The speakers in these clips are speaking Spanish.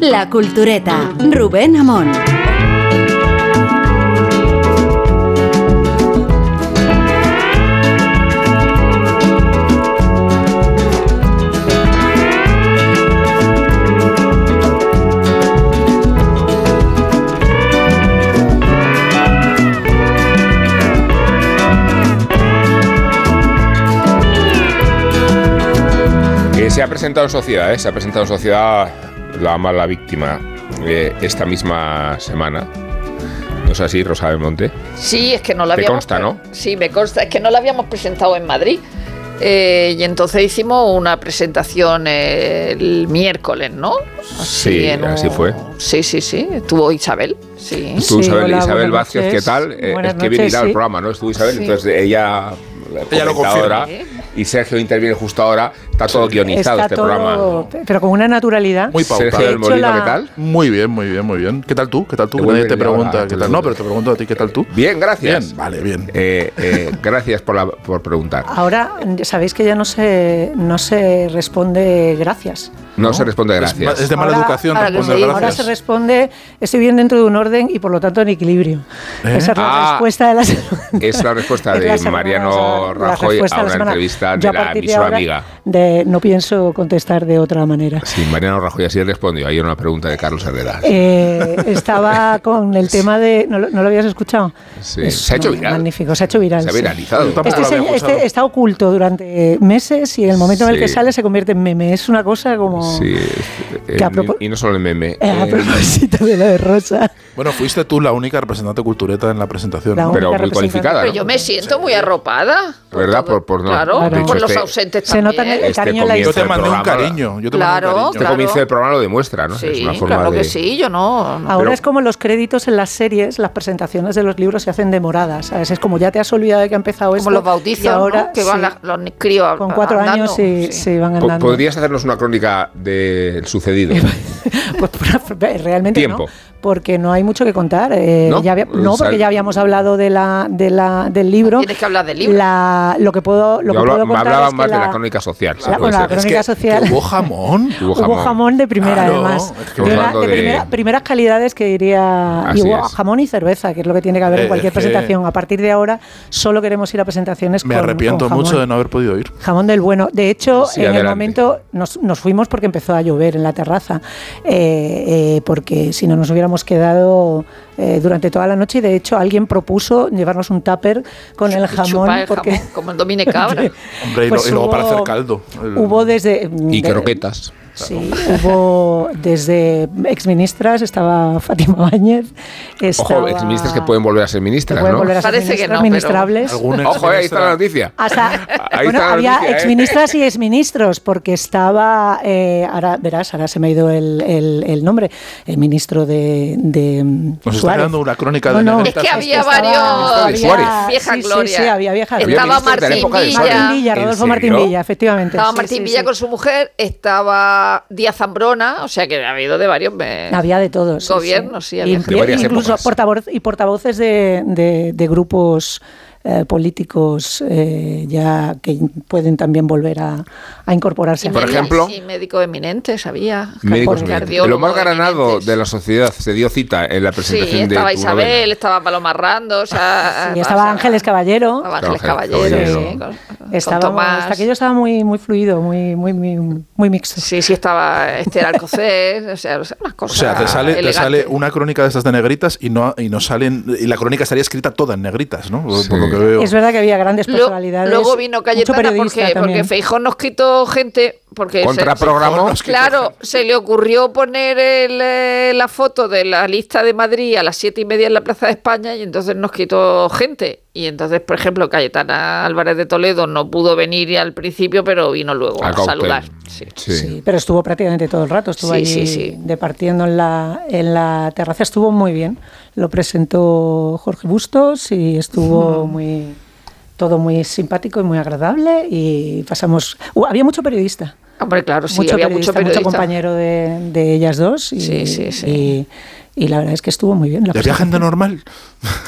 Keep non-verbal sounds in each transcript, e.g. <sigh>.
La Cultureta, Rubén Amón. Se ha presentado en sociedad, ¿eh? se ha presentado en sociedad la mala víctima eh, esta misma semana. ¿No es así, Rosa del Monte? Sí, es que no la Te habíamos. consta, ¿no? Sí, me consta. Es que no la habíamos presentado en Madrid. Eh, y entonces hicimos una presentación el miércoles, ¿no? Sí, en así fue. Sí, sí, sí. Estuvo Isabel. Sí. Estuvo Sí, Isabel, hola, Isabel Vázquez, ¿qué tal? Eh, es que viene noches, al sí. programa, ¿no? Estuvo Isabel, Sí. entonces ella... Ella lo confirma. Y Sergio interviene justo ahora. Está todo guionizado Está este todo, programa. pero con una naturalidad. Muy pautado. Sergio del De hecho, Molino, la- ¿qué tal? Muy bien, muy bien, muy bien. ¿Qué tal tú? ¿Qué tal tú? Nadie te pregunta ahora, qué tal. No, pero te pregunto a ti, ¿qué tal tú? Bien, gracias. Bien, vale, bien. Eh, eh, gracias por, la- por preguntar. Ahora sabéis que ya no se, no se responde gracias. No, se responde Es, gracias. es de mala Ahora- educación ahora responder sí, Ahora gracias. se responde, estoy bien dentro de un orden y por lo tanto en equilibrio. ¿Eh? Esa es la Ah, respuesta de la semana. Es la respuesta <laughs> Es de semana Mariano Rajoy a de una entrevista de la de emisora ahora amiga. de- no pienso contestar de otra manera. Sí, Mariano Rajoy así respondió. Hay una pregunta de Carlos Herrera. Eh, estaba con el tema de. ¿No, lo- no lo habías escuchado? Sí, se ha hecho viral. Magnífico, se ha hecho viral. Se ha viralizado. Este, se- este está oculto durante meses y en el momento en el que sale se convierte en meme. Es una cosa como. Sí, eh, Que y no solo el meme. Eh, a propósito de lo de Rosa. Bueno, fuiste tú la única representante cultureta en la presentación. La ¿no? pero muy cualificada. Pero ¿no? yo me siento muy arropada. ¿Verdad? Por- por no- claro, por los este- ausentes se nota también. el Este cariño la Yo te mandé un cariño. Yo te Claro, mandé un Este comienzo del programa lo demuestra, ¿no? Sí, es una forma claro de... que sí, yo no. Ahora Pero- es como los créditos en las series, las presentaciones de los libros se hacen demoradas. ¿sabes? Es como ya te has olvidado de que ha empezado esto. Como los y bautizos, ahora, ¿no? Que van sí, la- los críos con cuatro andando, años sí, sí. sí van andando. ¿Podrías hacernos una crónica del sucedido? <laughs> Pues por- realmente Tiempo. no, porque no hay mucho que contar. eh, ¿No? ya había- no, porque ya habíamos hablado de la, de la, del libro. Tienes que hablar del libro. La- lo que puedo, lo Yo que puedo me contar hablaba es que más de la la- crónica social. la- bueno, la que- social. que hubo jamón. <laughs> Hubo Hubo jamón. jamón de primera, Claro, además. es que De, primera- primeras calidades que diría. Así y hubo es. jamón y cerveza, que es lo que tiene que haber Eh, en cualquier es que- presentación. A partir de ahora, solo queremos ir a presentaciones Me con- arrepiento con jamón. mucho de no haber podido ir. Jamón del bueno. De hecho, Sí, en el momento nos, nos fuimos porque empezó a llover en la terraza, eh, eh, porque si no nos hubiéramos quedado eh, durante toda la noche y de hecho alguien propuso llevarnos un tupper con el jamón. Chupar el porque, jamón, como el Domine <laughs> Cabra. Hombre, y, Pues y luego para hacer caldo. El- Hubo desde... Y de- croquetas. Sí, hubo desde exministras, estaba Fátima Báñez. Ojo, estaba- exministras que pueden volver a ser que ministras, pueden ¿no? volver a ser Parece que ministras, no, pero- ministrables. Ojo, eh, ahí está la noticia. Hasta, <laughs> Ahí bueno, está la había noticia, ¿eh? exministras y <laughs> exministros, porque estaba, eh, ahora verás, ahora se me ha ido el, el- el nombre, el ministro de, de Nos está dando una crónica No, de no. Es que había estaba- varios. Suárez. Vieja sí, gloria. Sí, sí, había vieja Había gloria. Estaba Martín Villa. Martín Villa, ¿En Rodolfo Martín? Villa, efectivamente. Estaba Martín sí, Villa sí. con su mujer, estaba Díaz Zambrona, o sea que ha habido de varios. me- Había de todos. sí, Gobiernos, sí, había. De varias incluso portavoz, y portavoces de, de- de grupos eh, políticos eh, ya que pueden también volver a, a incorporarse. Y a Por ejemplo- sí, médicos eminentes, había. Médicos Lo más granado eminentes. de la sociedad se dio cita en la Sí, presentación de estaba tu Isabel, novela. estaba Paloma Rando, o sea, Sí, estaba o sea, Ángeles Caballero. Estaba Ángeles Estaba Caballero, Ángeles sí, Caballero. con, con Estábamos, Tomás. aquello estaba muy, muy fluido, muy, muy, muy, muy mixto. Sí, sí, estaba Esther Alcocer, o sea, o sea, unas O cosas. sea, te sale, te sale una crónica de estas de negritas y no, y no salen. Y la crónica estaría escrita toda en negritas, ¿no? Sí. Por lo que veo. Es verdad que había grandes Lo- personalidades. luego vino Cayetana porque, porque Feijón nos quitó gente. Porque Contra se- programa. se- Claro, se le ocurrió poner el, eh, la foto de la lista de Madrid a las siete y media en la Plaza de España y entonces nos quitó gente. Y entonces, por ejemplo, Cayetana Álvarez de Toledo no pudo venir al principio, pero vino luego A a, saludar. Sí. Sí. Sí, pero estuvo prácticamente todo el rato, estuvo Sí, sí. departiendo en la, en la terraza, estuvo muy bien. Lo presentó Jorge Bustos y estuvo muy todo muy simpático y muy agradable y pasamos... Uh, había mucho periodista. Hombre, claro, sí, mucho había periodista, mucho periodista. compañero de, de ellas dos y, Sí, sí, sí. y la verdad es que estuvo muy bien. La ¿Y había gente normal?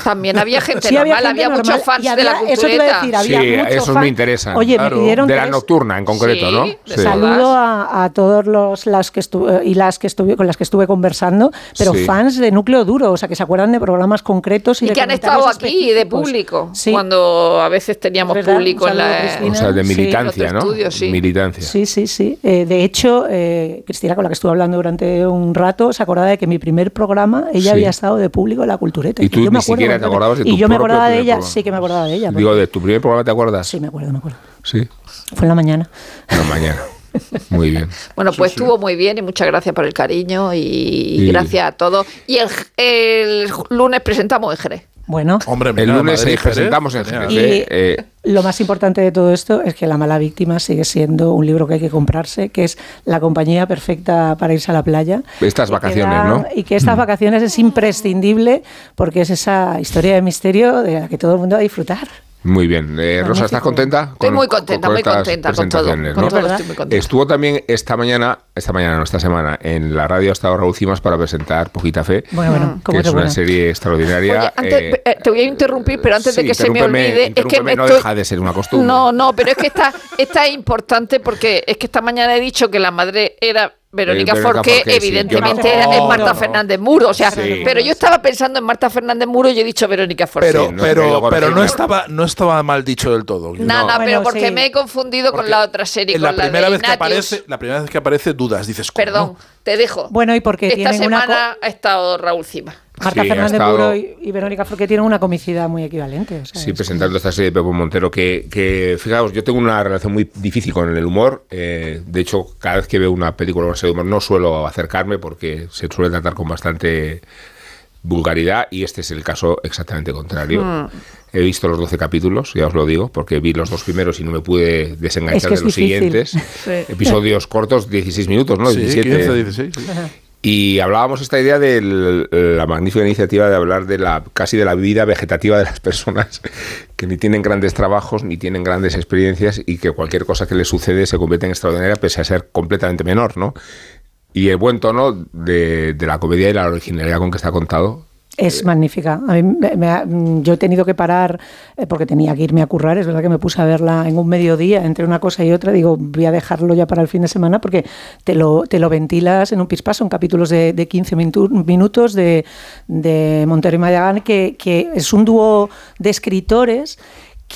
También había <laughs> gente Sí, normal, gente había normal, muchos fans y había- de la eso te iba a cultureta. decir, había Sí, muchos esos fan- me interesan. Oye, Claro. me pidieron De la nocturna en concreto, Sí, ¿no? Sí. Saludo a, a todos los las que estuve y las que estuve con las que estuve conversando, pero Sí. fans de núcleo duro, o sea que se acuerdan de programas concretos y, Y de que han estado aquí de público, Sí. cuando a veces teníamos ¿Verdad? público en la... Cristina. O sea, de militancia, ¿no? estudio, sí. Militancia. Sí, sí, sí. Eh, de hecho, eh, Cristina, con la que estuve hablando durante un rato, se acordaba de que mi primer programa, ella Sí. había estado de público en la cultureta. Y tú yo me ni acuerdo siquiera te acordabas de Y tu yo me acordaba de ella, programa. sí que me acordaba de ella. Digo, porque- ¿de tu primer programa te acuerdas? Sí, me acuerdo, me acuerdo. Sí. Fue en la mañana. No, mañana. Muy bien. <laughs> Bueno, pues estuvo muy bien y muchas gracias por el cariño y, Y- gracias a todos. Y el, el lunes presentamos en Jerez. Bueno, Hombre, El lunes Madrid, eh, presentamos en. Y eh, eh, lo más importante de todo esto es que La mala víctima sigue siendo un libro que hay que comprarse, que es la compañía perfecta para irse a la playa. Estas vacaciones, da- ¿no? Y que estas vacaciones es imprescindible porque es esa historia de misterio de la que todo el mundo va a disfrutar. Muy bien. Eh, Rosa, ¿estás contenta? Estoy muy contenta, muy contenta con todo. presentaciones, Con ¿no? todo ¿Verdad? estoy muy contenta. Estuvo también esta mañana, esta mañana, no, esta semana, en la radio ha estado Raúl Cimas para presentar Poquita Fe, Bueno, bueno, que es una buena. serie extraordinaria. Oye, antes, eh, eh, te voy a interrumpir, pero antes de que se me olvide, es que no estoy- deja de ser una costumbre. No, no, pero es que esta, esta es importante porque es que esta mañana he dicho que la madre era Verónica Eh, Verónica Forqué, Forqué, sí, evidentemente yo no- es Oh, Marta no. Fernández Muro. O sea, Sí. pero yo estaba pensando en Marta Fernández Muro y he dicho Verónica Forqué. Pero, Sí, pero, pero no estaba, no estaba mal dicho del todo. Nada, Bueno, pero porque sí. me he confundido con la otra serie, en con la primera de vez que aparece, la primera vez que aparece dudas, dices, ¿cómo Perdón, te dejo. Bueno, y porque Esta una... semana ha estado Raúl Cima. Marta Sí, Fernández estado- Muro y, y Verónica Forqué tienen una comicidad muy equivalente. o sea, Sí, es- presentando esta serie de Pepo Montero que, que, fijaos, yo tengo una relación muy difícil con el humor. eh, de hecho, cada vez que veo una película o una serie de humor no suelo acercarme porque se suele tratar con bastante vulgaridad y este es el caso exactamente contrario. Hmm. He visto los 12 capítulos, ya os lo digo, porque vi los dos primeros y no me pude desenganchar Es que es de los difícil. siguientes. Episodios cortos, 16 minutos, ¿no? Sí, 17. 15, 16. sí. Y hablábamos esta idea de la magnífica iniciativa de hablar de la casi de la vida vegetativa de las personas <laughs> que ni tienen grandes trabajos ni tienen grandes experiencias y que cualquier cosa que les sucede se convierte en extraordinaria pese a ser completamente menor, ¿no? Y el buen tono de, de la comedia y la originalidad con que está contado. Es magnífica. A mí me- me ha- mm, yo he tenido que parar eh, porque tenía que irme a currar. Es verdad que me puse a verla en un mediodía entre una cosa y otra. Digo, voy a dejarlo ya para el fin de semana porque te lo, te lo ventilas en un pispaso, en capítulos de, de 15 minutu- minutos de, de Montero y Mayagán, que, que es un dúo de escritores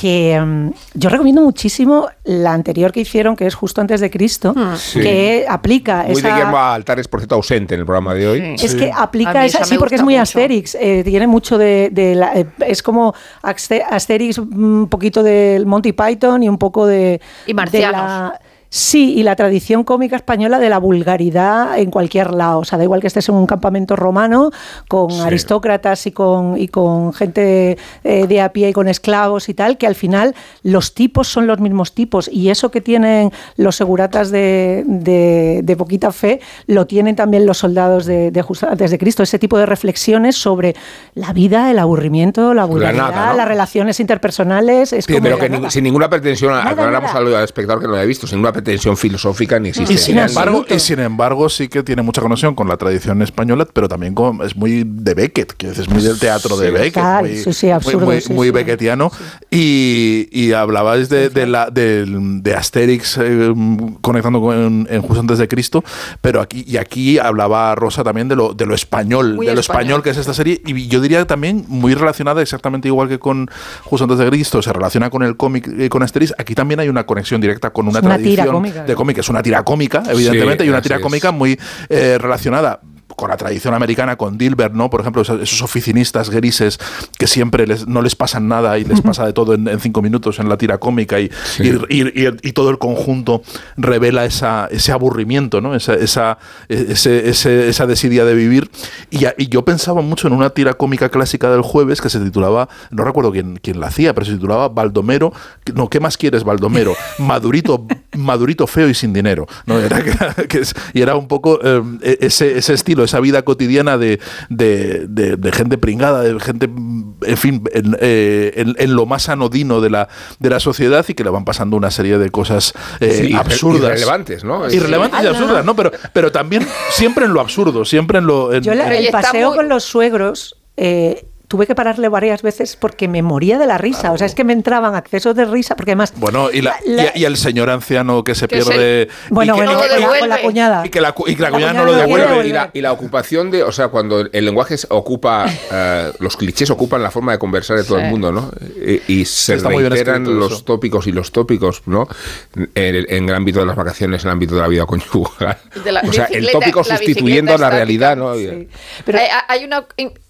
que mm, yo recomiendo muchísimo la anterior que hicieron, que es justo antes de Cristo, Sí. que aplica Muy de esa... Guillermo Altares, por cierto, ausente en el programa de hoy. Es que A aplica esa, esa sí, porque es muy mucho. Asterix, eh, tiene mucho de, de la- eh, es como Aste- Asterix, un poquito del Monty Python y un poco de... Y de marcianos. la- Sí, y la tradición cómica española de la vulgaridad en cualquier lado. O sea, da igual que estés en un campamento romano con Sí. aristócratas y con, y con gente eh, de a pie y con esclavos y tal, que al final los tipos son los mismos tipos. Y eso que tienen los seguratas de, de, de poquita fe, lo tienen también los soldados de, de justo antes de Cristo. Ese tipo de reflexiones sobre la vida, el aburrimiento, la vulgaridad, nada, ¿no? las relaciones interpersonales. Es como Pero la que ni- nada. sin ninguna pretensión, aclaramos al espectador que no lo haya visto, sin ninguna pretensión filosófica ni existe. Y sin, en embargo, y sin embargo, sí que tiene mucha conexión con la tradición española, pero también con, es muy de Beckett, que es muy del teatro de. Beckett. Total, muy, sí, absurdo, muy, sí, muy sí. beckettiano. Y, y hablabais de, de la, del- de Asterix eh, conectando con en Justo antes de Cristo, pero aquí, y aquí hablaba Rosa también de lo, de lo español, Muy de lo español. español que es esta serie, y yo diría también muy relacionada exactamente igual que con Justo antes de Cristo, se relaciona con el cómic y con Asterix, aquí también hay una conexión directa con una, una tira tradición cómica. de cómic, es una tira cómica, evidentemente, y una tira es. cómica muy eh, relacionada con la tradición americana, con Dilbert, ¿no? Por ejemplo, esos, esos oficinistas grises que siempre les, no les pasan nada y les pasa de todo en, en cinco minutos en la tira cómica y, y, y- y- y todo el conjunto revela esa, ese aburrimiento, ¿no? Esa, esa, ese- ese- esa desidia de vivir. Y, yo pensaba mucho en una tira cómica clásica del jueves que se titulaba, no recuerdo quién, quién la hacía, pero se titulaba Baldomero. No, ¿qué más quieres, Baldomero? <laughs> Madurito, madurito feo y sin dinero. ¿no? Era, que- que es- y era un poco eh, ese, ese estilo, esa vida cotidiana de, de, de- de gente pringada, de gente, en fin, en, eh, en- en lo más anodino de la, de la sociedad y que le van pasando una serie de cosas eh, Sí, absurdas. irrelevantes, ¿no? Irrelevantes y Sí. absurdas, ¿no? Pero, pero también siempre en lo absurdo, siempre en lo... en- Yo la- el paseo muy- con los suegros eh, tuve que pararle varias veces porque me moría de la risa. O sea, es que me entraban accesos de risa porque además... Bueno, y, la- La- y, y el señor anciano que se Que pierde... Bueno, y que bueno, no lo con la- cuñada. y que la, y que la La cuñada no cuñada lo devuelve. y, la, y la ocupación de, o sea, cuando el lenguaje ocupa, <laughs> eh, los clichés ocupan la forma de conversar de todo Sí. el mundo, ¿no? Y, y se Está reiteran los eso. tópicos y los tópicos, ¿no? En, en el ámbito de las vacaciones, en el ámbito de la vida conyugal. <laughs> O sea, el tópico la sustituyendo a la realidad, ¿no? Sí. Pero- hay, hay una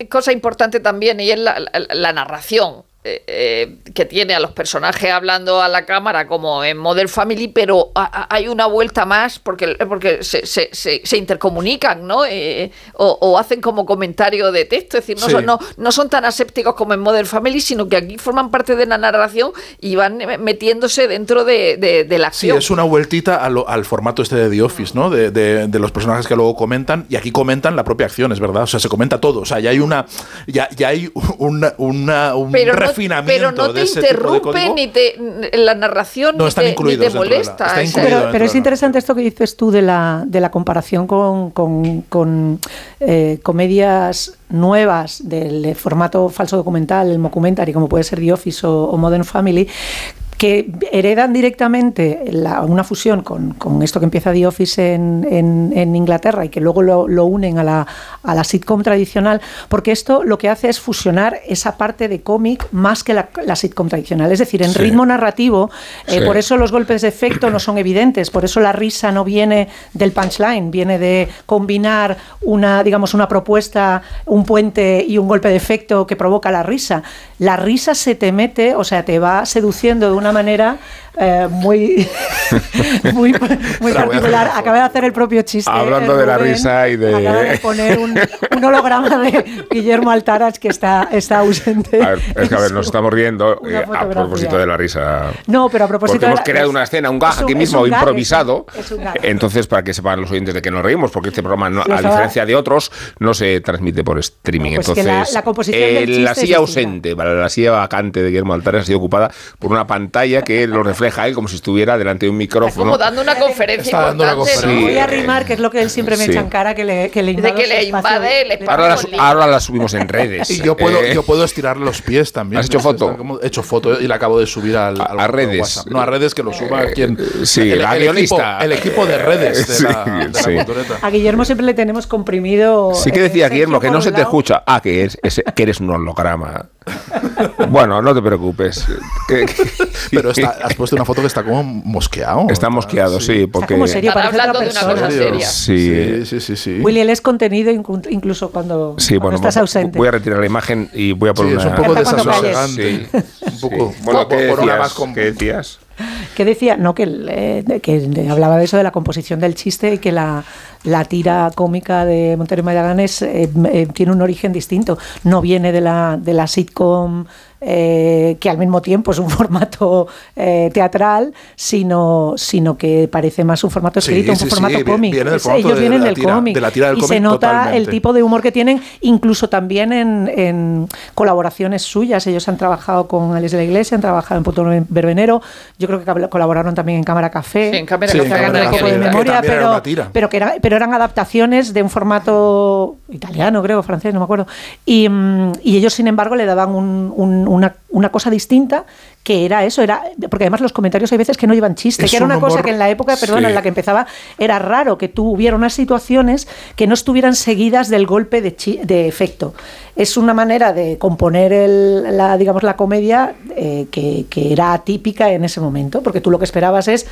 cosa importante también y es la, narración. Eh, que tiene a los personajes hablando a la cámara como en Model Family, pero ha- ha- hay una vuelta más porque, porque se, se- se- se intercomunican, ¿no? Eh, o, o hacen como comentario de texto, es decir, no, Sí. son, no, no son tan asépticos como en Model Family, sino que aquí forman parte de la narración y van metiéndose dentro de, de- de la Sí, acción. es una vueltita al formato este de The Office, ¿no? De, de- los personajes que luego comentan, y aquí comentan la propia acción, es verdad. O sea, se comenta todo. O sea, ya hay una. Ya, ya hay una, una- un pero no, refinamiento pero no de te ese de interrumpe ni te la narración No, ni, están te, ni incluidos te dentro de la- molesta. está incluido Pero, es interesante esto que dices tú de la, de la comparación con, con- con, eh, comedias nuevas del formato falso documental, el mockumentary, como puede ser The Office o, o Modern Family, que heredan directamente la- una fusión con, con esto que empieza The Office en, en- en Inglaterra y que luego lo, lo unen a la, a la sitcom tradicional, porque esto lo que hace es fusionar esa parte de cómic más que la, la sitcom tradicional. Es decir, en Sí. ritmo narrativo, eh, Sí. por eso los golpes de efecto no son evidentes, por eso la risa no viene del punchline, viene de combinar una, digamos, una propuesta, un puente y un golpe de efecto que provoca la risa. La risa se te mete, o sea, te va seduciendo de una manera eh, muy, <laughs> muy, muy particular. Acabé de hacer el propio chiste. Hablando eh, de la risa y de- Acaba de poner un, un holograma de Guillermo Altaras que está, está ausente. A ver, es que a ver, nos <laughs> estamos riendo eh, a propósito de la risa. No, pero a propósito Porque de hemos la- creado es- una escena, un es gag aquí es mismo gag, improvisado. es un gag. Entonces, para que sepan los oyentes de que nos reímos, porque este programa, no- a diferencia de otros, no se transmite por streaming. No, pues Entonces, la- la composición eh, del la es silla ausente, para la silla vacante de Guillermo Altares ha sido ocupada por una pantalla que lo refleja <laughs> como si estuviera delante de un micrófono. como dando una conferencia Está dando una conferencia. ¿no? Voy a Sí. arrimar, que es lo que él siempre me Sí. echa en cara, que le, que le Dice invado que le invade el espacio. Ahora la, Con ahora la subimos en redes. <laughs> Y yo puedo, Eh, yo puedo estirarle los pies también. ¿Has hecho foto? Está como- He hecho foto y la acabo de subir al, A- al a de redes. WhatsApp. No, a redes que lo suba Eh, quien. sí, la equipo, guionista. el equipo de redes de Sí, la, de la sí. A Guillermo siempre le tenemos comprimido. Sí que eh, decía Sergio Guillermo que no se te escucha. Ah, que, es, es- que eres un holograma. <laughs> Bueno, no te preocupes. <laughs> Pero está, has puesto una foto que está como mosqueado. Está mosqueado, sí, Está porque... como serio, parece otra hablando de una persona. cosa seria. Sí. Sí, sí, sí. sí. Willy, él es contenido inclu- incluso cuando, Sí, cuando bueno, estás voy- ausente. voy a retirar la imagen y voy a Sí, poner es una... un poco desasosegante. Sí, Un poco. sí. Bueno, ¿qué por una decías? ¿Qué decías? Que decía, no, que, que hablaba de eso, de la composición del chiste y que la, la tira cómica de Montero y Magallanes eh, eh, tiene un origen distinto. No viene de la, de la sitcom, eh, que al mismo tiempo es un <laughs> formato eh, teatral, sino, sino que parece más un formato Sí, escrito, sí, un sí, formato viene- cómic. viene del Es- formato ellos de vienen del cómic. de la tira del y se nota el tipo de humor que tienen, incluso también en, en colaboraciones suyas. Ellos han trabajado con Alex de la Iglesia, han trabajado en Puto Verbenero, yo creo que colaboraron también en Cámara Café. Sí, en Cámara Sí, Café, en Cámara Café, que era pero, pero, que era- pero eran adaptaciones de un formato italiano, creo, francés, no me acuerdo. Y, mm, y ellos, sin embargo, le daban un- un- una, una cosa distinta que era eso, era porque además los comentarios hay veces que no llevan chiste, Es que era un una cosa que en la época, perdón, Sí. en la que empezaba, era raro que tú hubiera unas situaciones que no estuvieran seguidas del golpe de, chi- de efecto. Es una manera de componer el- la, digamos, la comedia eh, que, que era atípica en ese momento, porque tú lo que esperabas es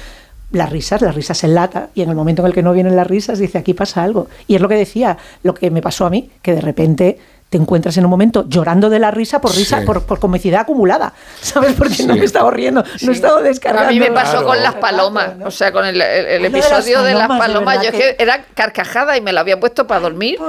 las risas, las risas en lata, y en el momento en el que no vienen las risas dice aquí pasa algo. Y es lo que decía, lo que me pasó a mí, que de repente te encuentras en un momento llorando de la risa por risa, por, por comicidad acumulada, ¿sabes? Porque no me he estado riendo, no he estado descargando. A mí me pasó Claro. con las palomas, o sea, con el, el- el episodio de las palomas, de palomas. Yo es que era carcajada y me lo había puesto para dormir. <laughs>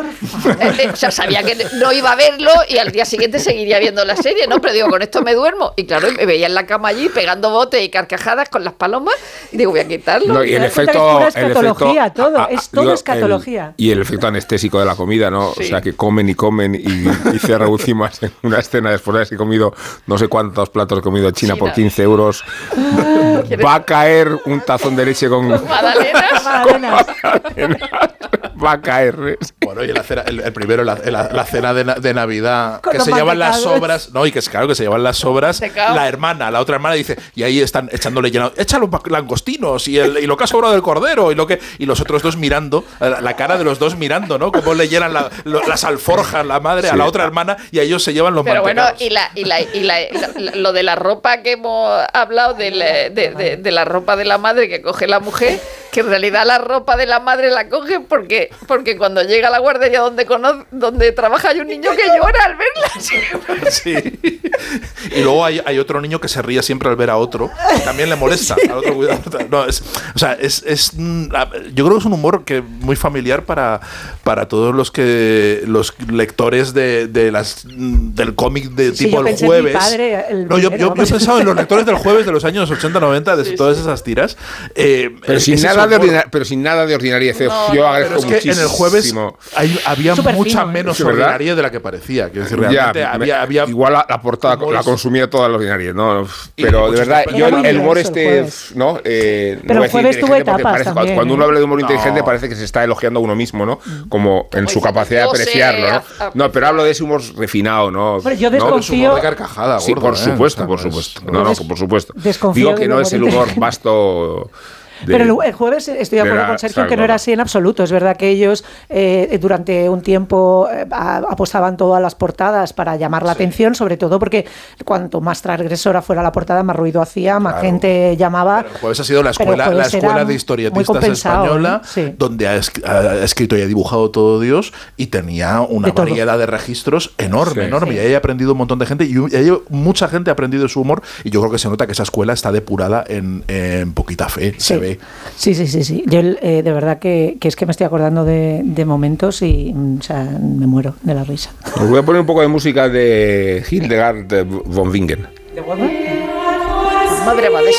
Eh, eh, o sea, sabía que no iba a verlo y al día siguiente seguiría viendo la serie, ¿no? Pero digo, con esto me duermo. Y claro, me veía en la cama allí pegando botes y carcajadas con las palomas y digo, voy a quitarlo. No, y el efecto. es pura el escatología, efecto- todo, es todo digo, escatología. el- y el efecto anestésico de la comida, ¿no? Sí. O sea, que comen y comen y, y se reducimos en una escena después de haber comido no sé cuántos platos he comido en China, por China. 15 euros. Va a caer un tazón de leche con. Magdalenas. Magdalenas. Va a caer. Bueno, y la cena- el, el primero, la, la- la cena de, na- de Navidad, Con que se llevan las sobras, no, y que es claro que se llevan las sobras, Secao. la hermana, la otra hermana dice, y ahí están echándole lleno, echa los langostinos y, el- y lo que ha sobrado del cordero, y lo que y los otros dos mirando, la, la cara de los dos mirando, ¿no? Cómo le llenan la- lo- las alforjas la madre a la otra hermana y a ellos se llevan los Pero bueno, mantecados. y, la, y, la, y la- la- lo de la ropa que hemos hablado, eh, de, de- de la ropa de la madre que coge la mujer, que en realidad la ropa de la madre la coge porque, porque cuando llega a la guardería donde, cono- donde trabaja hay un niño que llora al verla. <laughs> Sí. Y luego hay, hay otro niño que se ríe siempre al ver a otro. también le molesta al otro cuidado. No, es, o sea, es, es, mm, a- yo creo que es un humor que muy familiar para, para todos los que los lectores de, de las del cómic de Sí, tipo yo el pensé en mi jueves. padre, el no, yo, yo- yo he pensado en los lectores del jueves de los años 80, 90, de todas esas tiras. Eh, Pero es- sin, es ese nada de humor. ordina- pero sin nada de ordinariedad. No, Yo no, agradezco Pero es que en el jueves muchísimo. hay- había Súper mucha fino, menos ordinaria de la que parecía. Quiero decir, Ya, realmente me- había, había igual la, la portada humores- la consumía toda la ordinaria, ¿no? Pero de verdad, yo el, el humor el este, jueves. ¿no? Eh, Pero no voy a el jueves decir tuvo inteligente porque etapas parece- también, Cuando uno habla de humor No. inteligente parece que se está elogiando a uno mismo, ¿no? Como en su capacidad de apreciarlo, ¿no? pero hablo de ese humor refinado, ¿no? Yo desconfío- humor de carcajada. Sí, por supuesto, por supuesto. No, no, por supuesto. Digo que no es el humor vasto. De- Pero el, jueves estoy de acuerdo con Sergio que no era así en absoluto. Es verdad que ellos eh, durante un tiempo eh, a- apostaban todas las portadas para llamar la atención, sobre todo porque cuanto más transgresora fuera la portada, más ruido hacía, más Claro. gente llamaba. Pero el jueves ha sido la escuela, la escuela de historietistas compensado, española, ¿eh? Sí. donde ha, es- ha escrito y ha dibujado todo Dios y tenía una todo. variedad de registros enorme, Sí. enorme. Sí. Y ahí ha aprendido un montón de gente y, y mucha gente ha aprendido su humor y yo creo que se nota que esa escuela está depurada en, en poquita fe, se Sí. Ve. Sí, sí, sí, sí. Yo eh, de verdad que, que es que me estoy acordando de, de momentos y o sea, me muero de la risa. Os voy a poner un poco de música de Hildegard von Bingen. Madre abadesa.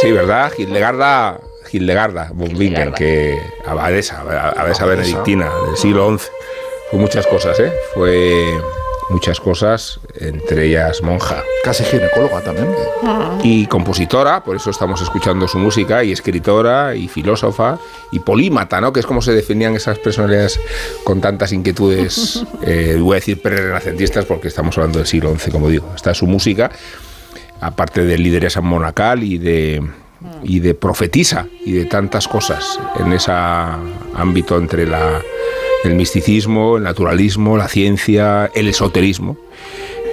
Sí, ¿verdad? Hildegarda, Hildegarda von Bingen, Hildegarda. que abadesa, abadesa Abadesa. benedictina del siglo XI. Fue muchas cosas, ¿eh? Fue muchas cosas, entre ellas monja Casi ginecóloga también. y compositora, por eso estamos escuchando su música, y escritora, y filósofa, y polímata, ¿no? Que es como se definían esas personalidades con tantas inquietudes, <laughs> eh, voy a decir pre-renacentistas, porque estamos hablando del siglo XI, como digo. Está su música, aparte de lideresa monacal y de, y de profetisa, y de tantas cosas en ese ámbito entre la, el misticismo, el naturalismo, la ciencia, el esoterismo.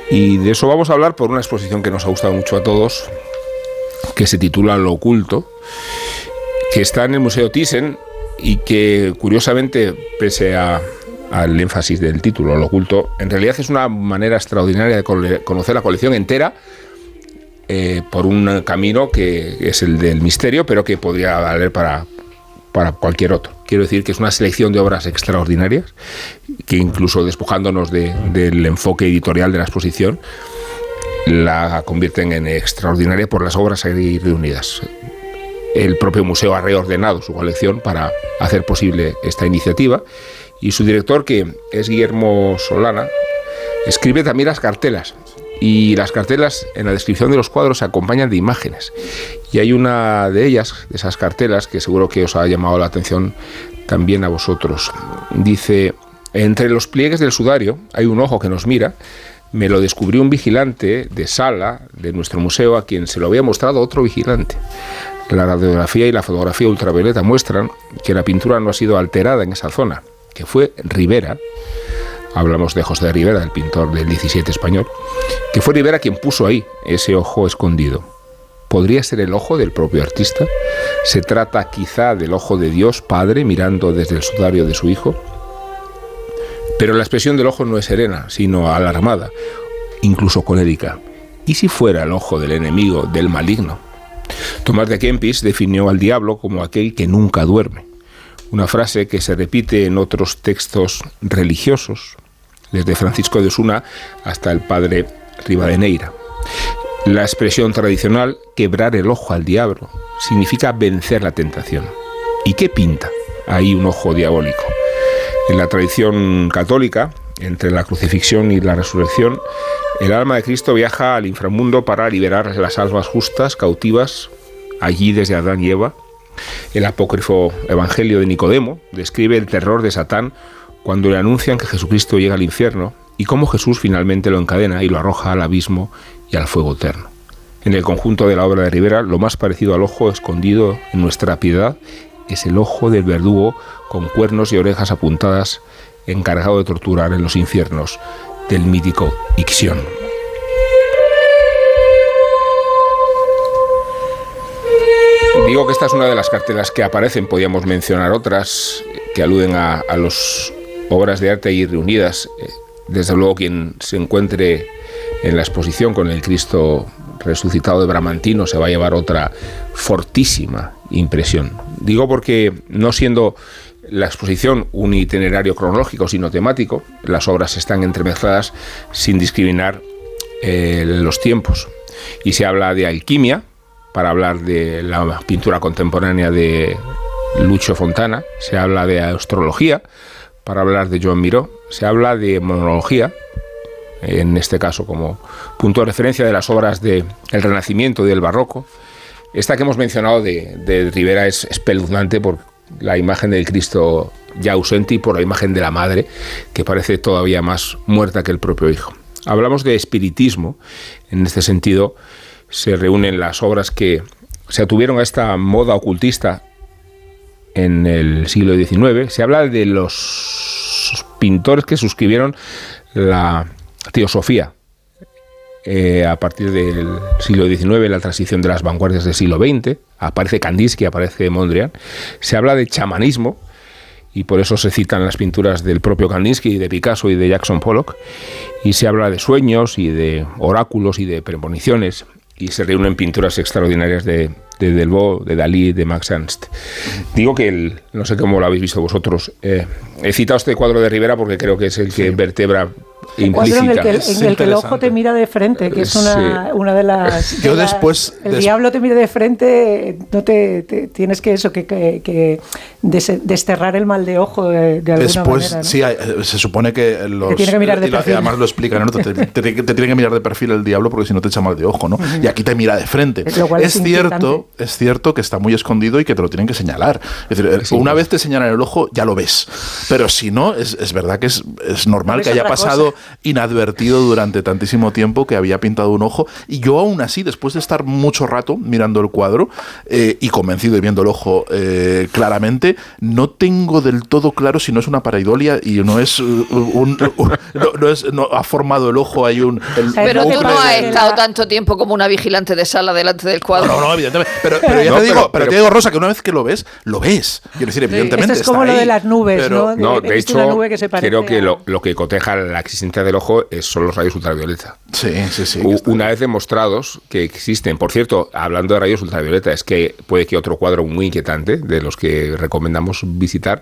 Y de eso vamos a hablar por una exposición que nos ha gustado mucho a todos, que se titula Lo oculto, que está en el Museo Thyssen y que curiosamente, pese a- al énfasis del título, Lo oculto, en realidad es una manera extraordinaria de conocer la colección entera eh, por un camino que es el del misterio, pero que podría valer para, para cualquier otro. Quiero decir que es una selección de obras extraordinarias, que incluso despojándonos de- del enfoque editorial de la exposición, la convierten en extraordinaria por las obras ahí reunidas. El propio museo ha reordenado su colección para hacer posible esta iniciativa y su director, que es Guillermo Solana, escribe también las cartelas. Y las cartelas en la descripción de los cuadros se acompañan de imágenes. Y hay una de ellas, de esas cartelas, que seguro que os ha llamado la atención también a vosotros. Dice, entre los pliegues del sudario hay un ojo que nos mira. Me lo descubrió un vigilante de sala de nuestro museo a quien se lo había mostrado otro vigilante. La radiografía y la fotografía ultravioleta muestran que la pintura no ha sido alterada en esa zona, que fue Rivera, hablamos de José de Rivera, el pintor del 17 español, que fue Rivera quien puso ahí ese ojo escondido. ¿Podría ser el ojo del propio artista? ¿Se trata quizá del ojo de Dios Padre mirando desde el sudario de su hijo? Pero la expresión del ojo no es serena, sino alarmada, incluso colérica. ¿Y si fuera el ojo del enemigo, del maligno? Tomás de Kempis definió al diablo como aquel que nunca duerme, una frase que se repite en otros textos religiosos, desde Francisco de Osuna hasta el padre Rivadeneira. La expresión tradicional, quebrar el ojo al diablo, significa vencer la tentación. ¿Y qué pinta ahí un ojo diabólico? En la tradición católica, entre la crucifixión y la resurrección, el alma de Cristo viaja al inframundo para liberar las almas justas, cautivas, allí desde Adán y Eva. El apócrifo Evangelio de Nicodemo describe el terror de Satán cuando le anuncian que Jesucristo llega al infierno y cómo Jesús finalmente lo encadena y lo arroja al abismo y al fuego eterno. En el conjunto de la obra de Rivera, lo más parecido al ojo escondido en nuestra piedad es el ojo del verdugo con cuernos y orejas apuntadas, encargado de torturar en los infiernos del mítico Ixión. Digo que esta es una de las cartelas que aparecen, podíamos mencionar otras que aluden a, las obras de arte ahí reunidas. Eh, desde luego quien se encuentre en la exposición con el Cristo resucitado de Bramantino se va a llevar otra fortísima impresión. Digo porque no siendo la exposición un itinerario cronológico, sino temático, las obras están entremezcladas sin discriminar eh, los tiempos. Y se habla de alquimia, para hablar de la pintura contemporánea de Lucho Fontana, se habla de astrología, para hablar de Joan Miró, se habla de monología, en este caso como punto de referencia de las obras del Renacimiento y del Barroco. Esta que hemos mencionado de, de Rivera es espeluznante por la imagen del Cristo ya ausente y por la imagen de la Madre, que parece todavía más muerta que el propio Hijo. Hablamos de espiritismo, en este sentido se reúnen las obras que se atuvieron a esta moda ocultista en el siglo XIX. Se habla de los pintores que suscribieron la teosofía eh, a partir del siglo XIX, la transición de las vanguardias del siglo XX, aparece Kandinsky, aparece Mondrian, se habla de chamanismo, y por eso se citan las pinturas del propio Kandinsky, de Picasso y de Jackson Pollock, y se habla de sueños y de oráculos y de premoniciones, y se reúnen pinturas extraordinarias de, de Delvaux, de Dalí, de Max Ernst. Digo que, el, no sé cómo lo habéis visto vosotros, eh, he citado este cuadro de Rivera porque creo que es el que vertebra un cuadro en el que, en el, que el ojo te mira de frente, que es una, una de las... <laughs> Yo después... El diablo te mira de frente, no te, te tienes que eso, que, que, que desterrar el mal de ojo de, de alguna después, manera. ¿no? sí, se supone que los... Te tiene que mirar de y perfil. además lo explican, ¿no? te, te, te, te tiene que mirar de perfil el diablo porque si no te echa mal de ojo, ¿no? Y aquí te mira de frente. Lo cual Es es cierto, es cierto que está muy escondido y que te lo tienen que señalar. Es decir, una vez te señalan el ojo, ya lo ves. Pero si no, es, es verdad que es, es normal que haya pasado cosa. inadvertido durante tantísimo tiempo que había pintado un ojo. Y yo aún así, después de estar mucho rato mirando el cuadro eh, y convencido y viendo el ojo eh, claramente, no tengo del todo claro si no es una paraidolia y no es uh, un... un- no, no es, no ha formado el ojo ahí un... el- ¿Sabes Pero tú no has estado tanto tiempo como una vigilante de sala delante del cuadro. No, no, evidentemente. Pero, pero ya No, te digo, pero- pero, pero- te digo, Rosa, que una vez que lo ves, lo ves. Quiero decir, evidentemente. Esto es como está lo de las nubes, pero- ¿no? No, de hecho, una nube que se parece creo que lo, lo que coteja la existencia del ojo es, son los rayos ultravioleta. Sí, sí, sí. U- Una vez demostrados que existen. Por cierto, hablando de rayos ultravioleta, es que puede que otro cuadro muy inquietante de los que recomendamos visitar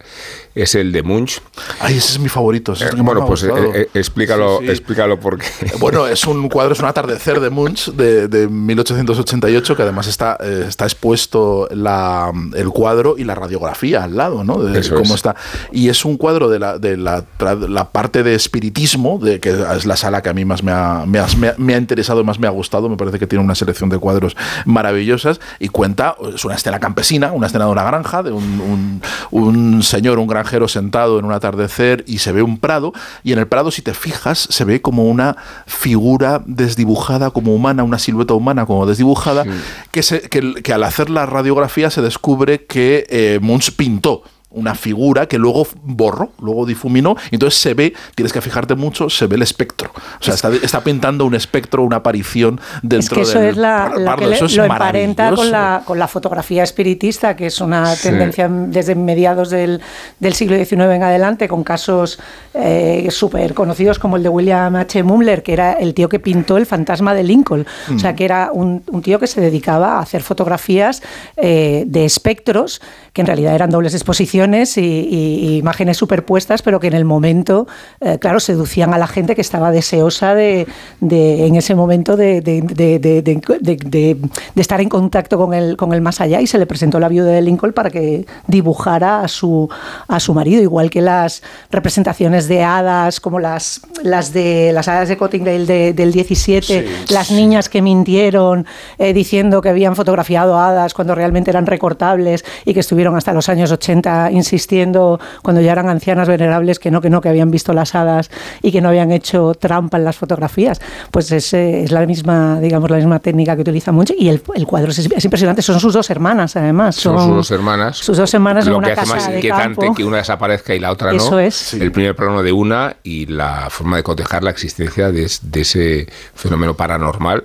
es el de Munch. Ay, ese es mi favorito. ese es más bueno, pues eh, eh, explícalo, Sí, sí. explícalo porque. Bueno, es un cuadro, es un atardecer de Munch de, de 1888, que además está, eh, está expuesto la, el cuadro y la radiografía al lado, ¿no? De Eso cómo es. está. Y es un cuadro de la, de la, la parte de espiritismo, de que es la sala que a mí más me ha, me ha, me interesado, más me ha gustado. Me parece que tiene una selección de cuadros maravillosas y cuenta, es una escena campesina, una escena de una granja, de un, un, un señor, un granjero sentado en un atardecer y se ve un prado y en el prado si te fijas se ve como una figura desdibujada como humana, una silueta humana como desdibujada, que, se, que, que al hacer la radiografía se descubre que eh, Munch pintó una figura que luego borró, luego difuminó, y entonces se ve, tienes que fijarte mucho, se ve el espectro. O sea, está, está pintando un espectro, una aparición dentro es que eso del es la, par- la pardo, que le- eso es lo emparenta con maravilloso. la, con la fotografía espiritista, que es una Sí. tendencia desde mediados del, del siglo XIX en adelante, con casos eh, súper conocidos como el de William H. Mumler, que era el tío que pintó el fantasma de Lincoln. O Mm. sea, que era un, un tío que se dedicaba a hacer fotografías eh, de espectros, que en realidad eran dobles exposiciones y, y- y imágenes superpuestas, pero que en el momento, eh, claro, seducían a la gente que estaba deseosa de, de- en ese momento de, de- estar en contacto con el, con el más allá. Y se le presentó la viuda de Lincoln para que dibujara a su, a su marido, igual que las representaciones de hadas, como las, las de las hadas de Cottingdale de- del 17, las niñas que mintieron eh, diciendo que habían fotografiado hadas cuando realmente eran recortables y que estuvieron hasta los años 80 insistiendo cuando ya eran ancianas venerables que no, que no, que habían visto las hadas y que no habían hecho trampa en las fotografías. Pues es, eh, es la misma, digamos, la misma técnica que utiliza mucho y el, el cuadro es, es impresionante. Son sus dos hermanas, además. Son sus dos hermanas. Sus dos hermanas en Lo una que hace casa más de inquietante campo. que una desaparezca y la otra no. Eso es. El primer plano de una y la forma de cotejar la existencia de ese fenómeno paranormal.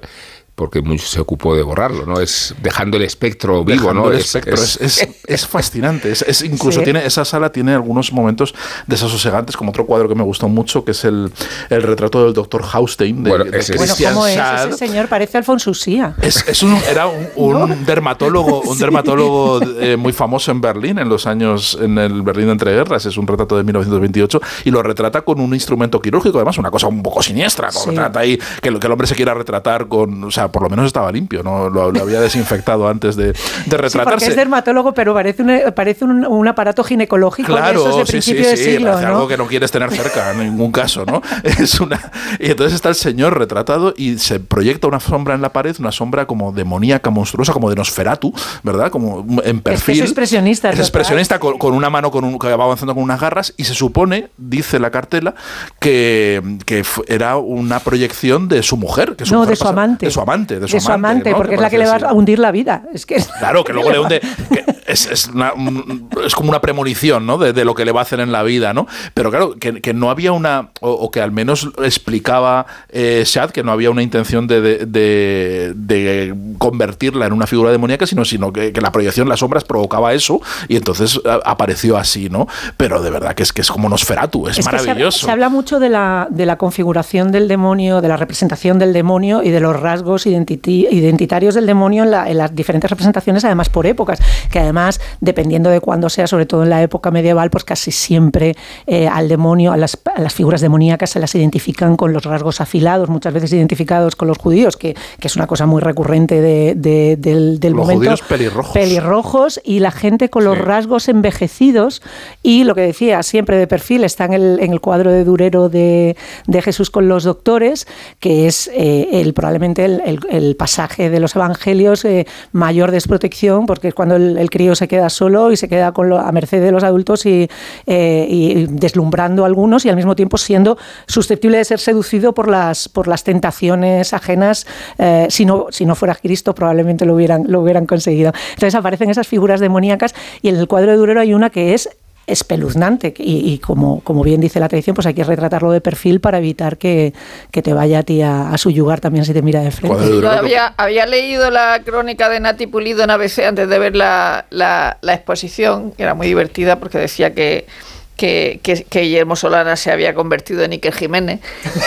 Porque mucho se ocupó de borrarlo, ¿no? Es dejando el espectro vivo, Dejando ¿no? el Es- espectro. es- Es, es- fascinante. Es, es incluso Sí. tiene, esa sala tiene algunos momentos desasosegantes, como otro cuadro que me gustó mucho, que es el, el retrato del doctor Haustein de, Bueno, de ese Bueno, ¿cómo es? Ese señor parece Alfonso Usía. Es, es un, era un, un <laughs> dermatólogo, un dermatólogo eh, muy famoso en Berlín en los años, en el Berlín de entreguerras, es un retrato de 1928 y lo retrata con un instrumento quirúrgico, además una cosa un poco siniestra, como Sí. retrata ahí que, el- que el hombre se quiera retratar con, o sea, por lo menos estaba limpio, no lo, lo había desinfectado antes de, de Sí, porque retratarse. es dermatólogo, pero parece un, parece un, un aparato ginecológico de Claro, esos de sí, principio sí, de sí, siglo, parece ¿no? algo que no quieres tener cerca en ningún caso, ¿no? <laughs> Es una y entonces está el señor retratado y se proyecta una sombra en la pared, una sombra como demoníaca, monstruosa, como de Nosferatu, ¿verdad? Como en perfil. expresionista, Es total. expresionista con, con una mano con un, que va avanzando con unas garras y se supone, dice la cartela, que, que era una proyección de su mujer, que su No, mujer de su amante. de su amante, de su de su amante, ¿no? porque es la que le va a hundir la vida. Es que Claro, que luego le hunde. <laughs> que es, es, una- un- es como una premonición, ¿no? De, de lo que le va a hacer en la vida, ¿no? Pero claro, que, que no había una. O, o que al menos explicaba eh, Shad que no había una intención de, de- convertirla en una figura demoníaca, sino, sino que, que la proyección, las sombras provocaba eso y entonces a- apareció así, ¿no? Pero de verdad que es que es como Nosferatu, es, Es que se maravilloso. Se, habla mucho de la, de la configuración del demonio, de la representación del demonio y de los rasgos identitarios del demonio en, la- en las diferentes representaciones, además por épocas, que además, dependiendo de cuándo sea, sobre todo en la época medieval, pues casi siempre eh, al demonio, a las, a las figuras demoníacas se las identifican con los rasgos afilados, muchas veces identificados con los judíos, que, que es una cosa muy recurrente de- de- del, del Los momento. judíos pelirrojos. Pelirrojos y la gente con los Sí. rasgos envejecidos y lo que decía, siempre de perfil, está en el, en el cuadro de Durero de, de Jesús con los doctores, que es eh, el, probablemente el, el- el pasaje de los evangelios eh, mayor desprotección, porque es cuando el, crío se queda solo y se queda con lo- a merced de los adultos y, eh, y deslumbrando a algunos y al mismo tiempo siendo susceptible de ser seducido por las, por las tentaciones ajenas. eh, si, no, si no fuera Cristo, probablemente lo hubieran, lo hubieran conseguido. Entonces aparecen esas figuras demoníacas y en el cuadro de Durero hay una que es espeluznante y, y como, como bien dice la tradición, pues hay que retratarlo de perfil para evitar que, que te vaya a ti a, a su yugar también si te mira de frente. Yo había, había leído la crónica de Nati Pulido en ABC antes de ver la, la- la exposición, que era muy divertida porque decía que, que, que- que Guillermo Solana se había convertido en Iker Jiménez.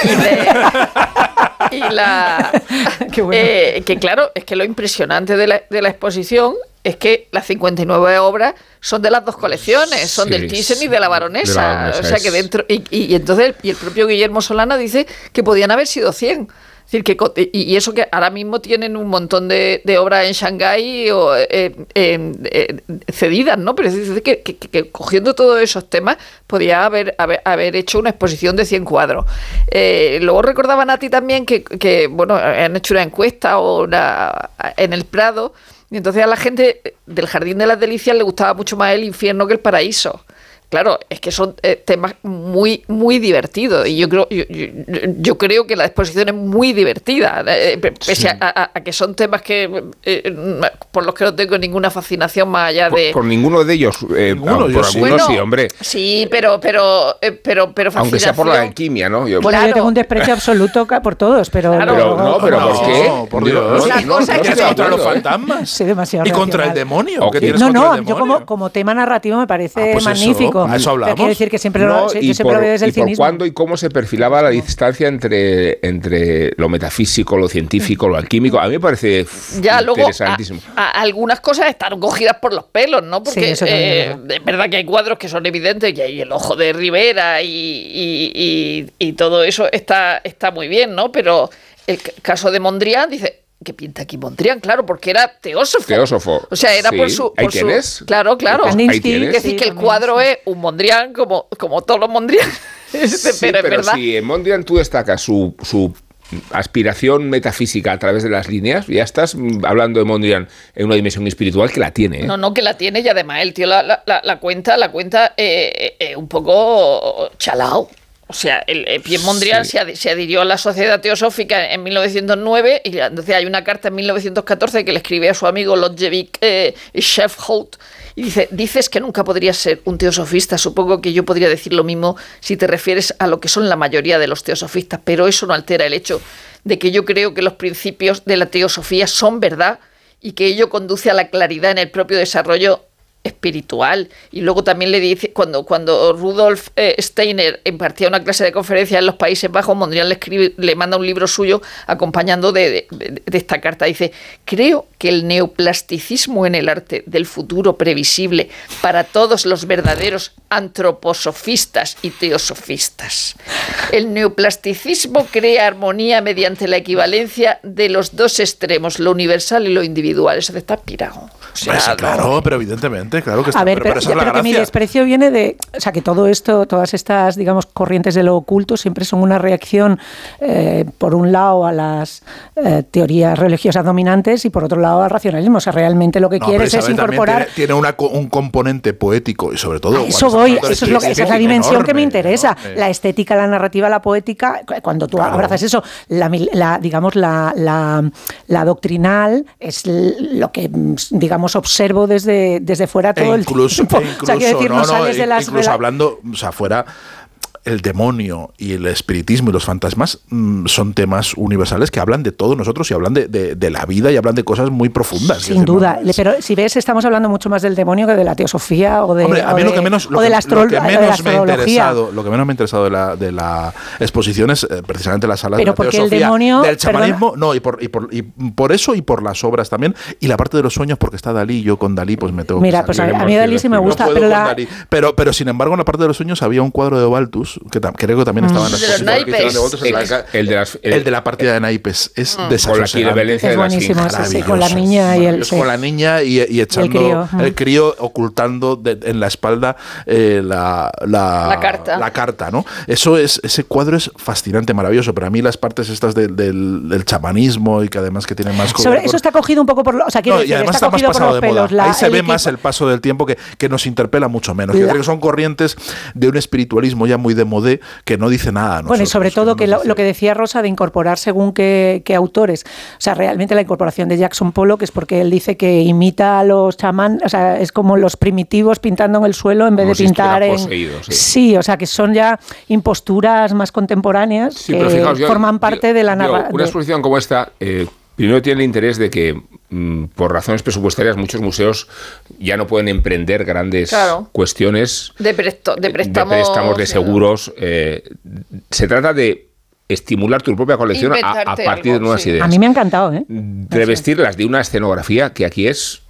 Y, <laughs> <laughs> y la. <laughs> Qué bueno. eh, que claro, es que lo impresionante de la, de la exposición es que las 59 obras son de las dos colecciones, son Sí, del Thyssen y de la baronesa. de la baronesa, o sea que dentro. Y, y- y entonces, y el propio Guillermo Solana dice que podían haber sido 100. Decir, que, y, eso que ahora mismo tienen un montón de, obras en Shanghái o, eh, eh, cedidas, ¿no? Pero es decir, que, cogiendo todos esos temas podía haber, haber, haber hecho una exposición de 100 cuadros. Eh, luego recordaban a ti también que, que, bueno, han hecho una encuesta o una, en el Prado y entonces a la gente del Jardín de las Delicias le gustaba mucho más el infierno que el paraíso. Claro, es que son eh, temas muy, muy divertidos. Y yo creo, yo, yo- yo creo que la exposición es muy divertida, eh, pe- pese a, a- a que son temas que eh, por los que no tengo ninguna fascinación más allá Por, de. por ninguno de ellos, eh, Ninguno, por yo sí. algunos sí, hombre. Sí, pero, pero, eh, pero, pero Aunque sea por la fascinación- alquimia, ¿no? Yo- Bueno, Claro. yo tengo un desprecio absoluto por todos, pero... Claro. pero no, pero No, ¿por qué? por Yo- Dios. La cosa es estoy que contra los ¿eh? fantasmas. Soy demasiado y contra el racional. demonio. ¿Qué tienes No, contra no, el yo demonio? como, como tema narrativo me parece Ah, pues eso, magnífico. a eso hablamos. Quiero decir que siempre No, lo, yo y siempre por, lo veo desde el por cinismo. cuándo y cómo se perfilaba la distancia entre, entre lo metafísico, lo científico, lo alquímico. A mí me parece Ya luego a- interesantísimo. a- algunas cosas están cogidas por los pelos, ¿no? Porque Sí, eso también es eh, verdad. es verdad que hay cuadros que son evidentes y hay el ojo de Rivera y, y- y- y todo eso está, está muy bien, ¿no? Pero el caso de Mondrian dice ¿qué pinta aquí Mondrian? Claro, porque era teósofo. Teósofo. O sea, era Sí, por su. ahí por su- tienes. Claro, claro. Ahí Kandinsky, tienes. Es decir, sí, que el cuadro sí. es un Mondrian como, como todos los Mondrian. <laughs> Sí, pero, verdad. si en Mondrian tú destacas su, su aspiración metafísica a través de las líneas, ya estás hablando de Mondrian en una dimensión espiritual que la tiene. ¿eh? No, no, que la tiene y además el tío la, la- la- la cuenta, la cuenta eh, eh, un poco chalao. O sea, el, Pierre Mondrian Sí. se, ad- se adhirió a la Sociedad Teosófica en 1909 y entonces hay una carta en 1914 que le escribe a su amigo Lodjevic eh, y dice, dices que nunca podrías ser un teosofista, supongo que yo podría decir lo mismo si te refieres a lo que son la mayoría de los teosofistas, pero eso no altera el hecho de que yo creo que los principios de la teosofía son verdad y que ello conduce a la claridad en el propio desarrollo espiritual. Y luego también le dice, cuando, cuando Rudolf eh, Steiner impartía una clase de conferencia en los Países Bajos, Mondrian le, escribe, le manda un libro suyo acompañando de, de- de esta carta. Dice, creo que el neoplasticismo en el arte del futuro previsible para todos los verdaderos antroposofistas y teosofistas. El neoplasticismo crea armonía mediante la equivalencia de los dos extremos, lo universal y lo individual. Eso está pirado. O sea, Pues sí, no- claro, pero evidentemente, claro que está. A ver, pero, pero que mi desprecio viene de, o sea, que todo esto, todas estas, digamos, corrientes de lo oculto siempre son una reacción, eh, por un lado, a las eh, teorías religiosas dominantes y por otro lado al racionalismo. O sea, realmente lo que No, quieres es incorporar. Tiene, tiene una co- un componente poético y sobre todo. A eso voy, eso es lo que, esa es la dimensión que me interesa. enorme. La estética, la narrativa, la poética. cu- Cuando tú Claro. abrazas eso, la, la, digamos, la, la, la doctrinal es lo que, mm, digamos, observo desde, desde fuera Todo incluso, el tiempo. e incluso, <laughs> o sea, quiero decir, no, no, no, sales de e- las. incluso hablando, o sea, fuera el demonio y el espiritismo y los fantasmas mm, son temas universales que hablan de todos nosotros y hablan de, de- de la vida y hablan de cosas muy profundas. Sin decir, duda, no, pero si ves, estamos hablando mucho más del demonio que de la teosofía o de, Hombre, a o lo de- que menos, lo que- la, lo que la menos me ha astrología. interesado, lo que menos me ha interesado de la, de la exposición es eh, precisamente las salas Pero de la porque el demonio- del perdona. chamanismo, no, y por, y, por, y por eso y por las obras también, y la parte de los sueños, porque está Dalí, yo con Dalí pues me tengo Mira, que pues a, salir. a mí Dalí sí me gusta, No pero la, Dalí. pero, pero sin embargo en la parte de los sueños había un cuadro de Baltus, que creo que también estaba en la De los exposición. naipes. que hizo de Baltus en la ca- El de las- el de la partida de naipes es Mm. Con equivalencia Es de la buenísimo, sí, con la niña y el- con la niña y, y echando crío, el mm. crío, ocultando de- en la espalda eh, la, la, La carta. la carta, ¿no? Eso es, ese cuadro es fascinante, maravilloso, pero a mí las partes estas del, del, del chamanismo y que además que tiene más sobre, con- eso está cogido un poco por, lo- o sea, no, decir, y además está, está, más pasado de moda. pelos. la- Ahí se el ve más el paso del tiempo que, que nos interpela mucho menos. Yo creo que son corrientes de un espiritualismo ya muy de modé que no dice nada. a Bueno, y sobre todo no que lo, que decía Rosa de incorporar según qué, qué autores. O sea, realmente la incorporación de Jackson Pollock es porque él dice que imita a los chamán, o sea, es como los primitivos pintando en el suelo en vez Como de si pintar en. estuviera poseído, sí. o sea, que son ya imposturas más contemporáneas Sí, que pero fijaos, yo- forman yo- parte de la narración. Una exposición como esta, eh, primero tiene el interés de que, mm, por razones presupuestarias, muchos museos ya no pueden emprender grandes Claro. cuestiones De, presto- de préstamos. préstamos, de seguros. eh, se trata de estimular tu propia colección a, partir de nuevas sí. ideas. A mí me ha encantado, ¿eh? revestirlas de una escenografía que aquí es,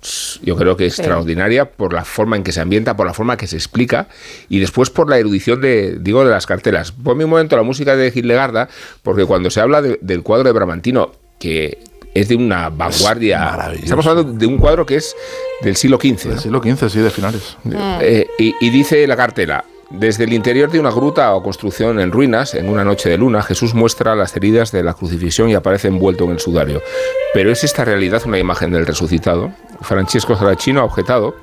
yo creo que extraordinaria por la forma en que se ambienta, por la forma que se explica y después por la erudición de, digo, de las cartelas. Ponme un momento la música de Gildegarda, porque cuando se habla de- del cuadro de Bramantino, que es de una vanguardia, estamos hablando de un cuadro que es del siglo XV. Del siglo XV, sí, de finales. Eh, y, y dice la cartela, desde el interior de una gruta o construcción en ruinas, en una noche de luna, Jesús muestra las heridas de la crucifixión y aparece envuelto en el sudario. Pero ¿es esta realidad una imagen del resucitado? Francesco Saracino ha objetado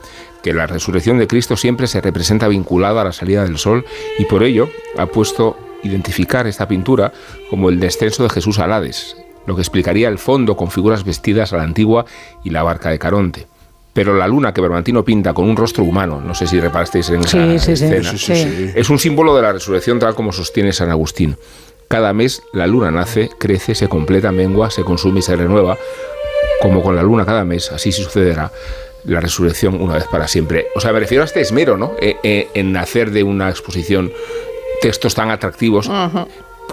que la resurrección de Cristo siempre se representa vinculada a la salida del sol y por ello ha puesto identificar esta pintura como el descenso de Jesús al Hades, lo que explicaría el fondo con figuras vestidas a la antigua y la barca de Caronte. Pero la luna que Bernardino pinta con un rostro humano, no sé si reparasteis en esa escena, es un símbolo de la resurrección tal como sostiene San Agustín. Cada mes la luna nace, crece, se completa, mengua, se consume y se renueva. Como con la luna cada mes, así sucederá la resurrección una vez para siempre. O sea, me refiero a este esmero, ¿no? Eh, eh, en hacer de una exposición textos tan atractivos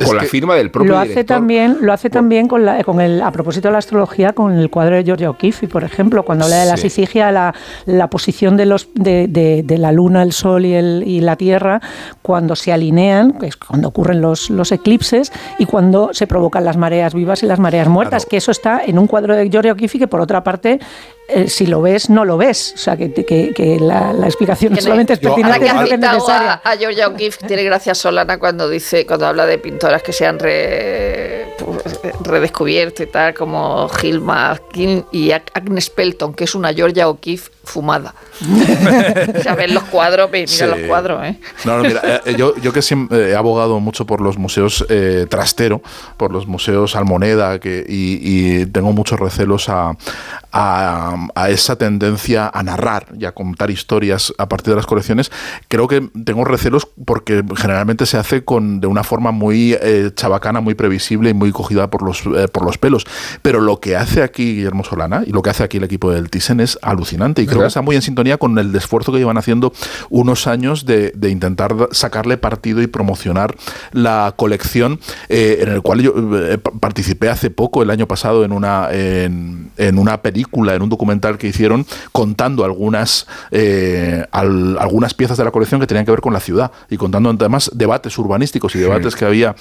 con la firma del propio lo hace también lo hace también con, la, con el a propósito de la astrología con el cuadro de Giorgio O'Keeffe por ejemplo cuando habla de la sí. la, la, posición de los de, de, la luna el sol y, el, y la tierra cuando se alinean que es cuando ocurren los, los eclipses y cuando se provocan las mareas vivas y las mareas muertas que eso está en un cuadro de Giorgio O'Keeffe que por otra parte eh, si lo ves, no lo ves. O sea, que, que, que la, la, explicación no solamente es pertinente, que es necesaria. A, a Georgia O'Keeffe tiene gracia Solana cuando dice, cuando habla de pintoras que se han re, redescubierto y tal, como Gilma King y Agnes Pelton, que es una Georgia O'Keeffe fumada. o sea, ven los cuadros, mira sí. los cuadros, ¿eh? No, no, mira, eh, yo, yo, que siempre he abogado mucho por los museos eh, Trastero, por los museos Almoneda, que, y, y tengo muchos recelos a, a, a, esa tendencia a narrar y a contar historias a partir de las colecciones, creo que tengo recelos porque generalmente se hace con de una forma muy eh, chabacana, muy previsible y muy cogida por los, eh, por los pelos. Pero lo que hace aquí Guillermo Solana y lo que hace aquí el equipo del Thyssen es alucinante y creo que está muy en sintonía con el esfuerzo que llevan haciendo unos años de, de intentar sacarle partido y promocionar la colección eh, en el cual yo eh, participé hace poco, el año pasado, en una, en, en una película, en un documental que hicieron contando algunas, eh, al, algunas piezas de la colección que tenían que ver con la ciudad y contando además debates urbanísticos y debates sí. que había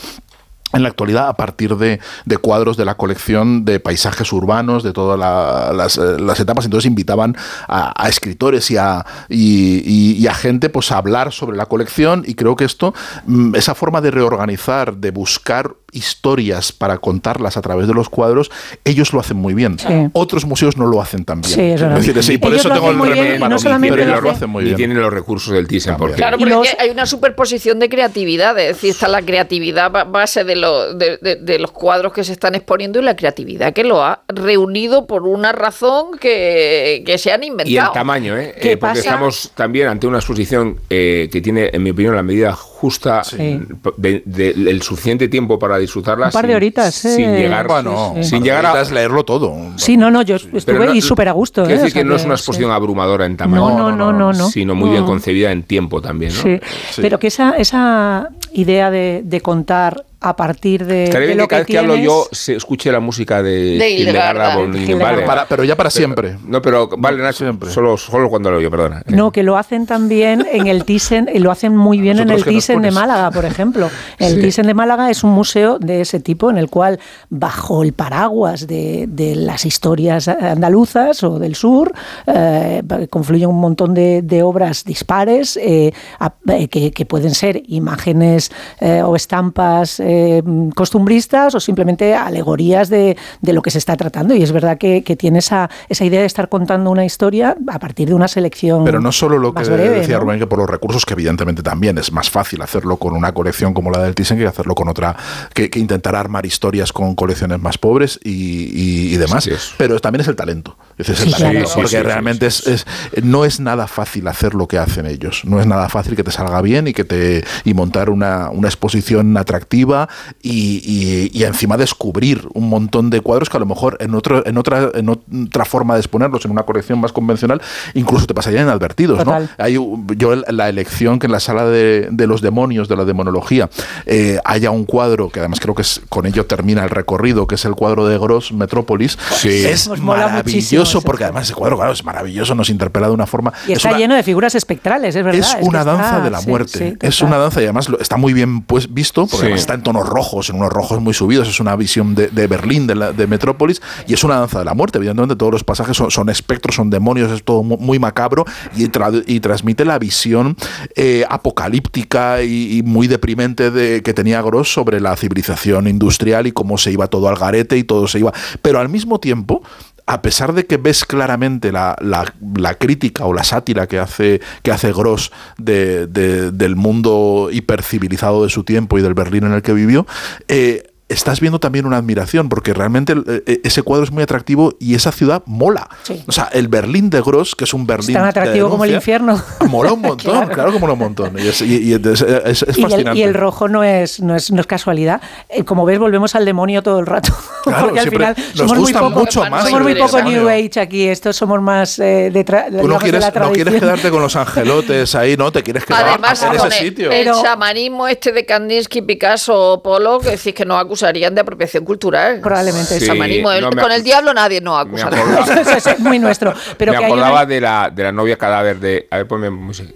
en la actualidad a partir de, cuadros de la colección de paisajes urbanos, de todas la, las, etapas. Entonces invitaban a, a escritores y a, y, y a, gente pues, a hablar sobre la colección y creo que esto, mm, esa forma de reorganizar, de buscar historias para contarlas a través de los cuadros, ellos lo hacen muy bien. Sí. Otros museos no lo hacen tan bien. Sí, es decir, sí, por eso tengo el bien, no solamente pero lo, lo hacen muy y bien. tienen los recursos del Thyssen. Porque... Claro, porque los... hay una superposición de creatividad, es decir, está la creatividad base de, lo, de, de, de, los cuadros que se están exponiendo y la creatividad que lo ha reunido por una razón que, que se han inventado. Y el tamaño, ¿eh? eh porque estamos también ante una exposición eh, que tiene, en mi opinión, la medida justa, sí. de, el suficiente tiempo para disfrutarla. Un par de horitas, sin, sin llegar, bueno, sin llegar a leerlo todo. Sí, no, no, yo estuve no, y súper a gusto. Quiero ¿eh? decir o sea que no es una exposición sí. abrumadora en tamaño, no, no, no, no, sino muy bien concebida en tiempo también. ¿no? Sí. pero que esa, esa idea de, de contar a partir de, Estaría de bien lo que cada vez que hablo yo se escuche la música de, de Hildegarda. Vale. Para, pero ya para siempre. Pero, no, pero vale, Nacho, siempre. Solo, solo cuando lo yo, perdona. No, que lo hacen también en el Thyssen, y lo hacen muy bien en el Thyssen de Málaga, por ejemplo. El sí. Thyssen de Málaga es un museo de ese tipo en el cual, bajo el paraguas de, de las historias andaluzas o del sur, eh, confluyen un montón de, de obras dispares eh, a, eh, que, que, pueden ser imágenes eh, o estampas eh, costumbristas o simplemente alegorías de, de, lo que se está tratando. Y es verdad que, que, tiene esa, esa idea de estar contando una historia a partir de una selección. Pero no solo lo que breve, decía ¿no? Rubén, que por los recursos, que evidentemente también es más fácil hacerlo con una colección como la del Thyssen que hacerlo con otra, que, que intentar armar historias con colecciones más pobres y, y, y demás. Sí, Pero también es el talento. Es el sí, talento, claro. porque realmente es, es, no es nada fácil hacer lo que hacen ellos. No es nada fácil que te salga bien y que te y montar una, una exposición atractiva y, y, y, encima descubrir un montón de cuadros que a lo mejor en, otro, en, otra, en otra forma de exponerlos, en una colección más convencional, incluso te pasarían inadvertidos. ¿no? Hay, yo la elección que en la sala de, de los demonios, de la demonología, eh, haya un cuadro, que además creo que es, con ello termina el recorrido, que es el cuadro de Gross, Metrópolis, sí. es pues maravilloso porque además ese cuadro, claro, es maravilloso, nos interpela de una forma... Y está una, lleno de figuras espectrales, es verdad. Es, es una danza está, de la muerte. Sí, sí, es una danza y además está muy bien pues, visto, porque sí. está en tonos rojos, en unos rojos muy subidos, es una visión de, Berlín, de, la, de, Metrópolis, y es una danza de la muerte. Evidentemente todos los pasajes son, espectros, son demonios, es todo muy, macabro y, transmite la visión eh, apocalíptica y, y, muy deprimente de, que tenía Gross sobre la civilización industrial y cómo se iba todo al garete y todo se iba... Pero al mismo tiempo a pesar de que ves claramente la, la- la crítica o la sátira que hace, que hace Gross de- de- del mundo hipercivilizado de su tiempo y del Berlín en el que vivió, eh, estás viendo también una admiración, porque realmente eh, ese cuadro es muy atractivo y esa ciudad mola. Sí. O sea, el Berlín de Gross, que es un Berlín. tan de atractivo como el denuncia, infierno. <laughs> Mola un montón, <laughs> claro, Claro. que mola un montón. Y es, y- y es- es- es Y el, fascinante. y el rojo no es, no es, no es casualidad. Eh, como ves, volvemos al demonio todo el rato. <laughs> Claro, Porque al final nos somos muy gusta poco, mucho más somos muy poco. New Age aquí. Estos somos más eh, de, tra- Tú no digamos, de quieres, la no quieres quedarte con los angelotes ahí, ¿no? Te quieres quedar Además, en ese sitio. el Pero- chamanismo este de Kandinsky, Picasso o Polo, que decís que nos acusarían de apropiación cultural. Probablemente Sí, no, con el diablo nadie nos acordaba, <laughs> Eso es muy nuestro. Pero me que hay una- acordaba de, la, de la novia cadáver de... A ver, ponme música.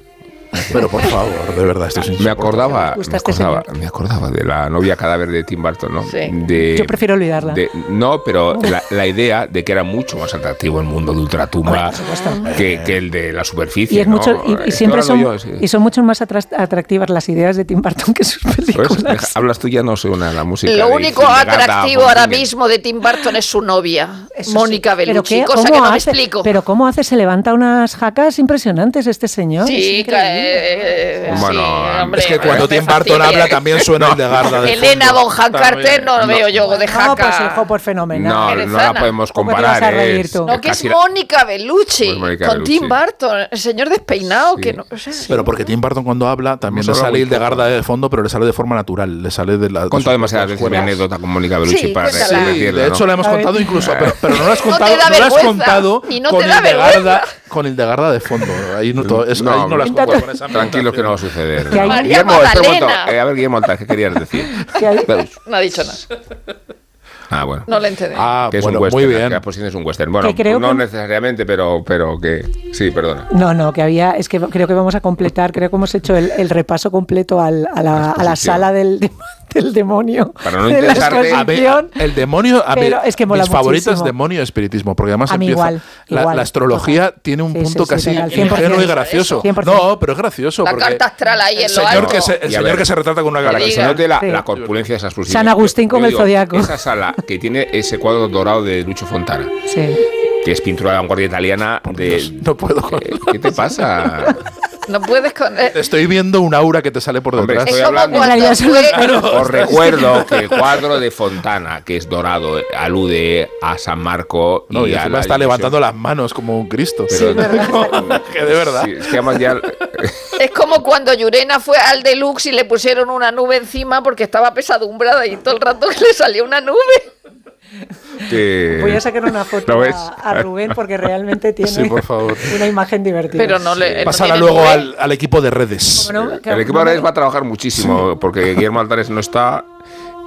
Pero por favor, de verdad, esto es Me acordaba, me este acordaba, me acordaba de la novia cadáver de Tim Burton, ¿no? Sí. De, Yo prefiero olvidarla. de- no, pero la, la idea de que era mucho más atractivo el mundo de ultratumba que, que el de la superficie. Y, es ¿no? mucho, y- y, siempre son, yo, sí. y son mucho más atractivas las ideas de Tim Burton que sus Pues, películas. deja- hablas tú ya no suena la música. Lo único atractivo ahora mismo de Tim Burton es su novia, Eso sí. Mónica ¿Pero Bellucci, qué? cosa ¿Cómo que no me hace? explico. Pero ¿cómo hace? Se levanta unas jacas impresionantes este señor. Es Sí, increíble. Eh, sí, Bueno, hombre, Es que cuando Tim Burton habla también suena Hildegarda de Elena fondo. Bonham. Carter no lo veo yo de No, jaca. pues hijo, por fenomenal. No, no la podemos ¿Cómo te comparar. es? No, que es Mónica Bellucci Pues con. Tim Burton, el señor despeinado Sí. que no, o sea, Pero porque Tim Burton cuando habla también le sale muy Hildegarda de fondo, pero le sale de forma natural. Le sale de la. de Contado demasiadas de veces mi anécdota con Mónica Bellucci para De hecho, ¿no? la hemos contado incluso, <laughs> pero, no la has No contado, no la has contado y no con te da Hildegarda, vergüenza. con Hildegarda de fondo. Ahí no, No, ahí no las con esa Tranquilos que no va a suceder. Guillermo, espera un momento. Magdalena. Eh, a ver, Guillermo, ¿qué querías decir? No ha dicho nada. Ah, bueno. No le entendí. Ah, que es bueno, un western, muy bien. que la posición es un western. Bueno, Que creo no que- necesariamente, pero, pero que... Sí, perdona. No, no, que había, es que creo que vamos a completar, creo que hemos hecho el, el repaso completo al- a, la, a la exposición. sala del, de- <laughs> del demonio. Para no de la A ver, el demonio, a ver, es que mola mis favoritas muchísimo. demonio y espiritismo, porque además A mí empieza igual, la, igual, la astrología total. tiene un Sí, punto sí, casi ingenuo y 100%. gracioso. 100%. No, pero es gracioso. La porque carta astral ahí en el lo señor, alto. que se, el señor ver, que se retrata con una note la, Sí. la corpulencia de. San Agustín con el digo, zodiaco. Esa sala que tiene ese cuadro dorado de Lucho Fontana. Que es pintura de vanguardia italiana de... Dios, no puedo con- ¿Qué te pasa? <laughs> No puedes con. eh, estoy viendo un aura que te sale por Hombre, detrás. es estoy como hablando-. Os recuerdo que el cuadro de Fontana, que es dorado, alude a San Marco no, y encima la está división. levantando las manos como un Cristo. Pero- <laughs> que de verdad. Sí, es que además ya... <laughs> Es como cuando Yurena fue al deluxe y le pusieron una nube encima porque estaba pesadumbrada y todo el rato que le salía una nube. Que- Voy a sacar una foto a, a Rubén porque realmente tiene Sí, por favor. una imagen divertida. Pero no le. Pásala luego al, al equipo de redes. Que- El equipo no de redes va a trabajar muchísimo porque Guillermo Altares no está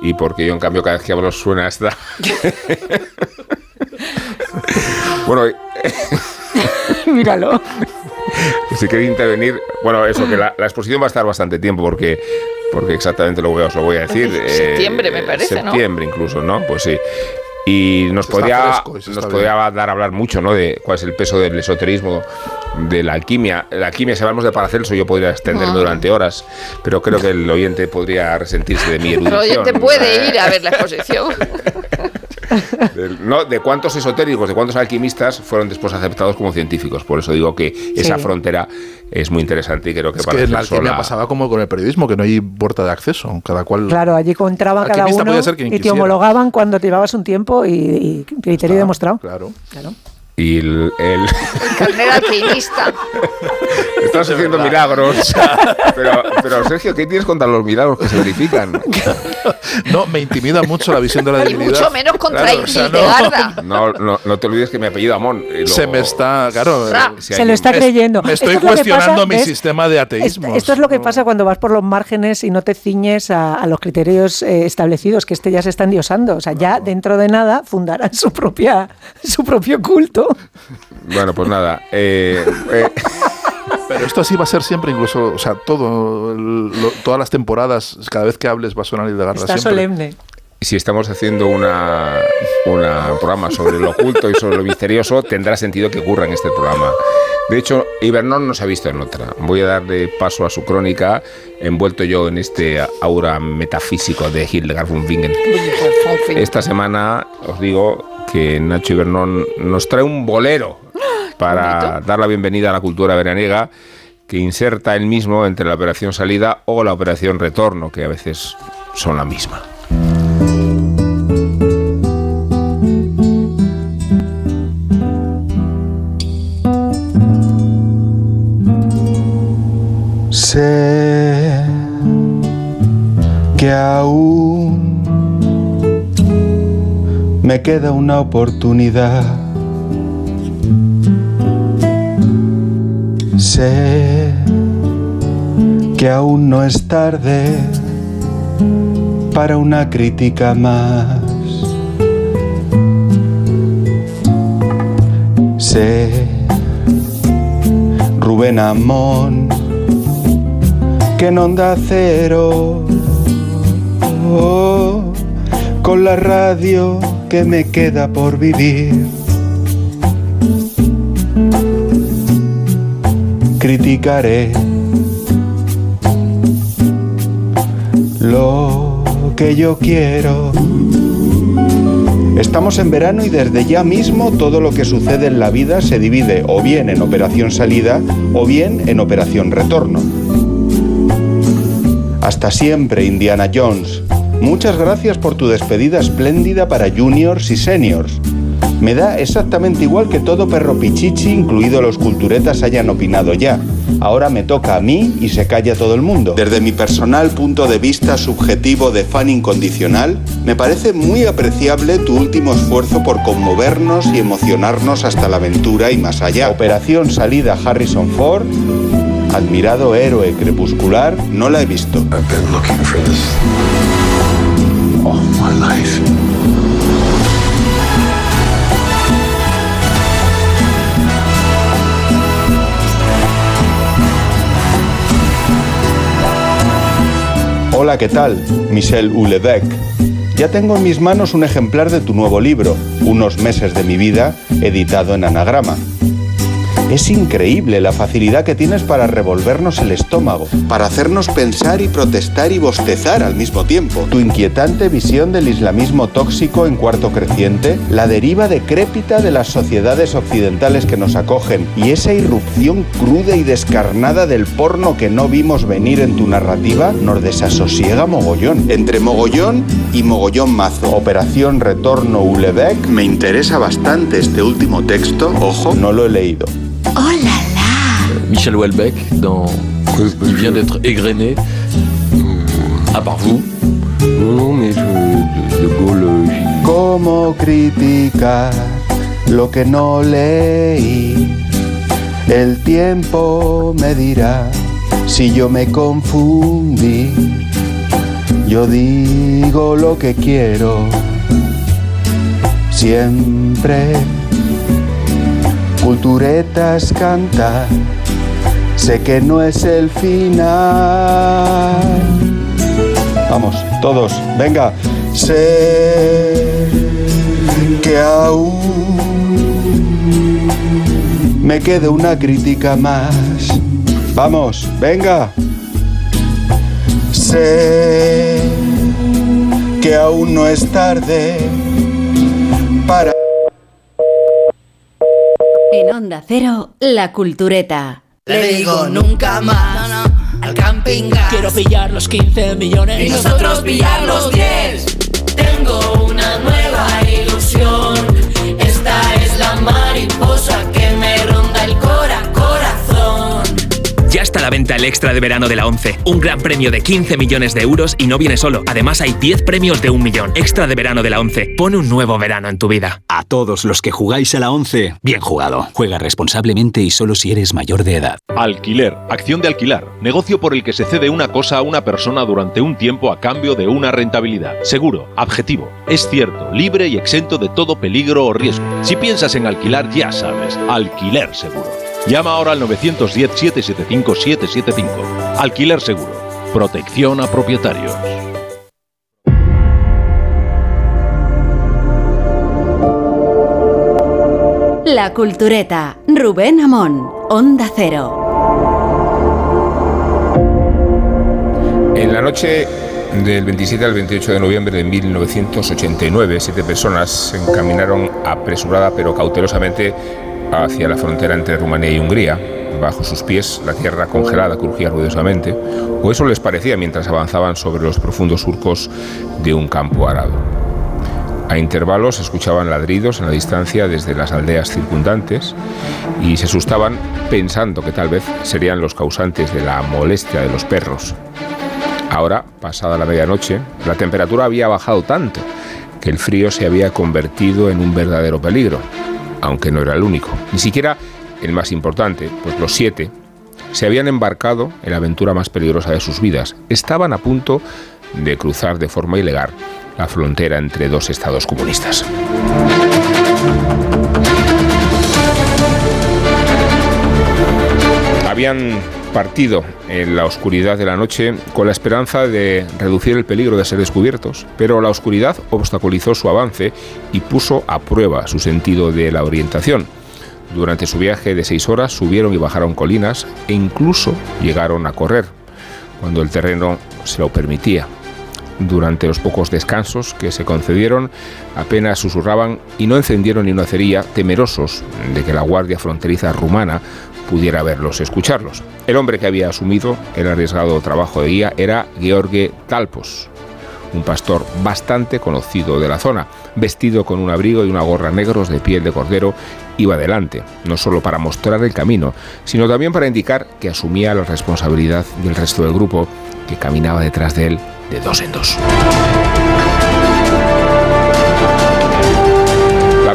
y porque yo en cambio cada vez que hablo suena esta. <laughs> bueno, <laughs> Míralo. si queréis intervenir, bueno, eso que la, la exposición va a estar bastante tiempo porque porque exactamente lo voy a, os lo voy a decir. eh, Septiembre, me parece, ¿no? Septiembre incluso, ¿no? Pues sí. Y nos Se está podría, fresco y se nos está podría dar a hablar mucho, ¿no? De cuál es el peso del esoterismo, de la alquimia. La alquimia, si hablamos de Paracelso, yo podría extenderme Ah. durante horas, pero creo que el oyente podría resentirse de mi <laughs> El erudición. oyente puede ir a ver la exposición. <laughs> De, no, de cuántos esotéricos, de cuántos alquimistas fueron después aceptados como científicos. Por eso digo que esa Sí. frontera es muy interesante y creo que Es para que la alquimia pasaba como con el periodismo, que no hay puerta de acceso. Cada cual. Claro, allí entraba cada uno podía ser quien y te quisiera. homologaban cuando te llevabas un tiempo y, y criterio demostrado. Claro. Claro. Y el, el- El carnet alquimista. <laughs> estás haciendo milagros. <laughs> pero, pero Sergio, ¿qué tienes contra los milagros que se verifican? No, me intimida mucho la visión de la Y divinidad. mucho menos contra Claro, o sea, no. No, no, no te olvides que mi apellido Amón. y Se luego- me está, claro. Ah, si Se alguien- lo está creyendo. Me estoy Esto es lo que cuestionando pasa, mi ¿ves? sistema de ateísmo. esto es lo que pasa cuando vas por los márgenes y no te ciñes a, a los criterios eh, establecidos, que este ya se está endiosando. O sea, ya dentro de nada fundarán su propia su propio culto. Bueno, pues nada. eh, eh, Pero esto así va a ser siempre, incluso, o sea, todo, el- lo- todas las temporadas, cada vez que hables va a sonar Hildegarda. Está siempre. solemne. si estamos haciendo una, una programa sobre lo oculto y sobre lo misterioso, tendrá sentido que ocurra en este programa. De hecho, Ibernon no se ha visto en otra. Voy a darle paso a su crónica, envuelto yo en este aura metafísico de Hildegard von Bingen. Esta semana os digo que Nacho Ibernón nos trae un bolero para dar la bienvenida a la cultura veraniega que inserta el mismo entre la operación salida o la operación retorno, que a veces son la misma. Sé que aún me queda una oportunidad. Sé que aún no es tarde para una crítica más. Sé, Rubén Amón, que en onda cero, oh, con la radio que me queda por vivir. Criticaré lo que yo quiero. Estamos en verano y desde ya mismo todo lo que sucede en la vida se divide o bien en operación salida o bien en operación retorno. Hasta siempre, Indiana Jones. Muchas gracias por tu despedida espléndida para juniors y seniors. Me da exactamente igual que todo perro pichichi, incluido los culturetas, hayan opinado ya. Ahora me toca a mí y se calla todo el mundo. Desde mi personal punto de vista subjetivo de fan incondicional, me parece muy apreciable tu último esfuerzo por conmovernos y emocionarnos hasta la aventura y más allá. Operación Salida Harrison Ford, admirado héroe crepuscular, no la he visto. I've been looking for this all my life. Hola, ¿qué tal? Michel Houellebecq. Ya tengo en mis manos un ejemplar de tu nuevo libro, Unos meses de mi vida, editado en anagrama. Es increíble la facilidad que tienes para revolvernos el estómago, para hacernos pensar y protestar y bostezar al mismo tiempo. Tu inquietante visión del islamismo tóxico en cuarto creciente, la deriva decrépita de las sociedades occidentales que nos acogen y esa irrupción cruda y descarnada del porno que no vimos venir en tu narrativa nos desasosiega mogollón. Entre mogollón y mogollón mazo. Operación Retorno Ulebeck. Me interesa bastante este último texto. Ojo, no lo he leído. Michel Houellebecq dans Il vient d'être égrené. À part vous. Non, non, mais je, de, de Gaulle, euh, ¿Cómo criticar lo que no leí? El tiempo me dirá si yo me confundí. Yo digo lo que quiero, siempre. Culturetas canta, sé que no es el final. Vamos, todos, venga. Sé que aún me queda una crítica más. Vamos, venga. Sé que aún no es tarde Onda Cero, La Cultureta. Le digo nunca más al camping gas. Quiero pillar los 15 millones. y nosotros pillar los 10. Tengo una nueva ilusión. Ya está a la venta el extra de verano de la 11. Un gran premio de 15 millones de euros y no viene solo. Además hay 10 premios de un millón. Extra de verano de la 11. Pone un nuevo verano en tu vida. A todos los que jugáis a la 11, bien jugado. Juega responsablemente y solo si eres mayor de edad. Alquiler, acción de alquilar, negocio por el que se cede una cosa a una persona durante un tiempo a cambio de una rentabilidad. Seguro, objetivo, es cierto, libre y exento de todo peligro o riesgo. Si piensas en alquilar, ya sabes, alquiler seguro. Llama ahora al 910-775-775. Alquiler seguro. Protección a propietarios. La Cultureta. Rubén Amón. Onda Cero. En la noche del 27 al 28 de noviembre de 1989, siete personas se encaminaron apresurada pero cautelosamente hacia la frontera entre Rumanía y Hungría. Bajo sus pies la tierra congelada crujía ruidosamente, o eso les parecía mientras avanzaban sobre los profundos surcos de un campo arado. A intervalos escuchaban ladridos en la distancia desde las aldeas circundantes y se asustaban pensando que tal vez serían los causantes de la molestia de los perros. Ahora, pasada la medianoche, la temperatura había bajado tanto que el frío se había convertido en un verdadero peligro, aunque no era el único, ni siquiera el más importante, pues los siete se habían embarcado en la aventura más peligrosa de sus vidas. Estaban a punto de cruzar de forma ilegal la frontera entre dos estados comunistas. Habían partido en la oscuridad de la noche con la esperanza de reducir el peligro de ser descubiertos, pero la oscuridad obstaculizó su avance y puso a prueba su sentido de la orientación. Durante su viaje de seis horas subieron y bajaron colinas e incluso llegaron a correr, cuando el terreno se lo permitía. Durante los pocos descansos que se concedieron, apenas susurraban y no encendieron ni una cerilla, temerosos de que la Guardia Fronteriza rumana pudiera verlos, escucharlos. El hombre que había asumido el arriesgado trabajo de guía era George Talpos, un pastor bastante conocido de la zona, vestido con un abrigo y una gorra negros de piel de cordero, iba adelante, no solo para mostrar el camino, sino también para indicar que asumía la responsabilidad del resto del grupo que caminaba detrás de él de dos en dos.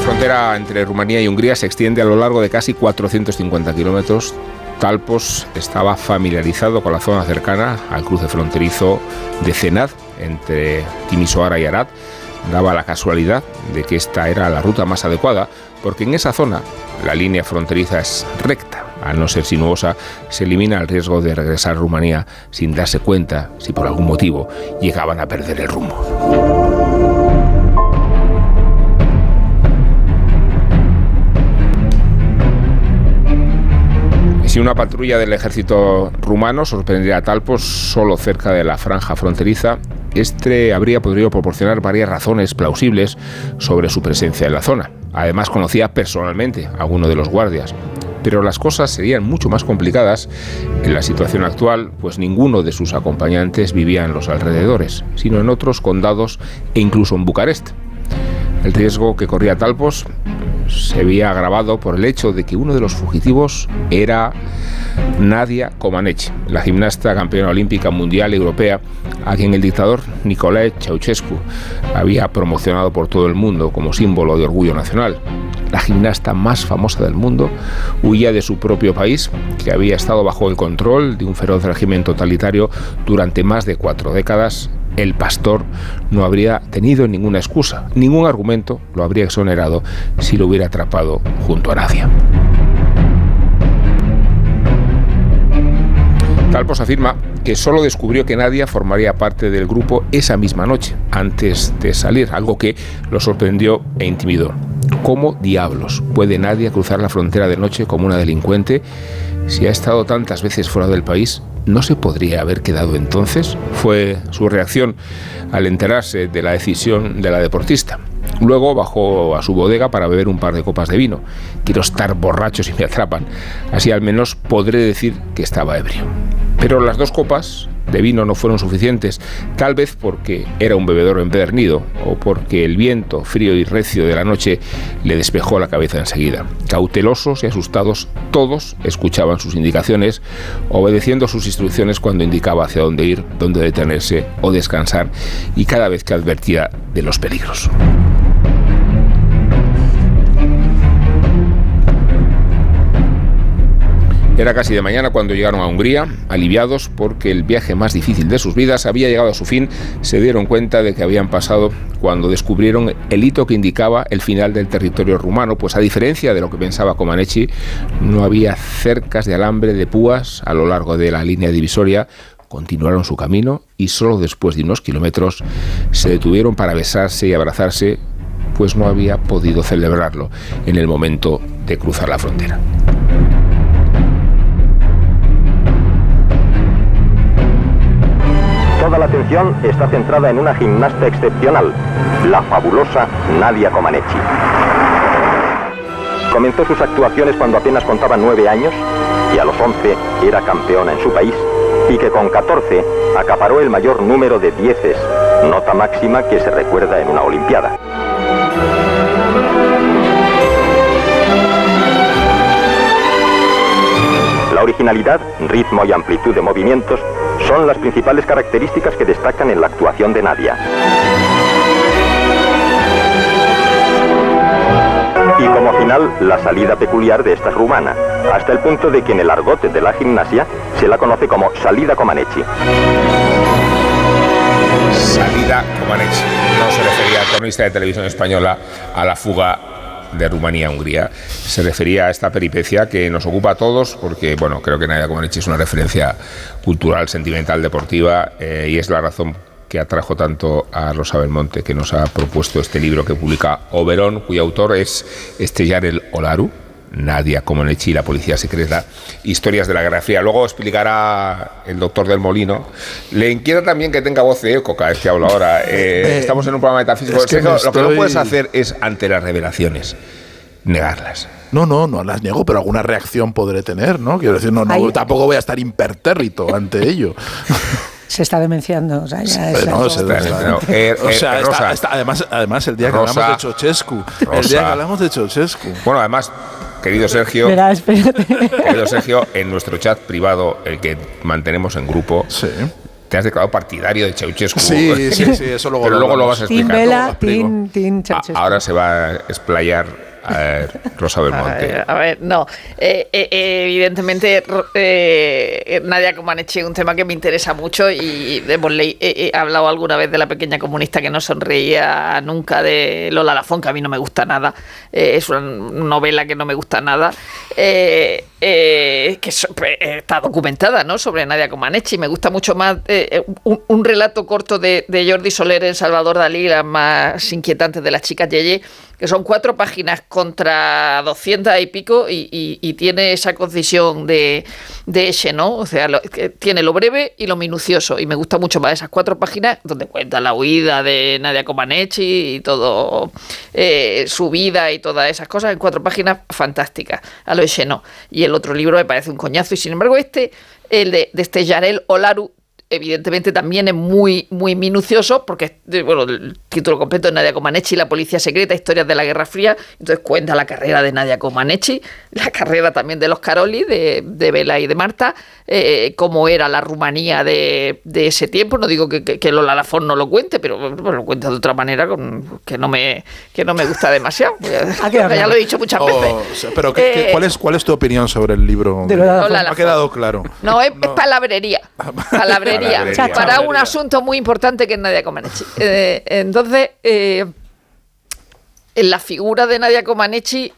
Frontera entre Rumanía y Hungría se extiende a lo largo de casi 450 kilómetros. Talpos estaba familiarizado con la zona cercana al cruce fronterizo de Cenad entre Timisoara y Arad. Daba la casualidad de que esta era la ruta más adecuada, porque en esa zona la línea fronteriza es recta. Al no ser sinuosa, se elimina el riesgo de regresar a Rumanía sin darse cuenta si por algún motivo llegaban a perder el rumbo. Si una patrulla del ejército rumano sorprendía a Talpos solo cerca de la franja fronteriza, este habría podido proporcionar varias razones plausibles sobre su presencia en la zona. Además, conocía personalmente a uno de los guardias. Pero las cosas serían mucho más complicadas en la situación actual, pues ninguno de sus acompañantes vivía en los alrededores, sino en otros condados e incluso en Bucarest. El riesgo que corría Talpos se había agravado por el hecho de que uno de los fugitivos era Nadia Comaneci, la gimnasta campeona olímpica mundial europea, a quien el dictador Nicolae Ceausescu había promocionado por todo el mundo como símbolo de orgullo nacional. La gimnasta más famosa del mundo huía de su propio país, que había estado bajo el control de un feroz régimen totalitario durante más de cuatro décadas el pastor no habría tenido ninguna excusa, ningún argumento lo habría exonerado si lo hubiera atrapado junto a Nadia. Talpos afirma que solo descubrió que Nadia formaría parte del grupo esa misma noche, antes de salir, algo que lo sorprendió e intimidó. ¿Cómo diablos puede Nadia cruzar la frontera de noche como una delincuente si ha estado tantas veces fuera del país? ¿No se podría haber quedado entonces? Fue su reacción al enterarse de la decisión de la deportista. Luego bajó a su bodega para beber un par de copas de vino. Quiero estar borracho si me atrapan. Así al menos podré decir que estaba ebrio. Pero las dos copas de vino no fueron suficientes, tal vez porque era un bebedor empedernido o porque el viento frío y recio de la noche le despejó la cabeza enseguida. Cautelosos y asustados, todos escuchaban sus indicaciones, obedeciendo sus instrucciones cuando indicaba hacia dónde ir, dónde detenerse o descansar y cada vez que advertía de los peligros. Era casi de mañana cuando llegaron a Hungría, aliviados porque el viaje más difícil de sus vidas había llegado a su fin, se dieron cuenta de que habían pasado cuando descubrieron el hito que indicaba el final del territorio rumano, pues a diferencia de lo que pensaba Comaneci, no había cercas de alambre de púas a lo largo de la línea divisoria, continuaron su camino y solo después de unos kilómetros se detuvieron para besarse y abrazarse, pues no había podido celebrarlo en el momento de cruzar la frontera. Toda la atención está centrada en una gimnasta excepcional, la fabulosa Nadia Comaneci. Comenzó sus actuaciones cuando apenas contaba nueve años y a los 11 era campeona en su país y que con 14 acaparó el mayor número de dieces, nota máxima que se recuerda en una Olimpiada. Originalidad, ritmo y amplitud de movimientos son las principales características que destacan en la actuación de Nadia. Y como final, la salida peculiar de esta rumana, hasta el punto de que en el argot de la gimnasia se la conoce como salida Comaneci. Salida Comaneci. No se refería al cronista de televisión española a la fuga de Rumanía a Hungría. Se refería a esta peripecia que nos ocupa a todos, porque bueno, creo que Nadia Comaneci es una referencia cultural, sentimental, deportiva, eh, y es la razón que atrajo tanto a Rosa Belmonte, que nos ha propuesto este libro que publica Oberón, cuyo autor es Estellar el Olaru, Nadia Comaneci y la policía secreta, historias de la Guerra Fría. Luego explicará el doctor del Molino. Le inquieta también que tenga voz de eco cada vez que hablo ahora. <laughs> Eh, estamos en un programa metafísico. es que Sergio, me Lo que no estoy- puedes hacer es, ante las revelaciones, negarlas. No, no, no las niego, pero alguna reacción podré tener, ¿no? Quiero decir, no, no, tampoco voy a estar impertérrito ante ello. <laughs> Se está demenciando. O sea, ya es no, se- eh, o eh, sea, Rosa. está- además, además, el día que Rosa. hablamos de Ceausescu, el día que hablamos de Ceausescu. Bueno, además, querido Sergio, Verá, querido Sergio, en nuestro chat privado, el que mantenemos en grupo, te has declarado partidario de Ceausescu. Sí, sí, sí, eso luego Pero lo luego lo vas a Team explicar. Vela, Team, team A- Ceausescu. Ahora se va a explayar eh, Rosa Belmonte. A ver, no. Eh, eh, eh, evidentemente, eh, Nadia Comaneci es un tema que me interesa mucho y hemos he, hablado alguna vez de la pequeña comunista que no sonreía nunca de Lola Lafón, que a mí no me gusta nada. Es una novela que no me gusta nada. Que so- está documentada ¿no? sobre Nadia Comaneci. Me gusta mucho más un, un relato corto de, de Jordi Soler en Salvador Dalí, las más inquietantes de las chicas Yeye, que son cuatro páginas contra 200 y pico y, y- y tiene esa concisión de, de ese, ¿no? O sea, lo- que tiene lo breve y lo minucioso. Y me gusta mucho más esas cuatro páginas donde cuenta la huida de Nadia Comaneci y todo, eh, su vida y todas esas cosas en cuatro páginas fantásticas. A lo ese no. Y el otro libro me parece un coñazo. Y sin embargo, este, el de, de este Olaru, evidentemente también es muy, muy minucioso, porque bueno, el título completo es Nadia Comaneci, la policía secreta, historias de la Guerra Fría. Entonces cuenta la carrera de Nadia Comaneci, <laughs> la carrera también de los Caroli, de, de Vela y de Marta, eh, cómo era la Rumanía de, de ese tiempo. No digo que, que, que Lola Lafón no lo cuente, pero bueno, lo cuenta de otra manera con, que, no me, que no me gusta demasiado. <laughs> Quedado ya lo he dicho muchas veces. Oh, sea, pero ¿qué- qué- Eh, ¿cuál, es, ¿cuál es tu opinión sobre el libro? De Lola Lafont. Lola ha quedado claro. No, es, es palabrería. <laughs> Palabrería. Palabrería. para un asunto muy importante que es Nadia Comaneci. Eh, entonces, eh, en la figura de Nadia Comaneci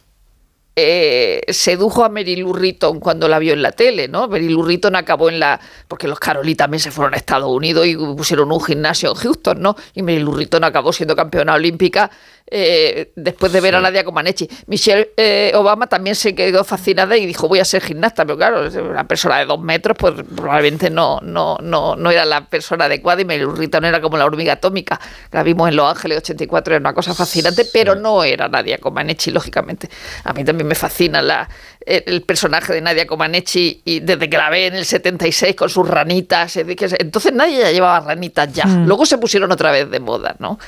eh, sedujo a Mary Lou Retton cuando la vio en la tele, ¿no? Mary Lou Retton acabó en la... Porque los Caroli también se fueron a Estados Unidos y pusieron un gimnasio en Houston, ¿no? Y Mary Lou Retton acabó siendo campeona olímpica eh, después de ver a Nadia Comaneci. Michelle eh, Obama también se quedó fascinada y dijo voy a ser gimnasta, pero claro, una persona de dos metros pues probablemente no, no, no, no era la persona adecuada y Lou Retton era como la hormiga atómica. La vimos en Los Ángeles 84, era una cosa fascinante, pero no era Nadia Comaneci, lógicamente. A mí también me fascina la, el, el personaje de Nadia Comaneci y desde que la ve en el 76 con sus ranitas. Entonces nadie ya llevaba ranitas ya. Mm. Luego se pusieron otra vez de moda, ¿no?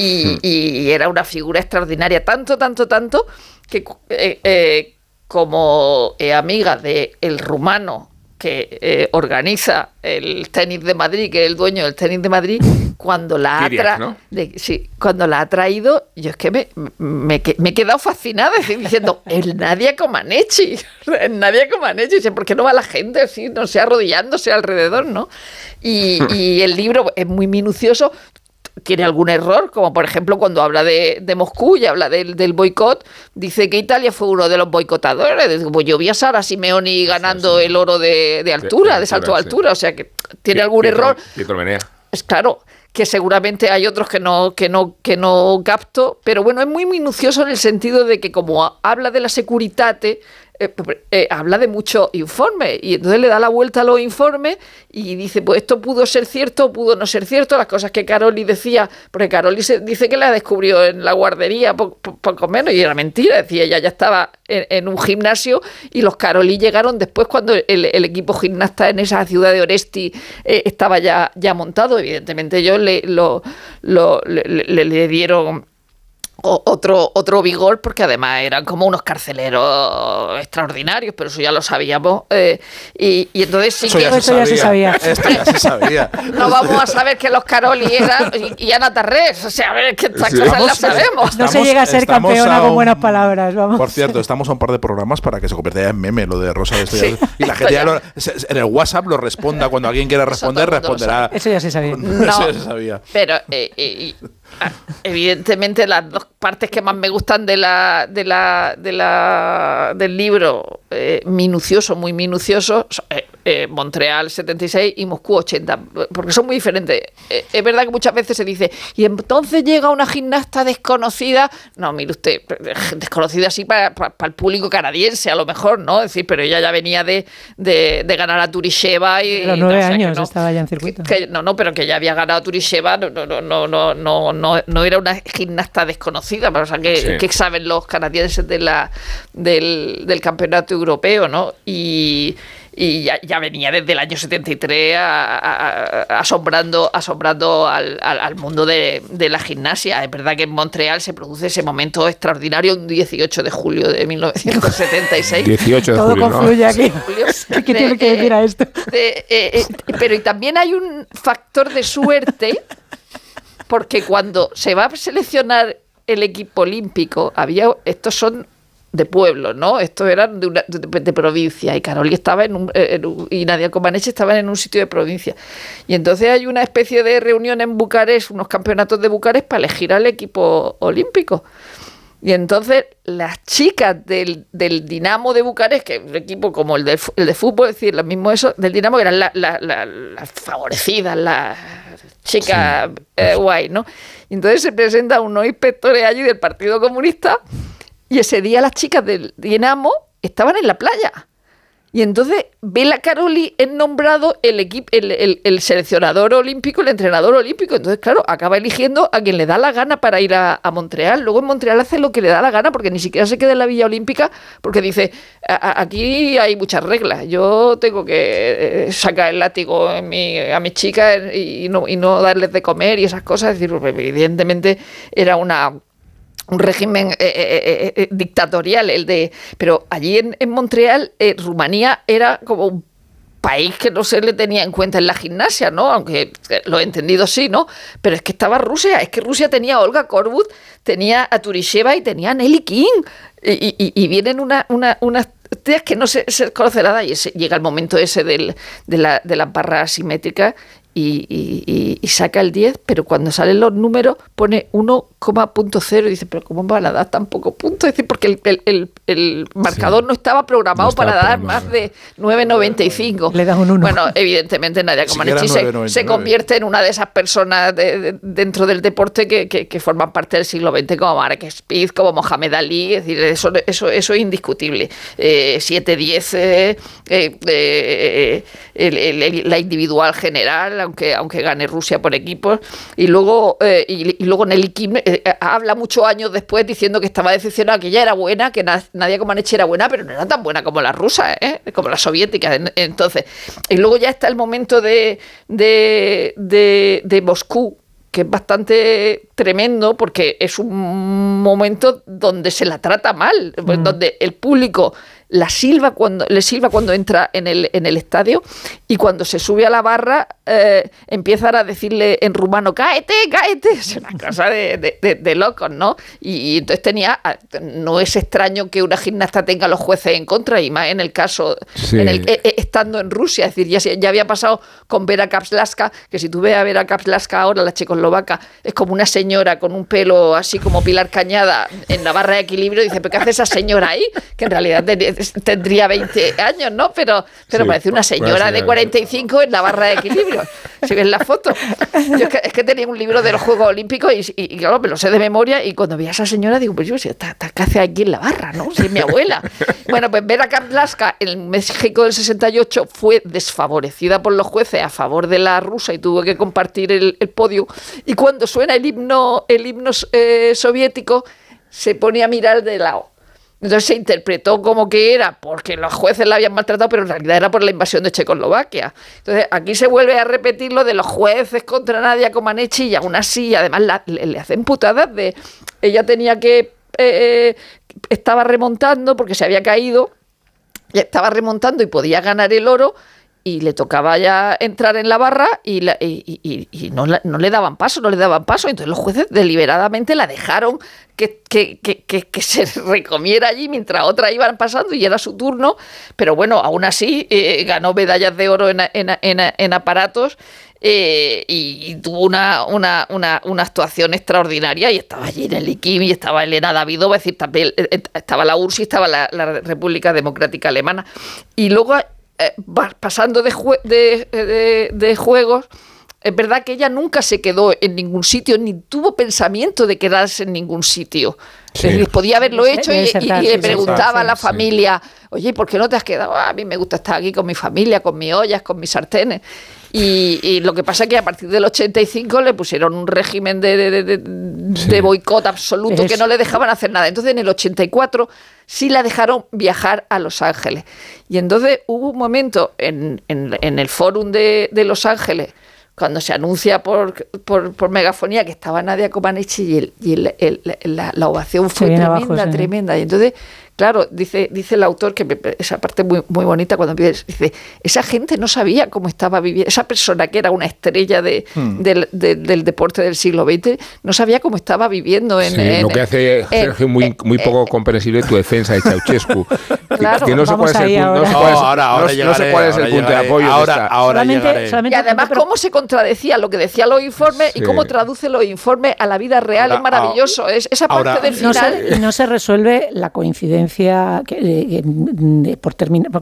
Y, y era una figura extraordinaria, tanto, tanto, tanto, que eh, eh, como eh, amiga del el rumano que organiza el tenis de Madrid, que es el dueño del tenis de Madrid, cuando la ha Kiriak, tra- ¿no? de- sí, cuando la ha traído, yo es que me, me, me he quedado fascinada diciendo, <laughs> el Nadia Comaneci, el Nadia Comaneci, dice, ¿por qué no va la gente así, no sé, arrodillándose alrededor, ¿no? Y, y el libro es muy minucioso, tiene algún error, como por ejemplo cuando habla de, de Moscú y habla del, del boicot, dice que Italia fue uno de los boicotadores. Pues yo vi a Sara Simeoni ganando el oro de, de altura, de, de salto a altura, o sea que tiene algún Pietro- error. Pietro Menea. Es claro que seguramente hay otros que no, que no, que no capto, pero bueno, es muy minucioso en el sentido de que como ha- habla de la securitate, eh, eh, habla de muchos informes y entonces le da la vuelta a los informes y dice, pues esto pudo ser cierto, pudo no ser cierto, las cosas que Caroli decía, porque Caroli dice que la descubrió en la guardería poco menos y era mentira, decía, ella ya estaba en, un gimnasio y los Caroli llegaron después cuando el, equipo gimnasta en esa ciudad de Oresti eh, estaba ya, ya montado, evidentemente ellos le, le, le dieron otro, otro vigor, porque además eran como unos carceleros extraordinarios, pero eso ya lo sabíamos. Eh, y, entonces sí eso que. Ya eso ya se sabía. Esto ya se sabía. <laughs> No vamos a saber que los Caroli eran y, Ana Tarrés. O sea, a ver, que estas cosas las sabemos. no se llega a ser campeona con buenas palabras. Vamos. Por cierto, estamos a un par de programas para que se convierta en meme lo de Rosa de Estrella. y la gente <laughs> ya lo, en el WhatsApp lo responda. Cuando alguien quiera responder, responderá. Eso ya se sabía. <laughs> eso ya se sabía. Pero. Eh, <laughs> Evidentemente las dos partes que más me gustan de la, de la, de la del libro, eh, minucioso, muy minucioso, eh, eh, Montreal 76 y Moscú 80, porque son muy diferentes. es verdad que muchas veces se dice, y entonces llega una gimnasta desconocida, no, mire usted, desconocida así para, el público canadiense a lo mejor, ¿no? Es decir, pero ella ya venía de, de, ganar a Turisheva y... los nueve años estaba ya en circuito. no, no, pero que ya había ganado a Turisheva, no, no, no, no, no no, era una gimnasta desconocida, pero, o sea, que, saben los canadienses de la, del, campeonato europeo, ¿no? Y, ya, venía desde el año 73 asombrando, asombrando al, mundo de, la gimnasia. Es verdad que en Montreal se produce ese momento extraordinario un 18 de julio de 1976. 18 de Todo julio, confluye aquí. <laughs> ¿Qué tiene que decir a esto? Eh, eh, pero y también hay un factor de suerte porque cuando se va a seleccionar el equipo olímpico, había estos son de pueblo, ¿no? Estos eran de, provincia y Caroli estaba en un, y Nadia Comaneci estaban en un sitio de provincia. Y entonces hay una especie de reunión en Bucarest, unos campeonatos de Bucarest para elegir al equipo olímpico. Y entonces las chicas del, Dinamo de Bucarest, que es un equipo como el de, el de fútbol, es decir, lo mismo eso, del Dinamo, que eran las favorecidas, las chica eh, guay, ¿no? Y entonces se presentan unos inspectores allí del Partido Comunista y ese día las chicas del Dinamo estaban en la playa. Y entonces Bela Caroli es nombrado el, el, seleccionador olímpico, el entrenador olímpico. Entonces, claro, acaba eligiendo a quien le da la gana para ir a, Montreal. Luego en Montreal hace lo que le da la gana porque ni siquiera se queda en la Villa Olímpica porque dice, aquí hay muchas reglas. Yo tengo que eh, sacar el látigo a mis chicas y no, y no darles de comer y esas cosas. Es decir, pues, evidentemente era una un régimen eh, eh, eh, dictatorial, el de. Pero allí en, en Montreal, Rumanía era como un país que no se le tenía en cuenta en la gimnasia, ¿no? Aunque lo he entendido sí, ¿no? Pero es que estaba Rusia, es que Rusia tenía a Olga Korbut, tenía a Turisheva y tenía a Nelly King. Y, vienen una, una, unas tías que no se, se conoce nada y llega el momento ese del, de, la, de las barras asimétricas y, saca el 10, pero cuando salen los números pone 1,0 y dice, pero ¿cómo van a dar tan poco puntos? Es decir, porque el, marcador no estaba programado para dar más de 9,95. Le das un 1. Bueno, evidentemente Nadia Comaneci se, convierte en una de esas personas dentro del deporte que, forman parte del siglo XX, como Marek Spiz, como Mohamed Ali, es decir, eso, eso, eso es indiscutible. 7-10, eh, eh, eh, la individual general, aunque, aunque gane Rusia por equipos. Y luego, eh, y, luego Nelly Kim eh, eh, habla muchos años después diciendo que estaba decepcionada, que ella era buena, que Nadia Comaneci era buena, pero no era tan buena como la rusa, como la soviética. Entonces, y luego ya está el momento de, de, de Moscú, que es bastante tremendo porque es un momento donde se la trata mal, pues, mm. donde el público la silba cuando, le silba cuando entra en el, en el estadio y cuando se sube a la barra eh, empiezan a decirle en rumano, cáete, cáete. <laughs> Es una cosa de, de, locos, ¿no? Y, entonces tenía, ah, no es extraño que una gimnasta tenga los jueces en contra y más en el caso, en el, eh, eh, estando en Rusia, es decir, ya, ya había pasado con Vera Kapslaska, que si tú ves a Vera Kapslaska ahora, la checoslovaca, es como una señora con un pelo así como Pilar Cañada en la barra de equilibrio, dice, ¿pero qué hace esa señora ahí? Que en realidad tendría 20 años, ¿no? Pero, pero Sí, parece una buena señora de señora. 45 en la barra de equilibrio. Si ves la foto. Yo es, que, es que tenía un libro de los Juegos Olímpicos y, y- y, claro, me lo sé de memoria y cuando vi a esa señora digo, pues yo, si está, está- ¿qué hace aquí en la barra, no? Si es mi abuela. Bueno, pues Vera Kaplaska en México del 68 fue desfavorecida por los jueces a favor de la rusa y tuvo que compartir el, el podio. Y cuando suena el himno, el himno eh, soviético, se pone a mirar de lado. Entonces se interpretó como que era porque los jueces la habían maltratado, pero en realidad era por la invasión de Checoslovaquia. Entonces aquí se vuelve a repetir lo de los jueces contra Nadia Comaneci y aún así, además le, le hacen putadas de... Ella tenía que... eh, estaba remontando porque se había caído y estaba remontando y podía ganar el oro y le tocaba ya entrar en la barra y, la- y- no, no le daban paso, no le daban paso. Entonces los jueces deliberadamente la dejaron que, que- que- que- se <laughs> recomiera allí mientras otras iban pasando y era su turno. Pero bueno, aún así eh, ganó medallas de oro en, en- en- en aparatos. eh, y, tuvo una, una, una, una actuación extraordinaria y estaba allí en el IKIM y estaba Elena Davidova, es decir, también eh, estaba la URSS y estaba la República Democrática Alemana. Y luego eh, pasando de, jue- de, de- de juegos, es verdad que ella nunca se quedó en ningún sitio, ni tuvo pensamiento de quedarse en ningún sitio. Sí. Es decir, podía haberlo hecho y, le preguntaba a la familia, oye, ¿por qué no te has quedado? "Ah, a mí me gusta estar aquí con mi familia, con mis ollas, con mis sartenes. Y, y lo que pasa es que a partir del 85 le pusieron un régimen de, de, de- de- de boicot absoluto que no le dejaban hacer nada. Entonces en el 84 sí la dejaron viajar a Los Ángeles. Y entonces hubo un momento en, en- en el fórum de, de Los Ángeles, cuando se anuncia por, por, por megafonía que estaba Nadia Comaneci y, el- y el- el- la, la ovación fue tremenda, abajo, sí. tremenda. Y entonces, claro, dice, dice el autor que me- esa parte muy, muy bonita cuando empieza, dice, esa gente no sabía cómo estaba viviendo, esa persona que era una estrella de, Hmm. del, de- del deporte del siglo XX, no sabía cómo estaba viviendo en... Sí, en- lo que hace en- Sergio muy, muy poco comprensible tu defensa de Ceausescu. <laughs> Claro, que no sé cuál es el punto, no sé ahora. cuál es- No, ahora- no ahora sé- no sé llegaré, cuál es el ahora punto de llegaré. apoyo Ahora- ahora solamente, llegaré. solamente Y además, pero- cómo se contradecía lo que decían los informes Sí. y cómo traduce los informes a la vida real Ahora, es maravilloso. Es, esa parte ahora- del no final. se, no se resuelve la coincidencia, que, eh, de- por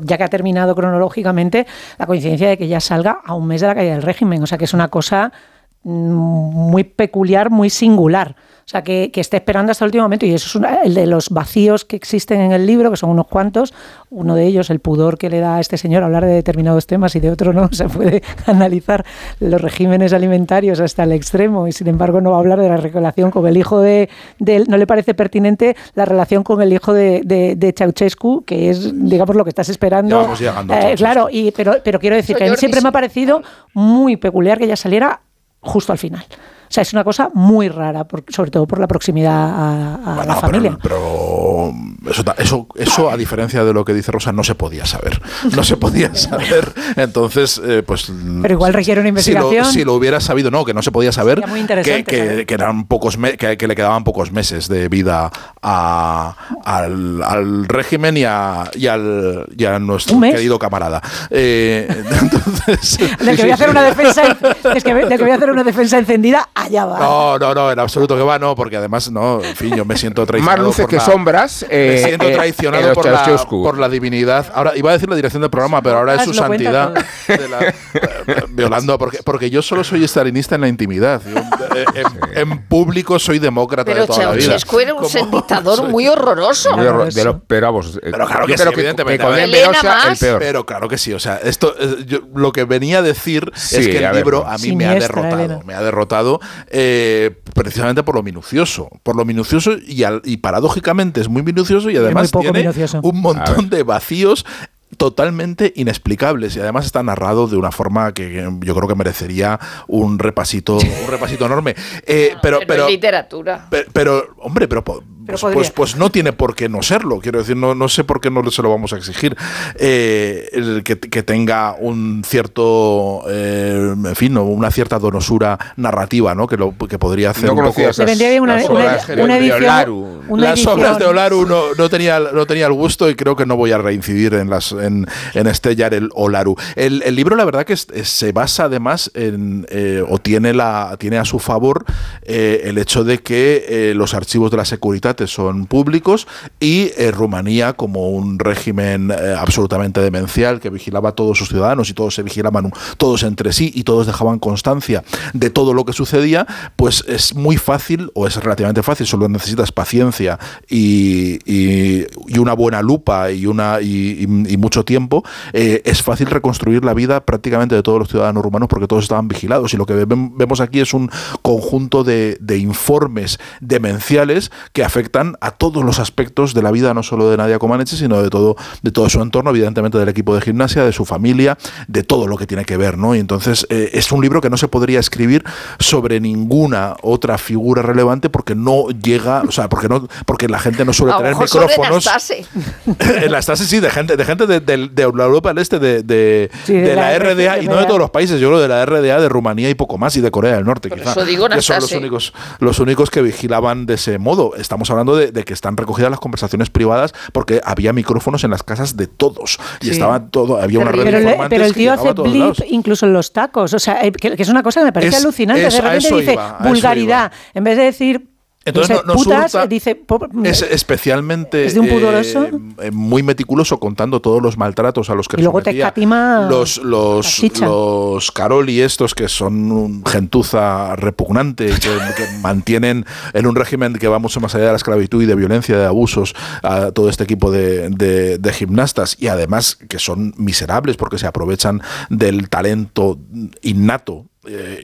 ya que ha terminado cronológicamente, la coincidencia de que ya salga a un mes de la caída del régimen. O sea, que es una cosa mm, muy peculiar, muy singular. O sea, que, que esté esperando hasta el último momento. Y eso es una- el de los vacíos que existen en el libro, que son unos cuantos. Uno de ellos, el pudor que le da a este señor hablar de determinados temas y de otro no. <laughs> Se puede analizar los regímenes alimentarios hasta el extremo y, sin embargo, no va a hablar de la relación con el hijo de, de él. No le parece pertinente la relación con el hijo de, de, de Ceausescu, que es, digamos, lo que estás esperando. Ya vamos llegando a Eh, claro, y, pero, pero quiero decir que a mí siempre me ha parecido muy peculiar que ella saliera justo al final. O sea, es una cosa muy rara, por- sobre todo por la proximidad a, a Bueno, la familia. Pero, pero eso, eso, eso, a diferencia de lo que dice Rosa, no se podía saber. No se podía <laughs> saber. Entonces, eh, pues. Pero igual requiere una Si lo, investigación. si lo hubiera sabido, no, que no se podía saber. Muy Que, interesante que- que eran pocos que, que le quedaban pocos meses de vida a- al, al régimen y a, y al, y a nuestro querido camarada. Eh, <laughs> entonces. <laughs> Del que voy a hacer una defensa, es que, del que voy a hacer una defensa encendida, allá va. No, no, no, en absoluto que va, no, porque además, no, en fin, yo me siento <laughs> Más traicionado. luces por que la- sombras. me eh, siento eh, traicionado los por la, por la divinidad. Ahora iba a decir la dirección del programa, pero ahora es su santidad. <laughs> de la- eh, violando, porque, porque yo solo soy estalinista en la intimidad. Yo, eh, en, en público soy demócrata Pero de toda la vida. Ceausescu era un dictador <laughs> muy horrorroso. Muy horror- de lo- pero vamos, eh, Pero claro que sí, que, evidentemente. que el más. peor. Pero claro que sí, o sea, esto eh, yo- lo que venía a decir Sí, es que el libro a mí me ha derrotado, Elena. me ha derrotado eh, precisamente por lo minucioso, por lo minucioso y, al- y paradójicamente es muy minucioso y además muy poco tiene minucioso. un montón de vacíos totalmente inexplicables y además está narrado de una forma que yo creo que merecería un repasito un repasito enorme Eh, <laughs> pero pero, literatura. Pe- Pero, hombre, pero, po- pues, pues, pues no tiene por qué no serlo. Quiero decir, no, no sé por qué no se lo vamos a exigir. Eh, el que, que tenga un cierto, eh, en fin, ¿no? una cierta donosura narrativa, ¿no? Que, lo, que podría hacer No un poco... conocía esas- vendría una, las una- obras de una edición. Olaru. una las edición- obras de Olaru no, no tenía, no tenía el gusto y creo que no voy a reincidir en las en, en estellar el Olaru. El, el libro, la verdad, que es- es- se basa además en eh, o tiene la tiene a su favor eh, el hecho de que eh, los archivos de la Securitat son públicos y eh, Rumanía como un régimen eh, absolutamente demencial que vigilaba a todos sus ciudadanos y todos se vigilaban todos entre sí y todos dejaban constancia de todo lo que sucedía, pues es muy fácil o es relativamente fácil, solo necesitas paciencia y, una buena lupa y, una, y, mucho tiempo, eh, es fácil reconstruir la vida prácticamente de todos los ciudadanos rumanos porque todos estaban vigilados. Y lo que ve- vemos aquí es un conjunto de, de informes demenciales que afectan a todos los aspectos de la vida, no solo de Nadia Comaneci, sino de todo, de todo su entorno, evidentemente del equipo de gimnasia, de su familia, de todo lo que tiene que ver, ¿no? Y entonces eh, es un libro que no se podría escribir sobre ninguna otra figura relevante porque no llega, o sea, porque no, porque la gente no suele A tener micrófonos. <laughs> En las tasas sí, de gente, de gente de, de- de la Europa del Este, de, de, Sí, de de la, la RDA, y no de todos los países, yo creo de la RDA, de Rumanía y poco más, y de Corea del Norte, quizá. eso digo que son los únicos, los únicos que vigilaban de ese modo. Estamos hablando de, de que están recogidas las conversaciones privadas porque había micrófonos en las casas de todos. Y Sí. estaba todo, había una red pero, de pero el tío hace blip lados. incluso en los tacos. O sea, eh, que, que es una cosa que me parece Es- alucinante. es- de repente dice iba, vulgaridad. En vez de decir. Entonces no sé, no- nos putas, hurta- dice. Es especialmente Es de un eh, pudoroso. eh, muy meticuloso contando todos los maltratos a los que Y luego te sometía escatima los los los Caroli estos que son un gentuza repugnante que, que mantienen en un régimen que va mucho más allá de la esclavitud y de violencia de abusos a todo este equipo de, de- de gimnastas y además que son miserables porque se aprovechan del talento innato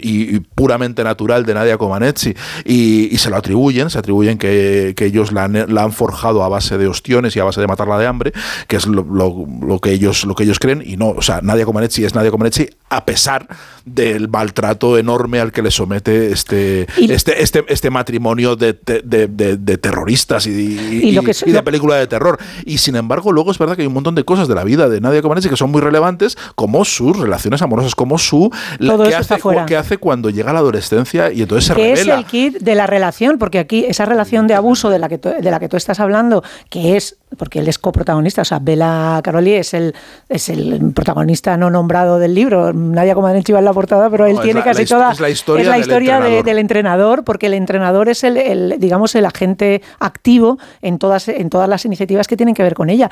y, puramente natural de Nadia Comaneci. Y, y se lo atribuyen, se atribuyen que, que ellos la han, la han forjado a base de ostiones y a base de matarla de hambre, que es lo, lo- lo que ellos lo que ellos creen y no, o sea, Nadia Comaneci es Nadia Comaneci a pesar del maltrato enorme al que le somete este este, este, este matrimonio de, de- de- terroristas y, y- Y lo y- que es- y de lo- película de terror. Y sin embargo, luego es verdad que hay un montón de cosas de la vida de Nadia Comaneci que son muy relevantes, como sus relaciones amorosas, como su Todo que eso hace, está fuera. que hace cuando llega la adolescencia y entonces se que es revela. el kit de la relación, porque aquí esa relación de abuso de la que tú, de la que tú estás hablando, que es porque él es coprotagonista, o sea, Bela Caroli es el es el protagonista no nombrado del libro, Nadia Comaneci va en la portada, pero él No, tiene la- casi la toda es la historia es la del de- entrenador. del entrenador, porque el entrenador es el, el, digamos el agente activo en todas en todas las iniciativas que tienen que ver con ella.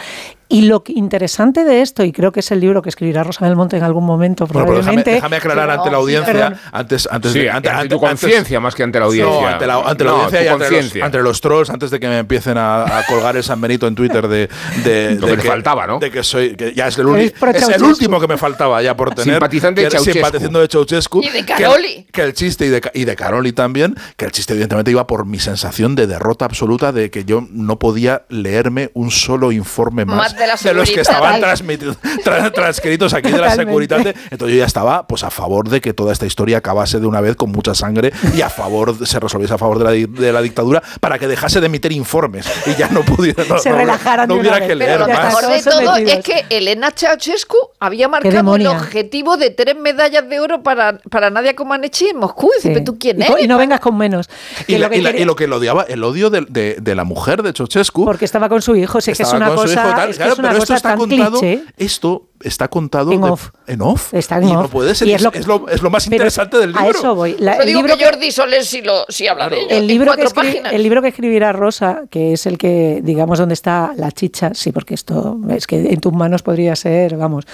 Y lo interesante de esto, y creo que es el libro que escribirá Rosa del Monte en algún momento, Bueno, pero déjame, probablemente. déjame aclarar ante la audiencia, perdón. antes, antes Sí, de ante ante- tu antes- conciencia más que ante la audiencia. No, ante la, ante la No, audiencia y ante los, ante los trolls, antes de que me empiecen a, a colgar el San Benito en Twitter de, de, Lo de que faltaba, ¿no? De que soy, que ya es el, es el último que me faltaba ya por tener. Simpatizante que de Ceausescu. Simpatizando de Ceausescu. Y de Caroli. Que, el chiste, y de, y de Caroli también, que el chiste evidentemente iba por mi sensación de derrota absoluta de que yo no podía leerme un solo informe más, Más de la los que estaban transmitidos, tra- transcritos aquí de la. Securitate. Entonces yo ya estaba pues a favor de que toda esta historia acabase de una vez con mucha sangre y a favor se resolviese a favor de la, de la dictadura para que dejase de emitir informes y ya no pudiera no, Se no- relajaran no una hubiera vez. que Pero leer lo Ya más. mejor de todo es que Elena Ceausescu había marcado el objetivo de tres medallas de oro para, para Nadia Comaneci en Moscú. Y dice, Sí. ¿pero tú quién eres? y no vengas con menos. Y, la- lo que y la- y lo que lo odiaba, el odio de, de- de la mujer de Ceausescu. porque estaba con su hijo, sé que es una hijo cosa, tal, que claro, es una pero esto cosa está contado, cliché. esto está contado En de- off. en off. Está en y no off. puede ser, Y es, lo- es lo, es lo más interesante del libro. A eso voy. La- el, digo libro que Jordi Soler sí, lo, sí habla de ello. el en libro, que cuatro escri- páginas. el libro que escribirá Rosa, que es el que, digamos, donde está la chicha, sí, porque esto es que en tus manos podría ser, vamos,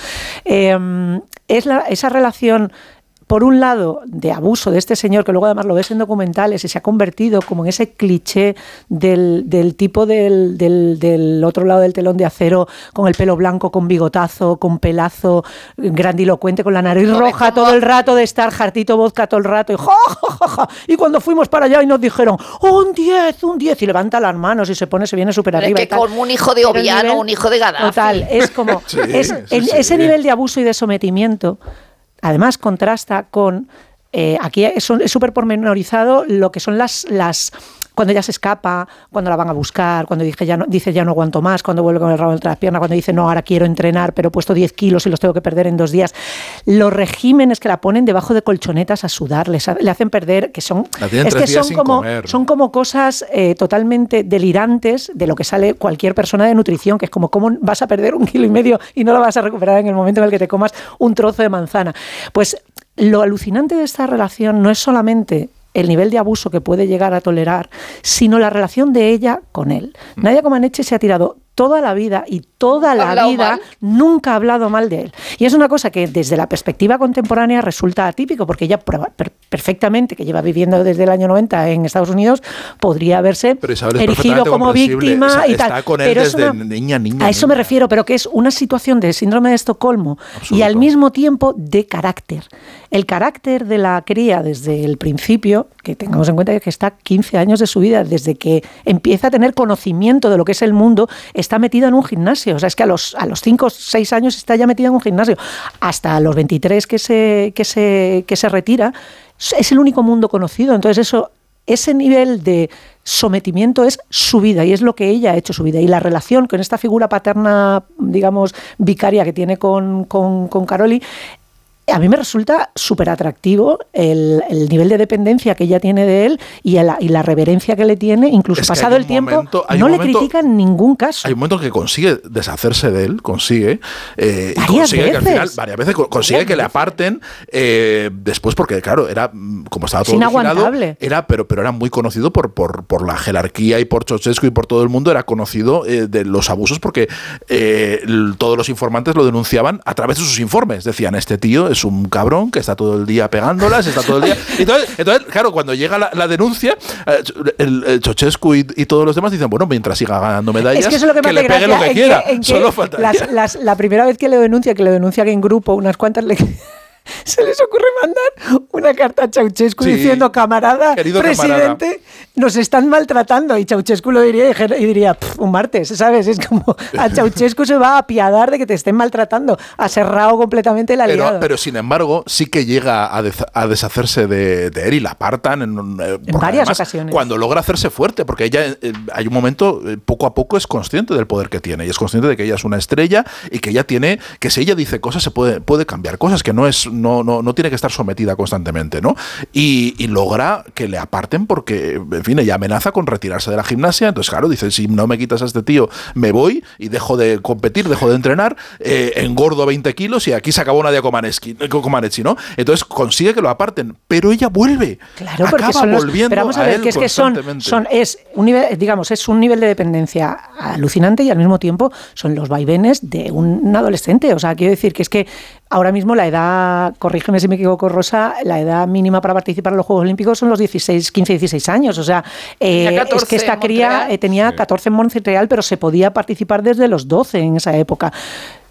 eh, es la- esa relación por un lado, de abuso de este señor, que luego además lo ves en documentales y se ha convertido como en ese cliché del, del tipo del, del- del otro lado del telón de acero, con el pelo blanco, con bigotazo, con pelazo, grandilocuente, con la nariz roja todo el rato, de estar jartito vodka todo el rato, y, ¡ja, ja, ja, ja! y cuando fuimos para allá y nos dijeron, "Oh, un 10, un 10, y levanta las manos y se pone, se viene súper es arriba. que como un hijo de Obiano, nivel- un hijo de Gaddafi. Total, es como <laughs> Sí, es, sí, en sí. ese nivel de abuso y de sometimiento, además contrasta con eh, aquí es súper pormenorizado lo que son las las cuando ella se escapa, cuando la van a buscar, cuando dice ya no, dice ya no aguanto más, cuando vuelve con el rabo entre las piernas, cuando dice no, ahora quiero entrenar, pero he puesto 10 kilos y los tengo que perder en dos días. Los regímenes que la ponen debajo de colchonetas a sudar, les le hacen perder, que son, es que son como, comer. son como cosas eh, totalmente delirantes de lo que sale cualquier persona de nutrición, que es como cómo vas a perder un kilo y medio y no lo vas a recuperar en el momento en el que te comas un trozo de manzana. Pues lo alucinante de esta relación no es solamente el nivel de abuso que puede llegar a tolerar, sino la relación de ella con él. Nadia Comaneci se ha tirado toda la vida y toda la hablado vida mal. nunca ha hablado mal de él. Y es una cosa que desde la perspectiva contemporánea resulta atípico, porque ella per- perfectamente, que lleva viviendo desde el año 90 en Estados Unidos, podría haberse es erigido como víctima O sea, y tal. Está con él Pero es desde una- niña, niña. a eso me refiero, pero que es una situación de síndrome de Estocolmo y al mismo tiempo de carácter. El carácter de la cría desde el principio, que tengamos en cuenta que está 15 años de su vida, desde que empieza a tener conocimiento de lo que es el mundo, está metida en un gimnasio. O sea, es que a los, a los 5 o 6 años está ya metida en un gimnasio. Hasta los 23 que se, que se, que se retira, es el único mundo conocido. Entonces eso ese nivel de sometimiento es su vida y es lo que ella ha hecho su vida. Y la relación con esta figura paterna, digamos, vicaria que tiene con, con, con Caroli, a mí me resulta súper atractivo el, el nivel de dependencia que ella tiene de él y, el- y la reverencia que le tiene, incluso Es pasado el tiempo, momento- no le momento- critica en ningún caso. Hay un momento que consigue deshacerse de él, consigue, eh, y consigue que al final, varias veces, co- consigue Varias que le aparten eh, después, porque claro, era mm, como estaba todo inaguantable. era, pero, pero era muy conocido por, por, por la jerarquía y por Ceausescu y por todo el mundo, era conocido eh, de los abusos porque todos los informantes lo denunciaban a través de sus informes. Decían, este tío es un cabrón que está todo el día pegándolas, está todo el día... <laughs> Entonces, entonces claro, cuando llega la, la denuncia, eh, el, el Ceausescu y, y todos los demás dicen, bueno, mientras siga ganando medallas, Es que eso es lo que, me le pegue gracia, lo que quiera. en que Solo faltaría. las- las- la primera vez que le denuncia, que le denuncia que en grupo, unas cuantas le... <laughs> <laughs> Se les ocurre mandar una carta a Ceausescu Sí. diciendo, camarada, presidente, nos están maltratando. Y Ceausescu lo diría y diría, "Pff, un martes, ¿sabes? Es como, a <laughs> Ceausescu se va a apiadar de que te estén maltratando. Ha cerrado completamente el aliado. Pero, pero sin embargo, sí que llega a, deshacerse de, de él y la apartan en, eh, varias ocasiones. Cuando logra hacerse fuerte, porque ella eh, hay un momento, eh, poco a poco es consciente del poder que tiene y es consciente de que ella es una estrella y que ella tiene, que si ella dice cosas se puede, puede cambiar cosas, que no es, no, no, no tiene que estar sometida constantemente, ¿no? Y, y logra que le aparten porque, en fin, ella amenaza con retirarse de la gimnasia. Entonces, claro, dice, si no me quitas a este tío, me voy y dejo de competir, dejo de entrenar, eh, engordo 20 kilos y aquí se acabó Nadia Comaneci, ¿no? Entonces consigue que lo aparten, pero ella vuelve. Claro, porque acaba son los, volviendo pero vamos a, a ver, él que es que son es un nivel, digamos, es un nivel de dependencia alucinante y al mismo tiempo son los vaivenes de un adolescente. O sea, quiero decir que es que ahora mismo la edad, corrígeme si me equivoco, Rosa, la edad mínima para participar en los Juegos Olímpicos son los 16, 15, 16 años. O sea, eh, es 14 que esta cría eh, tenía 14 en Montreal, pero se podía participar desde los 12 en esa época.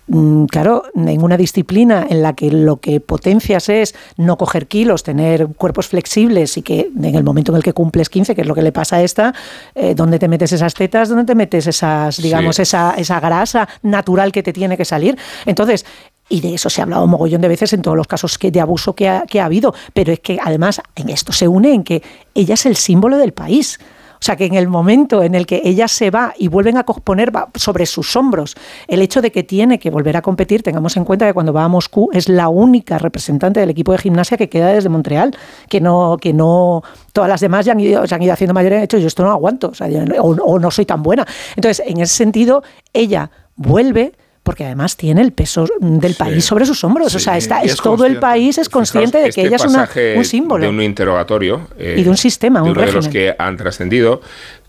Mm, Claro, en una disciplina en la que lo que potencias es no coger kilos, tener cuerpos flexibles y que en el momento en el que cumples 15, que es lo que le pasa a esta, eh, ¿dónde te metes esas tetas? ¿Dónde te metes esas, digamos, Sí. esa, esa grasa natural que te tiene que salir? Entonces, y de eso se ha hablado un mogollón de veces en todos los casos que, de abuso que ha, que ha habido, pero es que además en esto se une en que ella es el símbolo del país. O sea, que en el momento en el que ella se va y vuelven a poner sobre sus hombros el hecho de que tiene que volver a competir, tengamos en cuenta que cuando va a Moscú es la única representante del equipo de gimnasia que queda desde Montreal, que no, que no, todas las demás ya han ido, se han ido haciendo mayores, de hecho yo esto no aguanto, o, sea, yo o- o no soy tan buena. Entonces, en ese sentido, ella vuelve porque además tiene el peso del país sobre sus hombros. o sea, está, es es todo el país es consciente de que este ella es una- un símbolo. De un interrogatorio. eh, Y de un sistema, de un uno de los régimen. que han trascendido,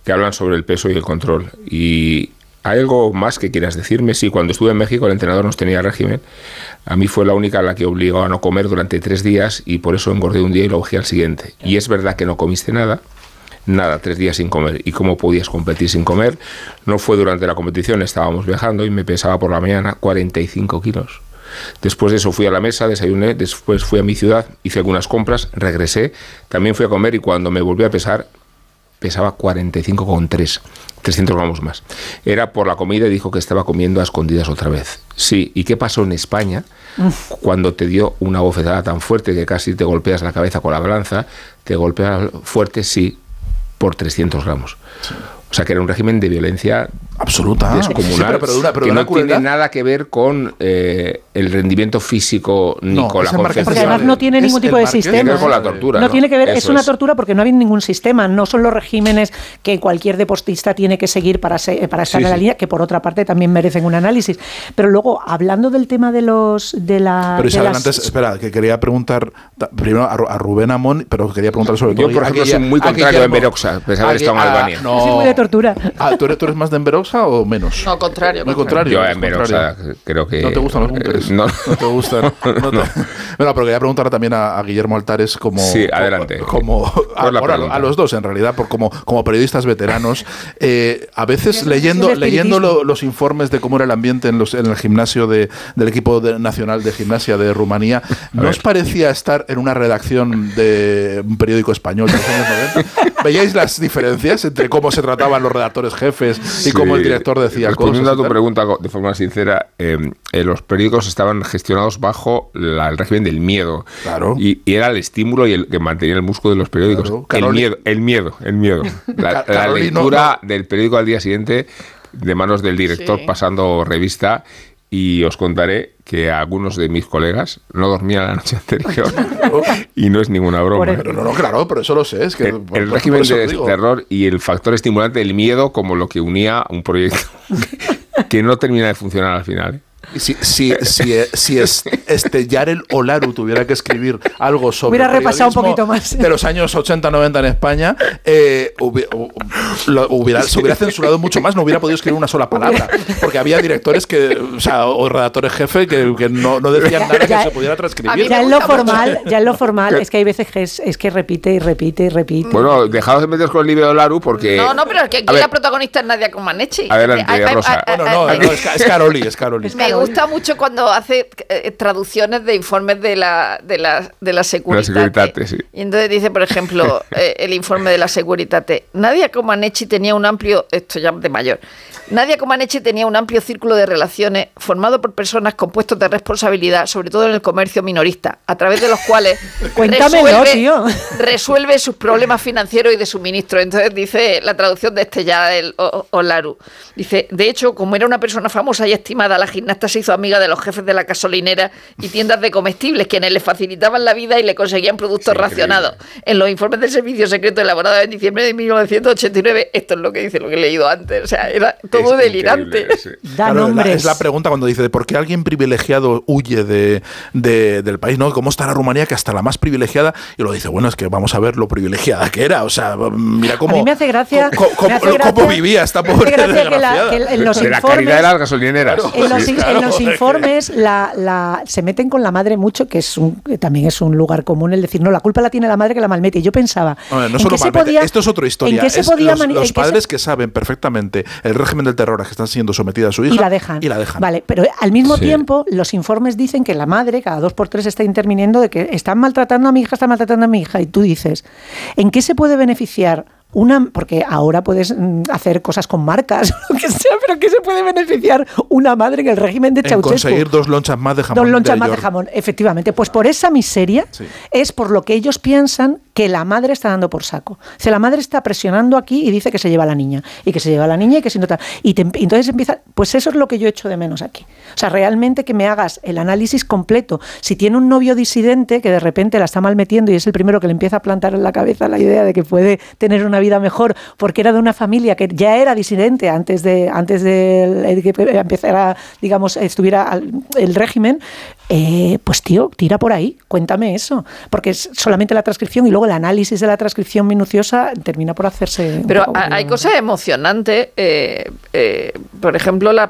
que hablan sobre el peso y el control. Y ¿hay algo más que quieras decirme? Sí, cuando estuve en México el entrenador nos tenía régimen. A mí fue la única a la que obligó a no comer durante tres días y por eso engordé un día y lo bajé al siguiente. Y es verdad que no comiste nada. Nada, tres días sin comer. ¿Y cómo podías competir sin comer? No fue durante la competición, estábamos viajando y me pesaba por la mañana 45 kilos. Después de eso fui a la mesa, desayuné, después fui a mi ciudad, hice algunas compras, regresé, también fui a comer y cuando me volví a pesar pesaba 45,3, 300 gramos más. Era por la comida y dijo que estaba comiendo a escondidas otra vez. Sí, ¿y qué pasó en España cuando te dio una bofetada tan fuerte que casi te golpeas la cabeza con la balanza? Te golpea fuerte, sí, por 300 gramos. O sea que era un régimen de violencia Absoluta. descomunal, Sí, pero- pero de una- pero que de no tiene nada que ver con eh, el rendimiento físico ni No, con la. Porque además no tiene ningún tipo de sistema. Tiene que ver con la tortura. No, tiene que ver, es una tortura porque no hay ningún sistema, no son los regímenes que cualquier deportista tiene que seguir para, se- para estar Sí, en la sí. línea, que por otra parte también merecen un análisis. Pero luego, hablando del tema de los de la Pero de Isabel, las- antes, espera, que quería preguntar ta- primero a, Ru- a Rubén Amón, pero quería preguntar sobre todo. Yo, por ejemplo, soy muy contrario a Guillermo. Enveroxa, a pesar de A haber estado en Albania. no. Sí, muy de tortura. Ah, ¿tú, eres, tú eres más de Enveroxa o menos? No, contrario. Muy contrario. Yo es en Enveroxa creo que... ¿No te gustan los búnkeres? Eh, No, No te gustan. <laughs> No te- No. Bueno, pero quería preguntar también a, a Guillermo Altares como... Sí, adelante. Como, a, a- los dos, en realidad, por, como, como periodistas veteranos. eh, a veces leyendo, leyendo lo- los informes de cómo era el ambiente en, los, en el gimnasio de, del equipo de- nacional de gimnasia de Rumanía, ¿no os parecía estar en una redacción de un periódico español de los años 90? ¿Veíais las diferencias entre cómo se trataban los redactores jefes y cómo el director decía cosas? Respondiendo a y tu pregunta de forma sincera, eh, eh, los periódicos estaban gestionados bajo la- el régimen del miedo. Claro. Y, y era el estímulo y el que mantenía el músculo de los periódicos. Claro. El Caroli- miedo, el miedo, el miedo. <laughs> La, no, lectura del periódico al día siguiente de manos del director Sí. pasando revista. Y os contaré que algunos de mis colegas no dormían la noche anterior. <laughs> y no es ninguna broma. Pero no, no, claro, pero eso lo sé. Es que, El, por- el régimen de terror y el factor estimulante del miedo como lo que unía un proyecto <laughs> que no termina de funcionar al final. ¿eh? Si, si, si, si es, este Yarel Olaru tuviera que escribir algo sobre Hubiera repasado un poquito más. de los años 80-90 en España, eh, hubi- hu- lo- hubiera, se hubiera censurado mucho más, no hubiera podido escribir una sola palabra, porque había directores que, o, sea, o redactores jefe que, que no, no decían nada que Ya- se pudiera transcribir. Ya en lo formal, ya en lo formal es que hay veces que es, es que repite y repite y repite. Bueno, dejaos de meter con el libro de Laru porque... No, no, pero es que aquí la protagonista es Nadia Comaneci. Adelante, Rosa. Bueno, no, no, es, Ca- es Caroli, es Caroli. Me gusta mucho cuando hace eh, traducciones de informes de la, de la, de la Securitate. Securitate, sí. Y entonces dice, por ejemplo, <laughs> eh, el informe de la Securitate. Nadia Comaneci tenía un amplio, esto ya de mayor, Nadia Comaneci tenía un amplio círculo de relaciones formado por personas con puestos de responsabilidad, sobre todo en el comercio minorista, a través de los cuales <laughs> resuelve, tío. <laughs> resuelve sus problemas financieros y de suministro. Entonces dice la traducción de este ya O- Olaru. Dice, de hecho, como era una persona famosa y estimada, la gimnasta se hizo amiga de los jefes de la gasolinera y tiendas de comestibles, quienes le facilitaban la vida y le conseguían productos Sí, increíble. racionados. En los informes del servicio secreto elaborado en diciembre de 1989, esto es lo que dice lo que he leído antes. O sea, era todo Es delirante. Da Claro, la- nombres. es la pregunta cuando dice, ¿por qué alguien privilegiado huye de, de- del país? ¿no? ¿Cómo está la Rumanía que hasta la más privilegiada? Y lo dice, bueno, es que vamos a ver lo privilegiada que era. O sea, mira cómo, a mí me hace gracia. cómo, cómo- me hace cómo gracia- vivía esta pobre gracia que la- desgraciada. que en los de la informes- caridad de las gasolineras. En los, Sí. en los informes la, la- se meten con la madre mucho, que es un, que también es un lugar común el decir, no, la culpa la tiene la madre que la malmete. Y yo pensaba, no ¿en qué se podía- esto es otra historia. ¿En qué se Es podía los, mani- los en qué se- padres que saben perfectamente el régimen del terror a que están siendo sometida a su hija y la dejan. y la dejan. Vale, pero al mismo Sí. tiempo los informes dicen que la madre cada dos por tres está interviniendo de que están maltratando a mi hija, están maltratando a mi hija. Y tú dices, ¿en qué se puede beneficiar? Una, porque ahora puedes mm, hacer cosas con marcas, <laughs> lo que sea, pero ¿qué se puede beneficiar una madre en el régimen de En Ceausescu? conseguir dos lonchas más de jamón. Dos lonchas de más de jamón, efectivamente. Pues por esa miseria Sí. es por lo que ellos piensan que la madre está dando por saco. O sea, la madre está presionando aquí y dice que se lleva a la niña. Y que se lleva a la niña y que si no tal. Y te- y entonces empieza. Pues eso es lo que yo echo de menos aquí. O sea, realmente que me hagas el análisis completo. Si tiene un novio disidente que de repente la está mal metiendo y es el primero que le empieza a plantar en la cabeza la idea de que puede tener una vida mejor porque era de una familia que ya era disidente antes de antes de que empezara, digamos, estuviera al- el régimen, eh, pues tío, tira por ahí, cuéntame eso, porque es solamente la transcripción y luego el análisis de la transcripción minuciosa termina por hacerse. Pero poco- hay cosas emocionantes. eh, eh, por ejemplo, la,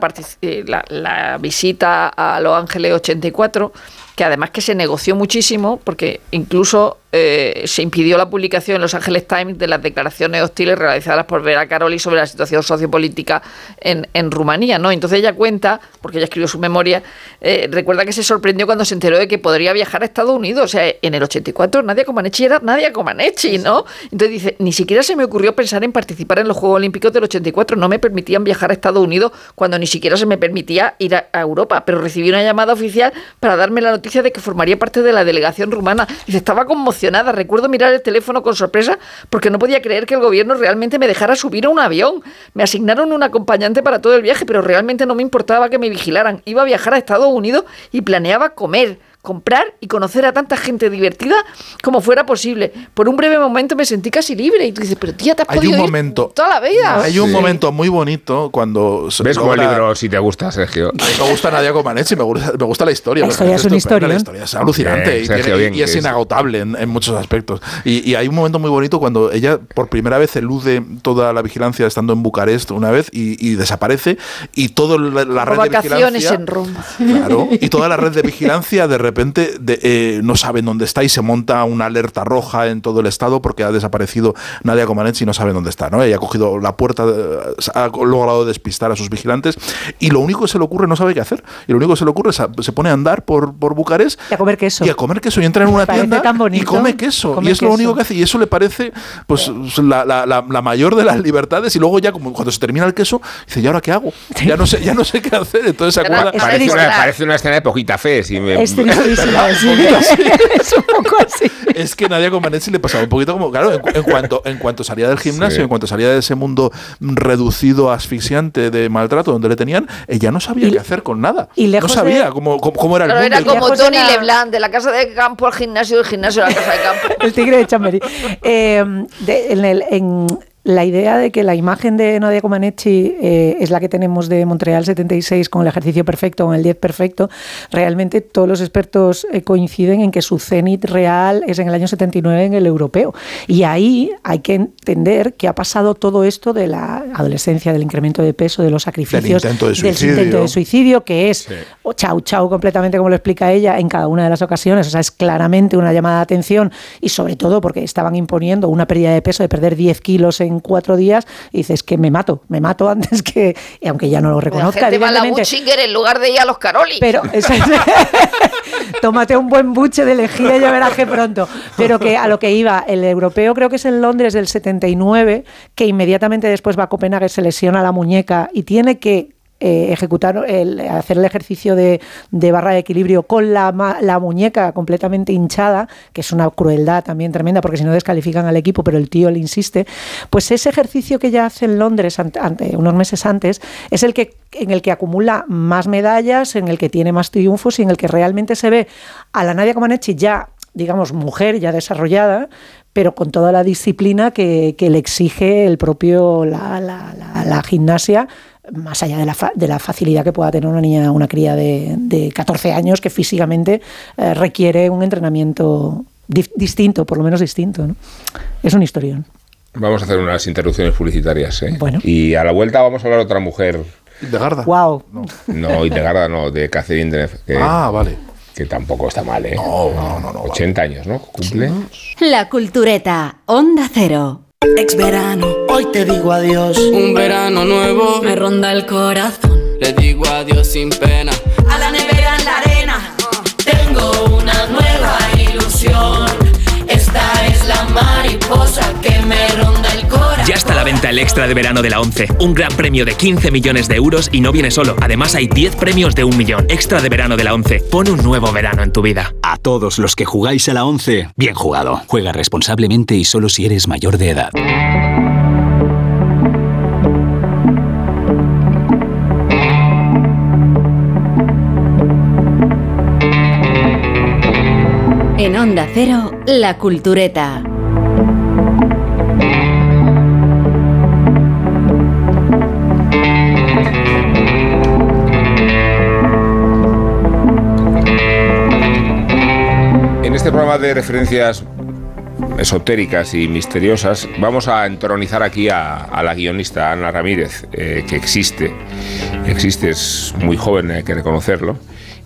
la, la visita a Los Ángeles 84, que además que se negoció muchísimo, porque incluso eh, se impidió la publicación en Los Ángeles Times de las declaraciones hostiles realizadas por Vera Caroli sobre la situación sociopolítica en, en Rumanía. ¿no? Entonces ella cuenta, porque ella escribió su memoria, eh, recuerda que se sorprendió cuando se enteró de que podría viajar a Estados Unidos. O sea, en el 84 Nadia Comaneci era Nadia Comaneci, ¿no? Entonces dice, ni siquiera se me ocurrió pensar en participar en los Juegos Olímpicos del 84. No me permitían viajar a Estados Unidos cuando ni siquiera se me permitía ir a, a Europa. Pero recibí una llamada oficial para darme la noticia de que formaría parte de la delegación rumana. Dice, estaba conmocionada Recuerdo mirar el teléfono con sorpresa porque no podía creer que el gobierno realmente me dejara subir a un avión. Me asignaron un acompañante para todo el viaje, pero realmente no me importaba que me vigilaran. Iba a viajar a Estados Unidos y planeaba comer comprar y conocer a tanta gente divertida como fuera posible. Por un breve momento me sentí casi libre y tú dices, pero tía, te has Hay podido un ir momento- toda la vida. Hay un momento muy bonito cuando ¿Ves como el libro si te gusta, Sergio? A mí me gusta Nadia Comaneci, me gusta, me gusta la historia. La historia es un estupenda, historión. La historia es alucinante Bien, y, Sergio, tiene- bien, y es inagotable en, en muchos aspectos. Y, y hay un momento muy bonito cuando ella por primera vez elude toda la vigilancia estando en Bucarest una vez y, y desaparece y toda la, la red de vacaciones vigilancia... en Roma. Claro, y toda la red de <laughs> vigilancia de repente de, eh, no saben dónde está y se monta una alerta roja en todo el estado porque ha desaparecido Nadia Comaneci y no saben dónde está. ¿no? Ella ha cogido la puerta, eh, ha logrado despistar a sus vigilantes y lo único que se le ocurre no sabe qué hacer. Y lo único que se le ocurre es a- se pone a andar por, por Bucarest Y a comer queso. y a comer queso y entra en una Parece tienda tan bonito. y come queso. Come y es lo único que hace. Y eso le parece pues la, la- la- la mayor de las libertades. Y luego ya como cuando se termina el queso, dice, ¿y ahora qué hago? Ya no sé, ya no sé qué hacer. Entonces se acuerda. Parece una, triste. parece una escena de poquita fe. Si me, <laughs> Es tristísimo, sí. <laughs> es un poco así. Es que Nadia Comaneci le pasaba un poquito como, claro, en, en cuanto, en cuanto salía del gimnasio, Sí. en cuanto salía de ese mundo reducido, asfixiante de maltrato donde le tenían, ella no sabía Y- qué hacer con nada. y lejos no sabía de- cómo, cómo, cómo era el mundo. era como Tony la- Leblanc, de la casa de campo al gimnasio, del gimnasio a la casa de campo. <laughs> El tigre de Chamberí. Eh, de- en, el- en la idea de que la imagen de Nadia Comaneci eh, es la que tenemos de Montreal 76 con el ejercicio perfecto, con el 10 perfecto, realmente todos los expertos eh, coinciden en que su cenit real es en el año 79 en el europeo. Y ahí hay que entender que ha pasado todo esto de la adolescencia, del incremento de peso, de los sacrificios, intento de del intento de suicidio, que es chau chau completamente como lo explica ella en cada una de las ocasiones. O sea, es claramente una llamada de atención y sobre todo porque estaban imponiendo una pérdida de peso de perder 10 kilos en cuatro días y dices que me mato, me mato <laughs> antes que, y aunque ya no lo La reconozca, gente va a la en lugar de ir a los Caroli. Pero <laughs> es- <laughs> tómate un buen buche de lejía y ya verás que pronto. Pero que a lo que iba, el europeo creo que es en Londres del 79, que inmediatamente después va a Copenhague, se lesiona la muñeca y tiene que eh, ejecutar, el, hacer el ejercicio de, de barra de equilibrio con la, la muñeca completamente hinchada, que es una crueldad también tremenda, porque si no descalifican al equipo, pero el tío le insiste, pues ese ejercicio que ya hace en Londres unos meses antes es el que en el que acumula más medallas, en el que tiene más triunfos y en el que realmente se ve a la Nadia Comaneci ya digamos, mujer ya desarrollada, pero con toda la disciplina que, le exige el propio la- la gimnasia, más allá de la, fa- de la facilidad que pueda tener una niña, una cría de, de 14 años que físicamente eh, requiere un entrenamiento distinto, por lo menos distinto. ¿no? Es un historión. Vamos a hacer unas interrupciones publicitarias. ¿eh? Bueno. Y a la vuelta vamos a hablar de otra mujer. De Garda. Wow. No, y de Garda no, de Catherine Deneuve. Que, Ah, vale. que tampoco está mal, ¿eh? No, no, no, no. 80 años, ¿no? Cumple. La Cultureta, Onda Cero. Ex verano, hoy te digo adiós. Un verano nuevo me ronda el corazón. Le digo adiós sin pena. A la nevera en la arena. Tengo una nueva ilusión. Mariposa que me ronda el corazón. Ya está a la venta el extra de verano de la 11. Un gran premio de 15 millones de euros y no viene solo. Además hay 10 premios de un millón. Extra de verano de la 11. Pon un nuevo verano en tu vida. A todos los que jugáis a la 11, bien jugado. Juega responsablemente y solo si eres mayor de edad. En Onda Cero, La Cultureta. Programa de referencias esotéricas y misteriosas, vamos a entronizar aquí a, la guionista Ana Ramírez, eh, que existe. Existe, es muy joven, hay que reconocerlo.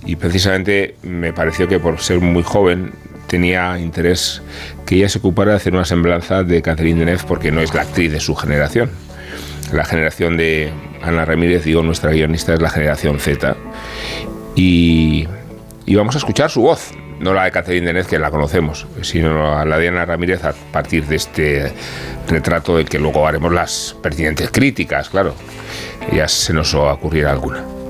Y precisamente me pareció que por ser muy joven tenía interés que ella se ocupara de hacer una semblanza de Catherine Deneuve, porque no es la actriz de su generación. La generación de Ana Ramírez, digo, nuestra guionista es la generación Z. Y vamos a escuchar su voz, no la de Catherine Deneuve, que la conocemos, sino a la de Ana Ramírez a partir de este retrato del que luego haremos las pertinentes críticas, claro. Ya se nos ocurrirá alguna.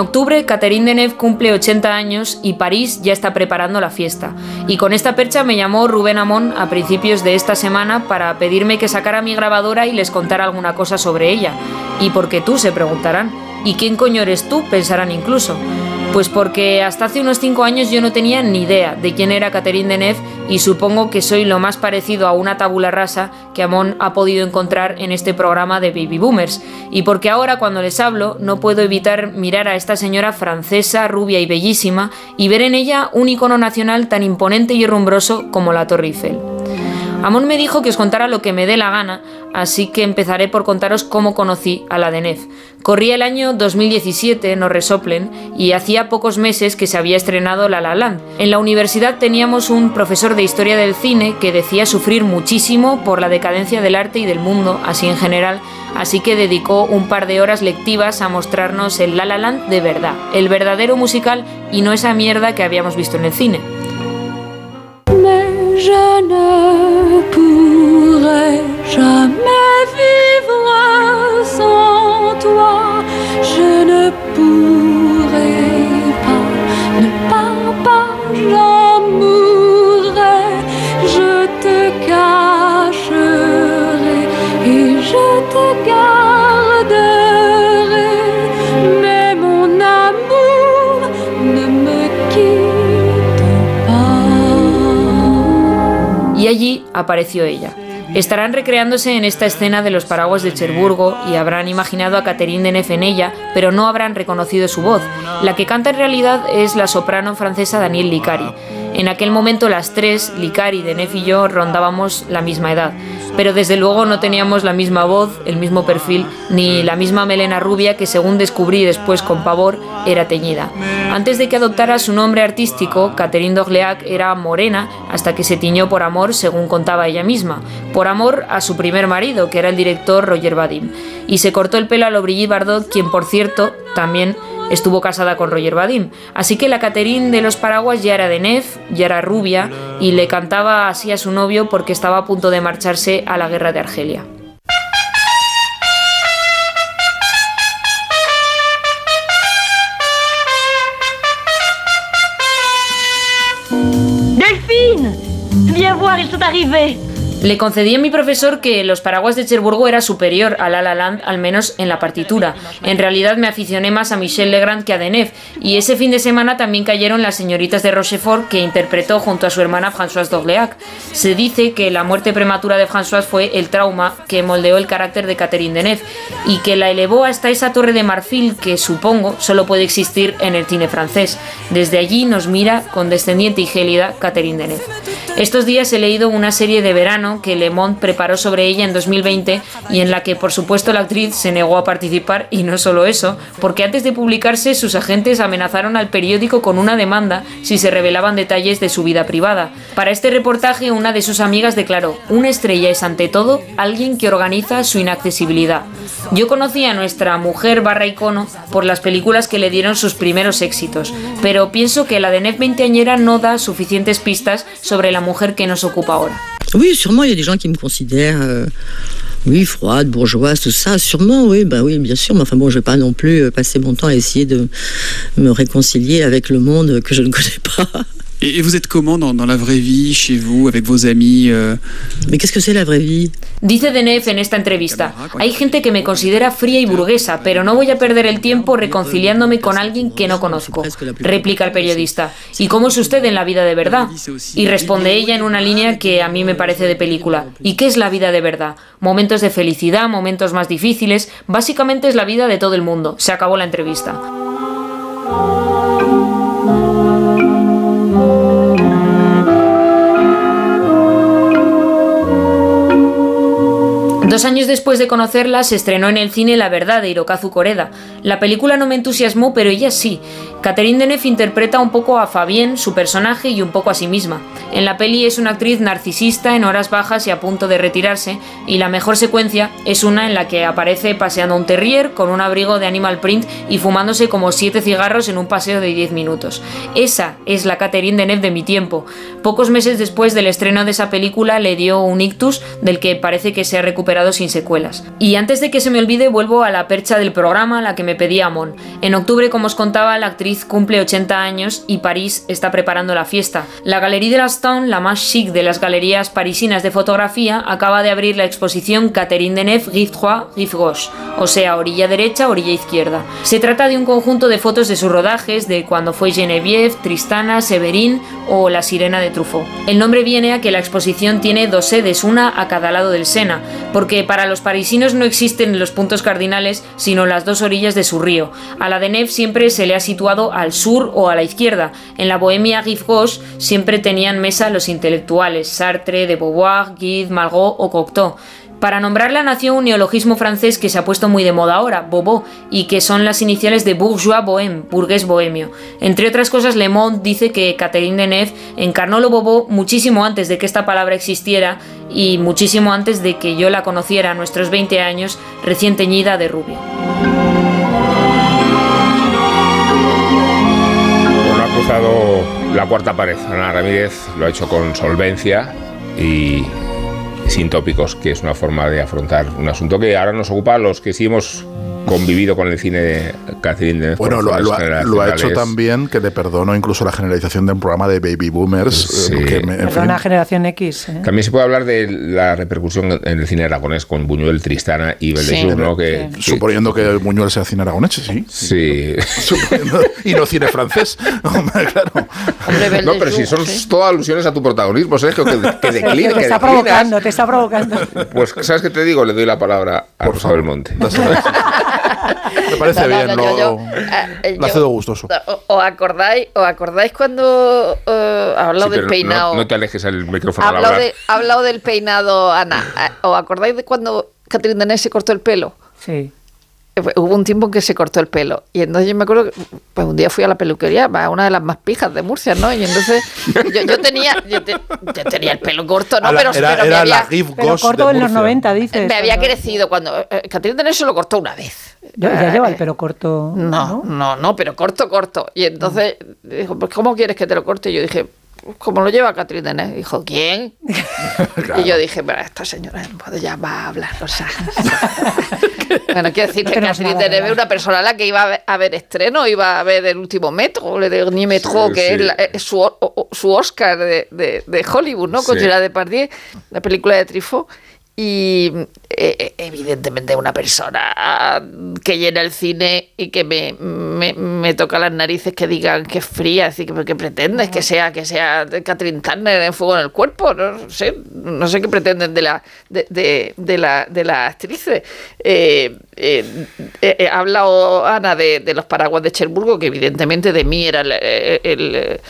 Octubre, Catherine Deneuve cumple 80 años y París ya está preparando la fiesta. Y con esta percha me llamó Rubén Amón a principios de esta semana para pedirme que sacara mi grabadora y les contara alguna cosa sobre ella. ¿Y por qué tú? se preguntarán. ¿Y quién coño eres tú? pensarán incluso. Pues porque hasta hace unos 5 años yo no tenía ni idea de quién era Catherine Deneuve y supongo que soy lo más parecido a una tabula rasa que Amon ha podido encontrar en este programa de Baby Boomers. Y porque ahora cuando les hablo no puedo evitar mirar a esta señora francesa, rubia y bellísima y ver en ella un icono nacional tan imponente y rumbroso como la Torre Eiffel. Amon me dijo que os contara lo que me dé la gana, así que empezaré por contaros cómo conocí a la Deneuve. Corría el año 2017, no resoplen, y hacía pocos meses que se había estrenado La La Land. En la universidad teníamos un profesor de historia del cine que decía sufrir muchísimo por la decadencia del arte y del mundo, así en general, así que dedicó un par de horas lectivas a mostrarnos el La La Land de verdad, el verdadero musical y no esa mierda que habíamos visto en el cine. Je ne pourrai jamais vivre sans toi. Je ne apareció ella. Estarán recreándose en esta escena de los paraguas de Cherburgo y habrán imaginado a Catherine Deneuve en ella, pero no habrán reconocido su voz. La que canta en realidad es la soprano francesa Danielle Licari. En aquel momento las tres, Licari, Deneuve y yo, rondábamos la misma edad, pero desde luego no teníamos la misma voz, el mismo perfil, ni la misma melena rubia que según descubrí después con pavor era teñida. Antes de que adoptara su nombre artístico, Catherine d'Orléac era morena hasta que se tiñó por amor, según contaba ella misma, por amor a su primer marido, que era el director Roger Vadim, y se cortó el pelo a lo Brigitte Bardot, quien por cierto también estuvo casada con Roger Vadim. Así que la Catherine de los Paraguas ya era de Nef, ya era rubia, y le cantaba así a su novio porque estaba a punto de marcharse a la guerra de Argelia. Delphine Viens voir, ils sont arrivés Le concedí a mi profesor que Los Paraguas de Cherburgo era superior a La La al menos en la partitura. En realidad me aficioné más a Michel Legrand que a Deneuve, y ese fin de semana también cayeron las señoritas de Rochefort que interpretó junto a su hermana Françoise d'Orléac. Se dice que la muerte prematura de Françoise fue el trauma que moldeó el carácter de Catherine Deneuve y que la elevó hasta esa torre de marfil que supongo solo puede existir en el cine francés. Desde allí nos mira condescendiente y gélida Catherine Deneuve. Estos días he leído una serie de verano que Le Monde preparó sobre ella en 2020 y en la que por supuesto la actriz se negó a participar y no solo eso, porque antes de publicarse sus agentes amenazaron al periódico con una demanda si se revelaban detalles de su vida privada. Para este reportaje una de sus amigas declaró, una estrella es ante todo alguien que organiza su inaccesibilidad. Yo conocí a nuestra mujer barra icono por las películas que le dieron sus primeros éxitos, pero pienso que la de Nef veinteañera no da suficientes pistas sobre la mujer que nos ocupa ahora. Oui, sûrement, il y a des gens qui me considèrent, euh, oui, froide, bourgeoise, tout ça. Sûrement, oui, bah oui, bien sûr. Mais enfin bon, je vais pas non plus euh, passer mon temps à essayer de me réconcilier avec le monde que je ne connais pas. Et et vous êtes comment dans, dans la vraie vie, chez vous, avec vos amis euh Mais qu'est-ce que c'est la vraie vie Dice Deneuve en esta entrevista, hay gente que me considera fría y burguesa, pero no voy a perder el tiempo reconciliándome con alguien que no conozco, replica el periodista. ¿Y cómo es usted en la vida de verdad? Y responde ella en una línea que a mí me parece de película. ¿Y qué es la vida de verdad? Momentos de felicidad, momentos más difíciles, básicamente es la vida de todo el mundo. Se acabó la entrevista. Dos años después de conocerla, se estrenó en el cine La Verdad de Hirokazu Koreda. La película no me entusiasmó, pero ella sí. Catherine Deneuve interpreta un poco a Fabienne, su personaje, y un poco a sí misma. En la peli es una actriz narcisista en horas bajas y a punto de retirarse, y la mejor secuencia es una en la que aparece paseando un terrier con un abrigo de animal print y fumándose como siete cigarros en un paseo de 10 minutos. Esa es la Catherine Deneuve de mi tiempo. Pocos meses después del estreno de esa película le dio un ictus del que parece que se ha recuperado sin secuelas. Y antes de que se me olvide, vuelvo a la percha del programa, la que me pedía Amon. En octubre, como os contaba, la actriz cumple 80 años y París está preparando la fiesta. La Galerie de la Stone, la más chic de las galerías parisinas de fotografía, acaba de abrir la exposición Catherine Deneuve Rive Gauche, o sea, orilla derecha, orilla izquierda. Se trata de un conjunto de fotos de sus rodajes, de cuando fue Geneviève, Tristana, Severin o La Sirena de Truffaut. El nombre viene a que la exposición tiene dos sedes, una a cada lado del Sena, porque para los parisinos no existen los puntos cardinales, sino las dos orillas de su río. A la Deneuve siempre se le ha situado al sur o a la izquierda. En la Bohemia Gauche siempre tenían mesa los intelectuales, Sartre, de Beauvoir, Guide, Malraux o Cocteau. Para nombrarla nació un neologismo francés que se ha puesto muy de moda ahora, bobo, y que son las iniciales de bourgeois bohème, burgués bohemio. Entre otras cosas, Le Monde dice que Catherine Deneuve encarnó lo bobo muchísimo antes de que esta palabra existiera y muchísimo antes de que yo la conociera a nuestros 20 años, recién teñida de rubio. La cuarta pared. Ana Ramírez lo ha hecho con solvencia y sin tópicos, que es una forma de afrontar un asunto que ahora nos ocupa a los que sí hemos convivido con el cine de Catherine Deneuve. Bueno, lo, ha hecho también, que le perdono incluso la generalización de un programa de baby boomers. Eh, Perdona, generación X. ¿eh? También se puede hablar de la repercusión en el cine aragonés con Buñuel, Tristana y Beldejur, ¿no? Que, Suponiendo que Buñuel sea cine aragonés, sí. Sí. y no cine francés. <laughs> claro. no, pero si son todas alusiones a tu protagonismo, Sergio, que, que decline. Te está provocando, te está provocando. Pues, ¿sabes qué te digo? Le doy la palabra a Rosa Belmonte. <laughs> Me parece bien, lo, eh, hace gustoso. ¿Os acordáis, ¿Os acordáis cuando uh, ha hablado del peinado? No, te alejes el micrófono ha hablado, de, hablado del peinado, Ana. Eh, ¿Os acordáis de cuando Catherine Deneuve se cortó el pelo? Sí. Hubo un tiempo en que se cortó el pelo. Y entonces yo me acuerdo que pues un día fui a la peluquería, una de las más pijas de Murcia, ¿no? Y entonces <laughs> yo, tenía yo, tenía el pelo corto, ¿no? pero, era, pero, la pero corto en los 90, dices. Me había crecido cuando. Eh, Catherine Deneuve se lo cortó una vez. Ya, lleva el pelo corto. No, no, no, pero corto, corto. Y entonces dijo, pues ¿cómo quieres que te lo corte? Y yo dije, como lo lleva Catherine Deneuve. Dijo, ¿quién? <laughs> Y yo dije, pero esta señora ya va a hablar cosas. <laughs> bueno, quiero decir que Catherine Deneuve es una persona a la que iba a ver estreno, iba a ver el último metro, le de ni metro, que es, su, su, Oscar de, de, Hollywood, ¿no? Con Gerard Depardieu, la película de Trifo y eh, evidentemente una persona que llena el cine y que me, me, toca las narices que digan que es fría, decir, que, pretendes que sea que sea Catherine Turner en fuego en el cuerpo, no sé, no sé qué pretenden de la de, de, de la de la actriz. Eh, eh, ha hablado Ana de, los paraguas de Cherburgo, que evidentemente de mí era el,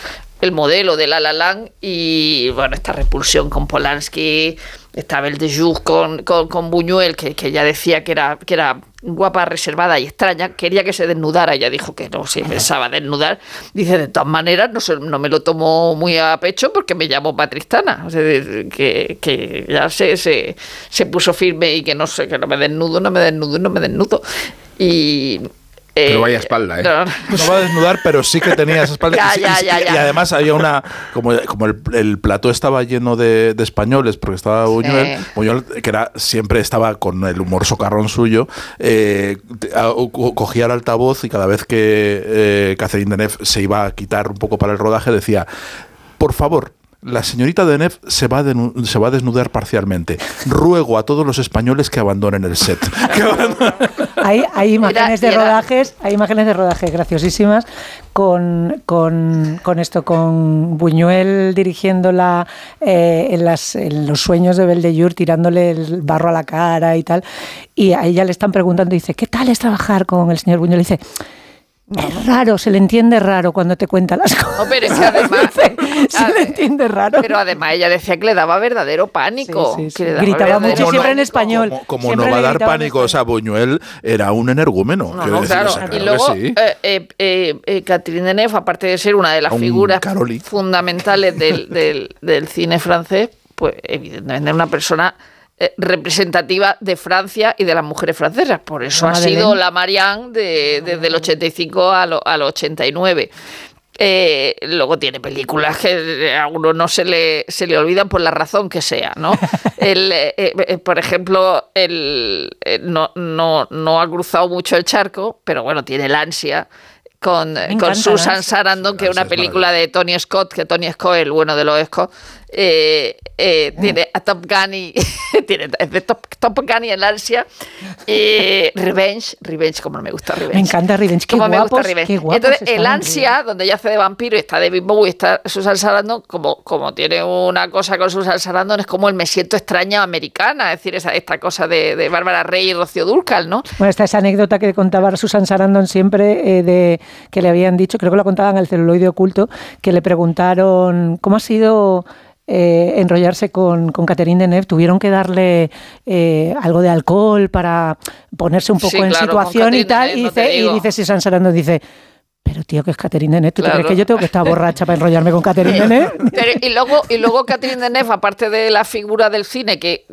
el modelo de La La Land y bueno, esta repulsión con Polanski, estaba el de con, con, Buñuel, que, que, ya decía que era, que era guapa, reservada y extraña, quería que se desnudara, ella dijo que no se pensaba desnudar. Dice, de todas maneras, no, no me lo tomó muy a pecho porque me llamó Patristana, o sea, que, que, ya se, se, se puso firme y que no sé, que no me desnudo, no me desnudo, no me desnudo. Y, pero vaya espalda, ¿eh? No, va a desnudar, pero sí que tenía esa espalda. <laughs> y, además había una. Como, como el, el plató estaba lleno de, de españoles, porque estaba Buñuel, Buñuel, que era, siempre estaba con el humor socarrón suyo, eh, cogía el altavoz y cada vez que eh, Catherine Deneuve se iba a quitar un poco para el rodaje decía: Por favor, la señorita Deneuve se va, a se va a desnudar parcialmente. Ruego a todos los españoles que abandonen el set. <laughs> hay, hay, imágenes de rodajes, hay imágenes de rodajes graciosísimas con, con, con esto, con Buñuel dirigiéndola eh, en, las, en los sueños de Beldellur, tirándole el barro a la cara y tal. Y a ella le están preguntando, dice, ¿qué tal es trabajar con el señor Buñuel? Y dice, Es raro, se le entiende raro cuando te cuenta las cosas. No, pero es que además, <laughs> se le entiende raro. pero además ella decía que le daba verdadero pánico. Sí, sí, sí. que le daba Gritaba verdadero mucho siempre en español. Como, como Siempre no va a dar pánico, o sea, Buñuel era un energúmeno. No, no, decir, claro. o sea, y luego, eh, eh, eh, eh, Catherine Deneuve, aparte de ser una de las Un figuras Caroli. fundamentales del, del- del cine francés, pues evidentemente es una persona eh, representativa de Francia y de las mujeres francesas. Por eso La ha Madeleine. sido la Marianne de- desde el 85 a lo- al 89. Eh, luego tiene películas que a uno no se le, se le olvidan por la razón que sea, ¿no? <laughs> El, eh, eh, por ejemplo, el, eh, no, no, no ha cruzado mucho el charco, pero bueno, tiene el ansia con, con encanta Susan. Sarandon, que es una película de Tony Scott, que Tony Scott, el bueno de los Scott, eh, eh, tiene a Top Gun y <laughs> tiene es de Top, Top Gun y el ansia. Y <laughs> Revenge, Revenge, como no me gusta Revenge. Me encanta Revenge. Qué Como me gusta guapos, Revenge. qué guapos Entonces, el en ansia, donde ella hace de vampiro y está David Bowie y está Susan Sarandon, como, como tiene una cosa con Susan Sarandon, es como el me siento extraña americana, es decir, esa, esta cosa de, de Bárbara Rey y Rocío Dúrcal, ¿no? Bueno, esta esa anécdota que contaba Susan Sarandon siempre, eh, de que le habían dicho, creo que lo contaban en el celuloide oculto, que le preguntaron cómo ha sido eh, enrollarse con, con Catherine Deneuve. Tuvieron que darle eh, algo de alcohol para ponerse un poco Sí, en claro, situación y tal. Deneuve, y, no dice, y digo. dice Susan Sarandon, dice... Pero tío, que es Catherine Deneuve. ¿Tú Claro. crees que yo tengo que estar <laughs> borracha para enrollarme con Catherine Deneuve? Pero- y luego, y luego Catherine Deneuve, aparte de la figura del cine, que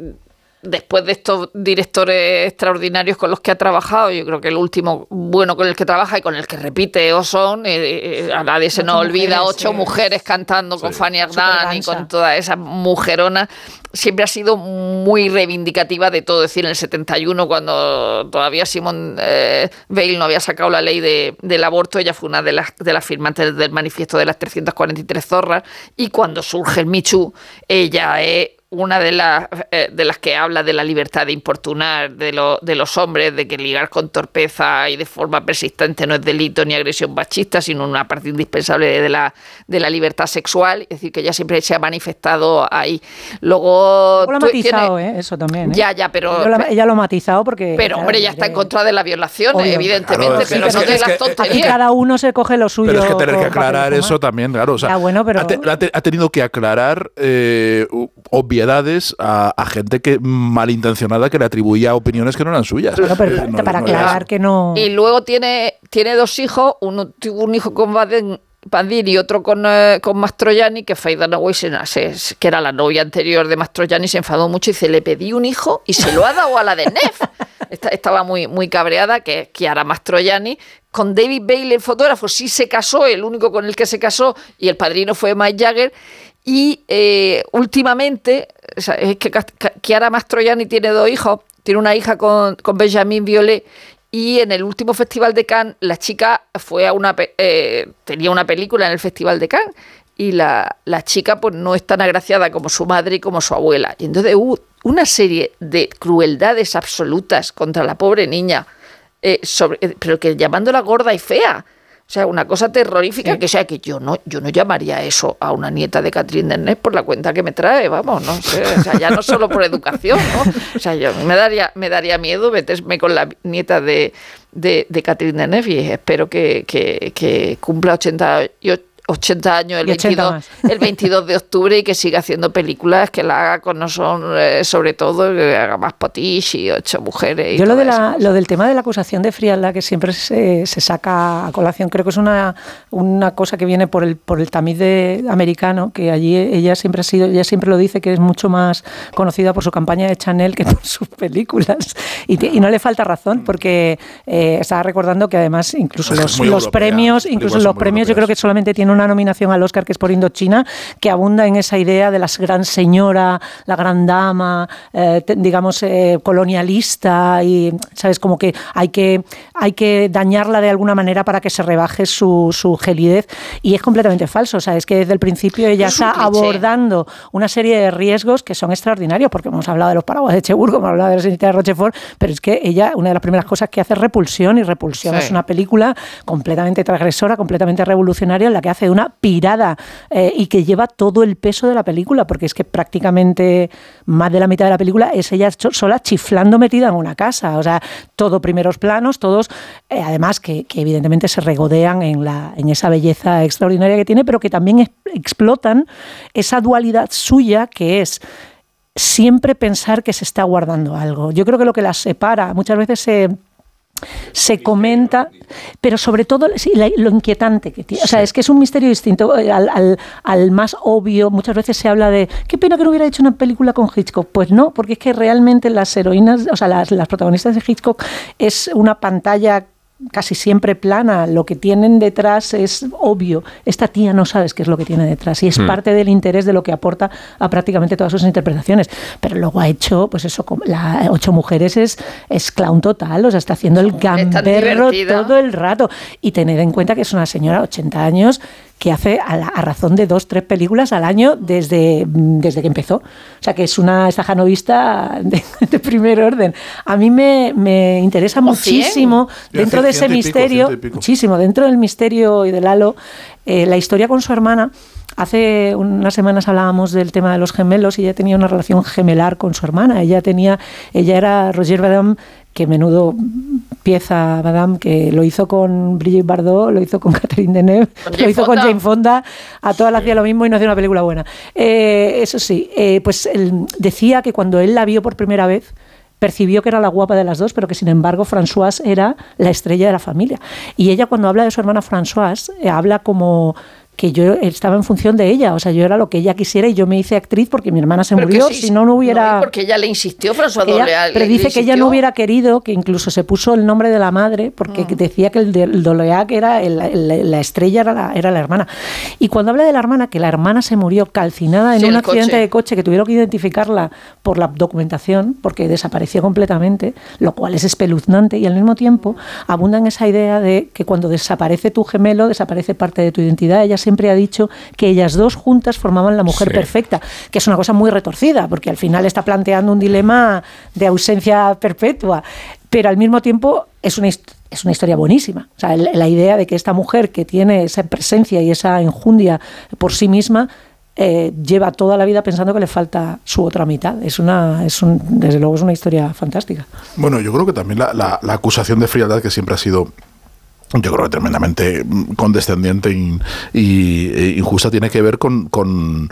después de estos directores extraordinarios con los que ha trabajado, yo creo que el último bueno con el que trabaja y con el que repite Oson, eh, eh, a nadie se Ocho nos olvida, mujeres, ocho sí. mujeres cantando con Fanny Ardant y con todas esas mujeronas, siempre ha sido muy reivindicativa de todo. Es decir, en el 71, cuando todavía Simone eh, Veil no había sacado la ley de- del aborto, ella fue una de las, de las firmantes del manifiesto de las 343 zorras, y cuando surge el Michu, ella es una de las, eh, de las que habla de la libertad de importunar de, lo- de los hombres, de que ligar con torpeza y de forma persistente no es delito ni agresión machista, sino una parte indispensable de la, de la libertad sexual. Es decir, que ella siempre se ha manifestado ahí. Luego. Lo ha matizado, tienes- ¿eh? Eso también. ¿eh? Ya, ya, pero. Ella lo ha matizado porque... Pero, claro, hombre, ella está en que- contra de la violación, Obvio. evidentemente, Claro, sí, pero es no que- de es las que- Aquí tonterías. cada uno se coge lo suyo. Pero es que tener que aclarar eso también, claro. O sea, Ya, bueno, pero- ha, te- ha te- ha tenido que aclarar eh, u- obviedades a, a gente que malintencionada que le atribuía opiniones que no eran suyas. Pero Eh, no- para no- aclarar que no... Y luego tiene, tiene dos hijos, uno tuvo un hijo con Baden, Badin y otro con, eh, con Mastroianni, que Faye Dunaway, que era la novia anterior de Mastroianni, se enfadó mucho y dice, le pedí un hijo y se lo ha dado a la de Neff. <laughs> Esta- Estaba muy, muy cabreada, que es Chiara Mastroianni. Con David Bailey, el fotógrafo, sí se casó, el único con el que se casó, y el padrino fue Mike Jagger. Y eh, últimamente, es que Chiara Mastroianni tiene dos hijos, tiene una hija con, con Benjamin Violet, y en el último festival de Cannes, la chica fue a una eh, tenía una película en el festival de Cannes y la, la chica pues no es tan agraciada como su madre y como su abuela. Y entonces hubo una serie de crueldades absolutas contra la pobre niña, eh, sobre, eh, pero que llamándola gorda y fea. O sea, una cosa terrorífica que o sea que yo no, yo no llamaría eso a una nieta de Catherine Deneuve por la cuenta que me trae, vamos, no sé, o sea, ya no solo por educación, ¿no? O sea, yo me daría, me daría miedo meterme con la nieta de, de, de Catherine Deneuve y espero que, que, que cumpla 80, y o- 80 años el Y 80 22, el 22 de octubre y que siga haciendo películas que la haga con no son eh, sobre todo que haga más potish y ocho mujeres y Yo lo, de la, lo del tema de la acusación de frialdad que siempre se, se saca a colación, creo que es una, una cosa que viene por el, por el tamiz de, americano, que allí ella siempre ha sido, ella siempre lo dice que es mucho más conocida por su campaña de Chanel que por <laughs> sus películas. Y, y no le falta razón, porque eh, estaba recordando que además incluso los, los europea, premios, incluso los premios, yo creo que solamente tiene una nominación al Oscar que es por Indochina, que abunda en esa idea de la gran señora, la gran dama, eh, digamos, eh, colonialista y, ¿sabes? Como que hay que, hay que dañarla de alguna manera para que se rebaje su, su gelidez. Y es completamente falso. O sea, es que desde el principio ella Es un está cliché. abordando una serie de riesgos que son extraordinarios, porque hemos hablado de los paraguas de Cheburgo, hemos hablado de la señorita de Rochefort, pero es que ella, una de las primeras cosas que hace es repulsión, y repulsión Sí. es una película completamente transgresora, completamente revolucionaria, en la que hace una pirada eh, y que lleva todo el peso de la película, porque es que prácticamente más de la mitad de la película es ella sola chiflando metida en una casa. O sea, todo primeros planos, todos, eh, además que, evidentemente se regodean en, la, en esa belleza extraordinaria que tiene, pero que también explotan esa dualidad suya que es siempre pensar que se está guardando algo. Yo creo que lo que las separa, muchas veces se se comenta, pero sobre todo lo inquietante que tiene. O sea, es que es un misterio distinto eh, al, más obvio. Muchas veces se habla de, qué pena que no hubiera hecho una película con Hitchcock. Pues no, porque es que realmente las heroínas, o sea, las, las protagonistas de Hitchcock es una pantalla casi siempre plana, lo que tienen detrás es obvio. Esta tía no sabes qué es lo que tiene detrás y es hmm. parte del interés de lo que aporta a prácticamente todas sus interpretaciones. Pero luego ha hecho, pues eso, la Ocho Mujeres es, es clown total, o sea, está haciendo el gamberro todo el rato. Y tened en cuenta que es una señora, 80 años, que hace a, razón de dos, tres películas al año desde, desde que empezó. O sea, que es una estajanovista de, <laughs> de primer orden. A mí me, me interesa muchísimo, dentro de ese misterio, muchísimo, dentro del misterio y del halo, eh, la historia con su hermana. Hace unas semanas hablábamos del tema de los gemelos y ella tenía una relación gemelar con su hermana. Ella tenía, ella era Roger Badam, que menudo pieza, Madame, que lo hizo con Brigitte Bardot, lo hizo con <laughs> Catherine Deneuve, lo hizo con Jane Fonda, a todas le hacía lo mismo y no hacía una película buena. Eh, eso sí, eh, pues él decía que cuando él la vio por primera vez, percibió que era la guapa de las dos, pero que sin embargo Françoise era la estrella de la familia. Y ella cuando habla de su hermana Françoise, eh, habla como que yo estaba en función de ella, o sea, yo era lo que ella quisiera y yo me hice actriz porque mi hermana se murió, si, no, no hubiera... porque ella le insistió, François ella, Pero dice que ella no hubiera querido, que incluso se puso el nombre de la madre, porque mm. decía que el, el Doleac era, la estrella era la, era la hermana. Y cuando habla de la hermana, que la hermana se murió calcinada en un accidente de coche, que tuvieron que identificarla por la documentación, porque desapareció completamente, lo cual es espeluznante, y al mismo tiempo abunda en esa idea de que cuando desaparece tu gemelo, desaparece parte de tu identidad, ella siempre ha dicho que ellas dos juntas formaban la mujer perfecta, que es una cosa muy retorcida, porque al final está planteando un dilema de ausencia perpetua, pero al mismo tiempo es una, es una historia buenísima. O sea, la idea de que esta mujer que tiene esa presencia y esa enjundia por sí misma eh, lleva toda la vida pensando que le falta su otra mitad. Es una, es un, desde luego es una historia fantástica. Bueno, yo creo que también la, la acusación de frialdad que siempre ha sido yo creo que tremendamente condescendiente y, e injusta tiene que ver con, con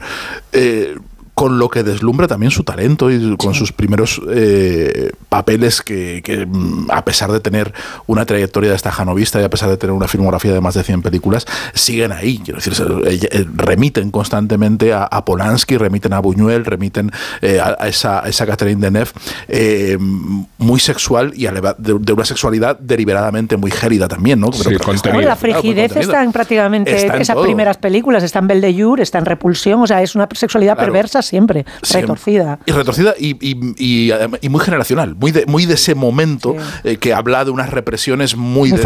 eh, con lo que deslumbra también su talento y con sus primeros eh, papeles que, mm, a pesar de tener una trayectoria de esta janovista y a pesar de tener una filmografía de más de 100 películas, siguen ahí. Quiero decir, eh, remiten constantemente a, Polanski, remiten a Buñuel, remiten eh, a, esa, esa Catherine Deneuve muy sexual y de, una sexualidad deliberadamente muy gélida también, ¿no? la frigidez está en prácticamente esas primeras películas, está en Belle de Jour, está en Repulsión, o sea, es una sexualidad perversa siempre, retorcida. Y retorcida y, muy generacional, muy de, muy de ese momento eh, que habla de unas represiones muy, de,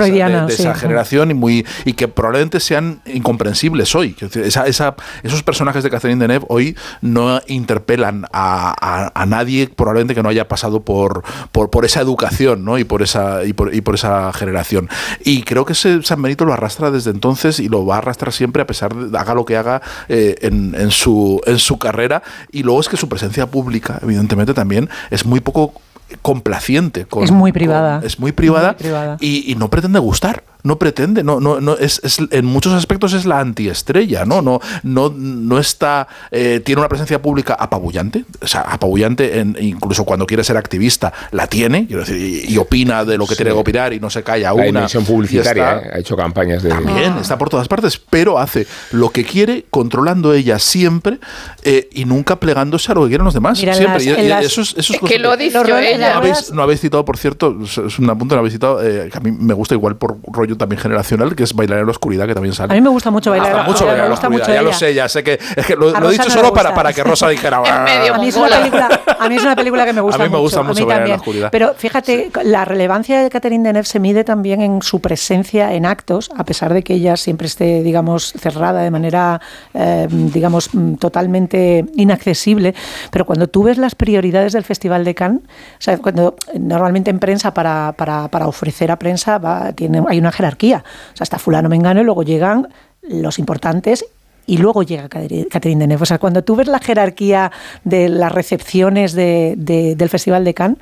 esa, generación y, muy, y que probablemente sean incomprensibles hoy. Esa, esos personajes de Catherine Deneuve hoy no interpelan a, nadie probablemente que no haya pasado por, por, esa educación ¿no? y, por esa, y, por, y por esa generación. Y creo que ese San Benito lo arrastra desde entonces y lo va a arrastrar siempre a pesar de haga lo que haga eh, en, en, su, en su carrera y luego es que su presencia pública, evidentemente, también es muy poco complaciente. Con, es muy privada. es muy privada, Y, y, no pretende gustar no pretende, no, no, no es, en muchos aspectos es la antiestrella, ¿no? No, no, no está, eh, tiene una presencia pública apabullante, o sea, apabullante en, incluso cuando quiere ser activista, la tiene, y, opina de lo que tiene que opinar y no se calla una. La publicitaria, ¿eh? ha hecho campañas de... También, está por todas partes, pero hace lo que quiere, controlando ella siempre eh, y nunca plegándose a lo que quieren los demás. siempre. eso es, que lo dice ella. No habéis, no habéis, citado, por cierto, es un apunte, no habéis citado, que a mí me gusta igual por rollo también generacional, que es Bailar en la Oscuridad, que también sale. A mí me gusta mucho Bailar, mucho bailar en la Oscuridad. ya lo sé, ya sé que, es que lo, he dicho solo para, para que Rosa dijera. <laughs> a, mí es una película, a mí es una película que me gusta mucho. A mí me gusta mucho, Bailar en la Oscuridad. Pero fíjate, la relevancia de Catherine Deneuve se mide también en su presencia en actos, a pesar de que ella siempre esté, digamos, cerrada de manera, eh, digamos, totalmente inaccesible. Pero cuando tú ves las prioridades del Festival de Cannes, o sea, cuando normalmente en prensa para, para, para ofrecer a prensa va, tiene, hay una jerarquía. O sea, está fulano mengano y luego llegan los importantes y luego llega Catherine Deneuve. O sea, cuando tú ves la jerarquía de las recepciones de- de- del Festival de Cannes,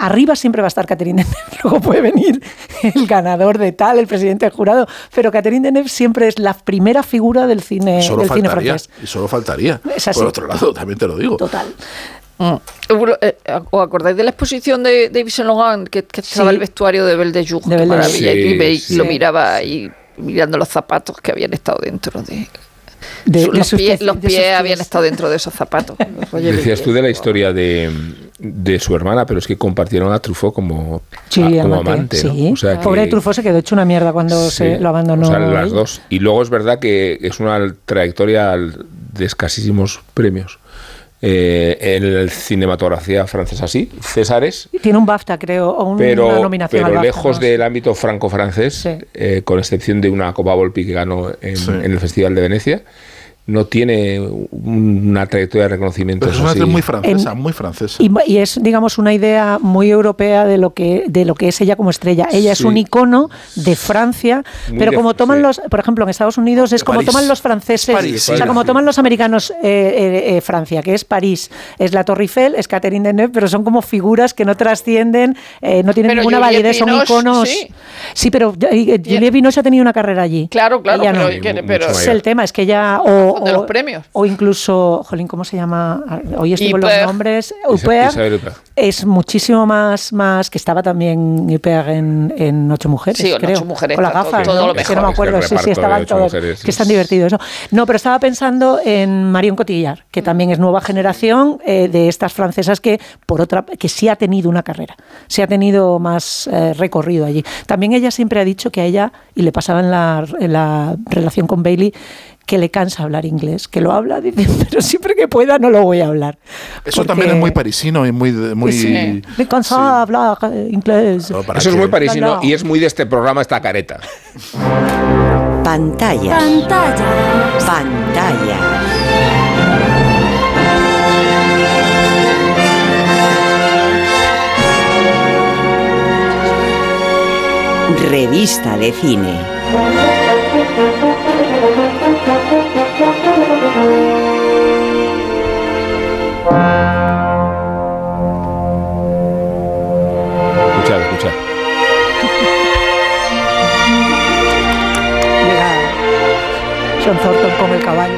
arriba siempre va a estar Catherine Deneuve, <laughs> luego puede venir el ganador de tal, el presidente del jurado, pero Catherine Deneuve siempre es la primera figura del cine, solo del cine francés. Y solo faltaría. Por otro lado, también te lo digo. Total. Eh, ¿Os acordáis de la exposición de, de Yves Saint Laurent que, que estaba Sí. el vestuario de Belle de Jour? De Qué Belle y Sí, lo miraba ahí mirando los zapatos que habían estado dentro de... De- su- de los, sus pies, pies- los de sus pies pies. habían estado dentro de esos zapatos. <laughs> Decías tú de la historia de, de su hermana, pero es que compartieron a Truffaut como, Sí, a- como amante, amante. ¿no? sí. O sea que- Pobre Truffaut se quedó hecho una mierda cuando Sí, se lo abandonó. O sea, las dos. Y luego es verdad que es una trayectoria de escasísimos premios. Eh, en el cinematografía francesa sí, Césares, Tiene un BAFTA, creo, o un- una pero, nominación pero al BAFTA, lejos no sé. del ámbito franco-francés, eh, con excepción de una Copa Volpi que ganó en, en el Festival de Venecia, no tiene una trayectoria de reconocimiento. Pero es una muy francesa, muy francesa. Y, y es, digamos, una idea muy europea de lo que de lo que es ella como estrella. Ella es un icono de Francia, Muy pero de- como toman los, por ejemplo, en Estados Unidos es como París. toman los franceses, París, o sea, como toman los americanos eh, eh, eh, Francia, que es París, es la Torre Eiffel, es Catherine Deneuve, pero son como figuras que no trascienden, eh, no tienen Pero ninguna Juliette validez, son iconos. sí. Sí, pero Juliette Binoche ha tenido una carrera allí. Claro, claro, Ella pero, no. que- pero- Es el tema, es que ella o, de o- los premios. o incluso, jolín, ¿cómo se llama? Hoy estoy con los nombres. Isabel Huppert. es muchísimo más, más que estaba también Huppert en, en Ocho Mujeres, Sí, en creo. Ocho Mujeres Con las todo- gafas, todo ¿no? lo Es que mejor. no me Es que el acuerdo, sí, sí, estaban Ocho todos, Mujeres que están es- divertidos. eso. No, pero estaba pensando en Marion Cotillard, que también es nueva generación eh, de estas francesas que, por otra, que sí ha tenido una carrera, sí ha tenido más eh, recorrido allí. También ella siempre ha dicho que a ella, y le pasaba en la, en la relación con Bailey, que le cansa hablar inglés, que lo habla, dice, <laughs> pero siempre que pueda no lo voy a hablar. Eso Porque- también es muy parisino y muy... muy Sí. Me cansa hablar eh, inglés. No, ¿para Eso es muy parisino No, no. y es muy de este programa, esta careta. Pantalla. Pantalla. Pantalla. Revista de cine. John Thornton con el caballo.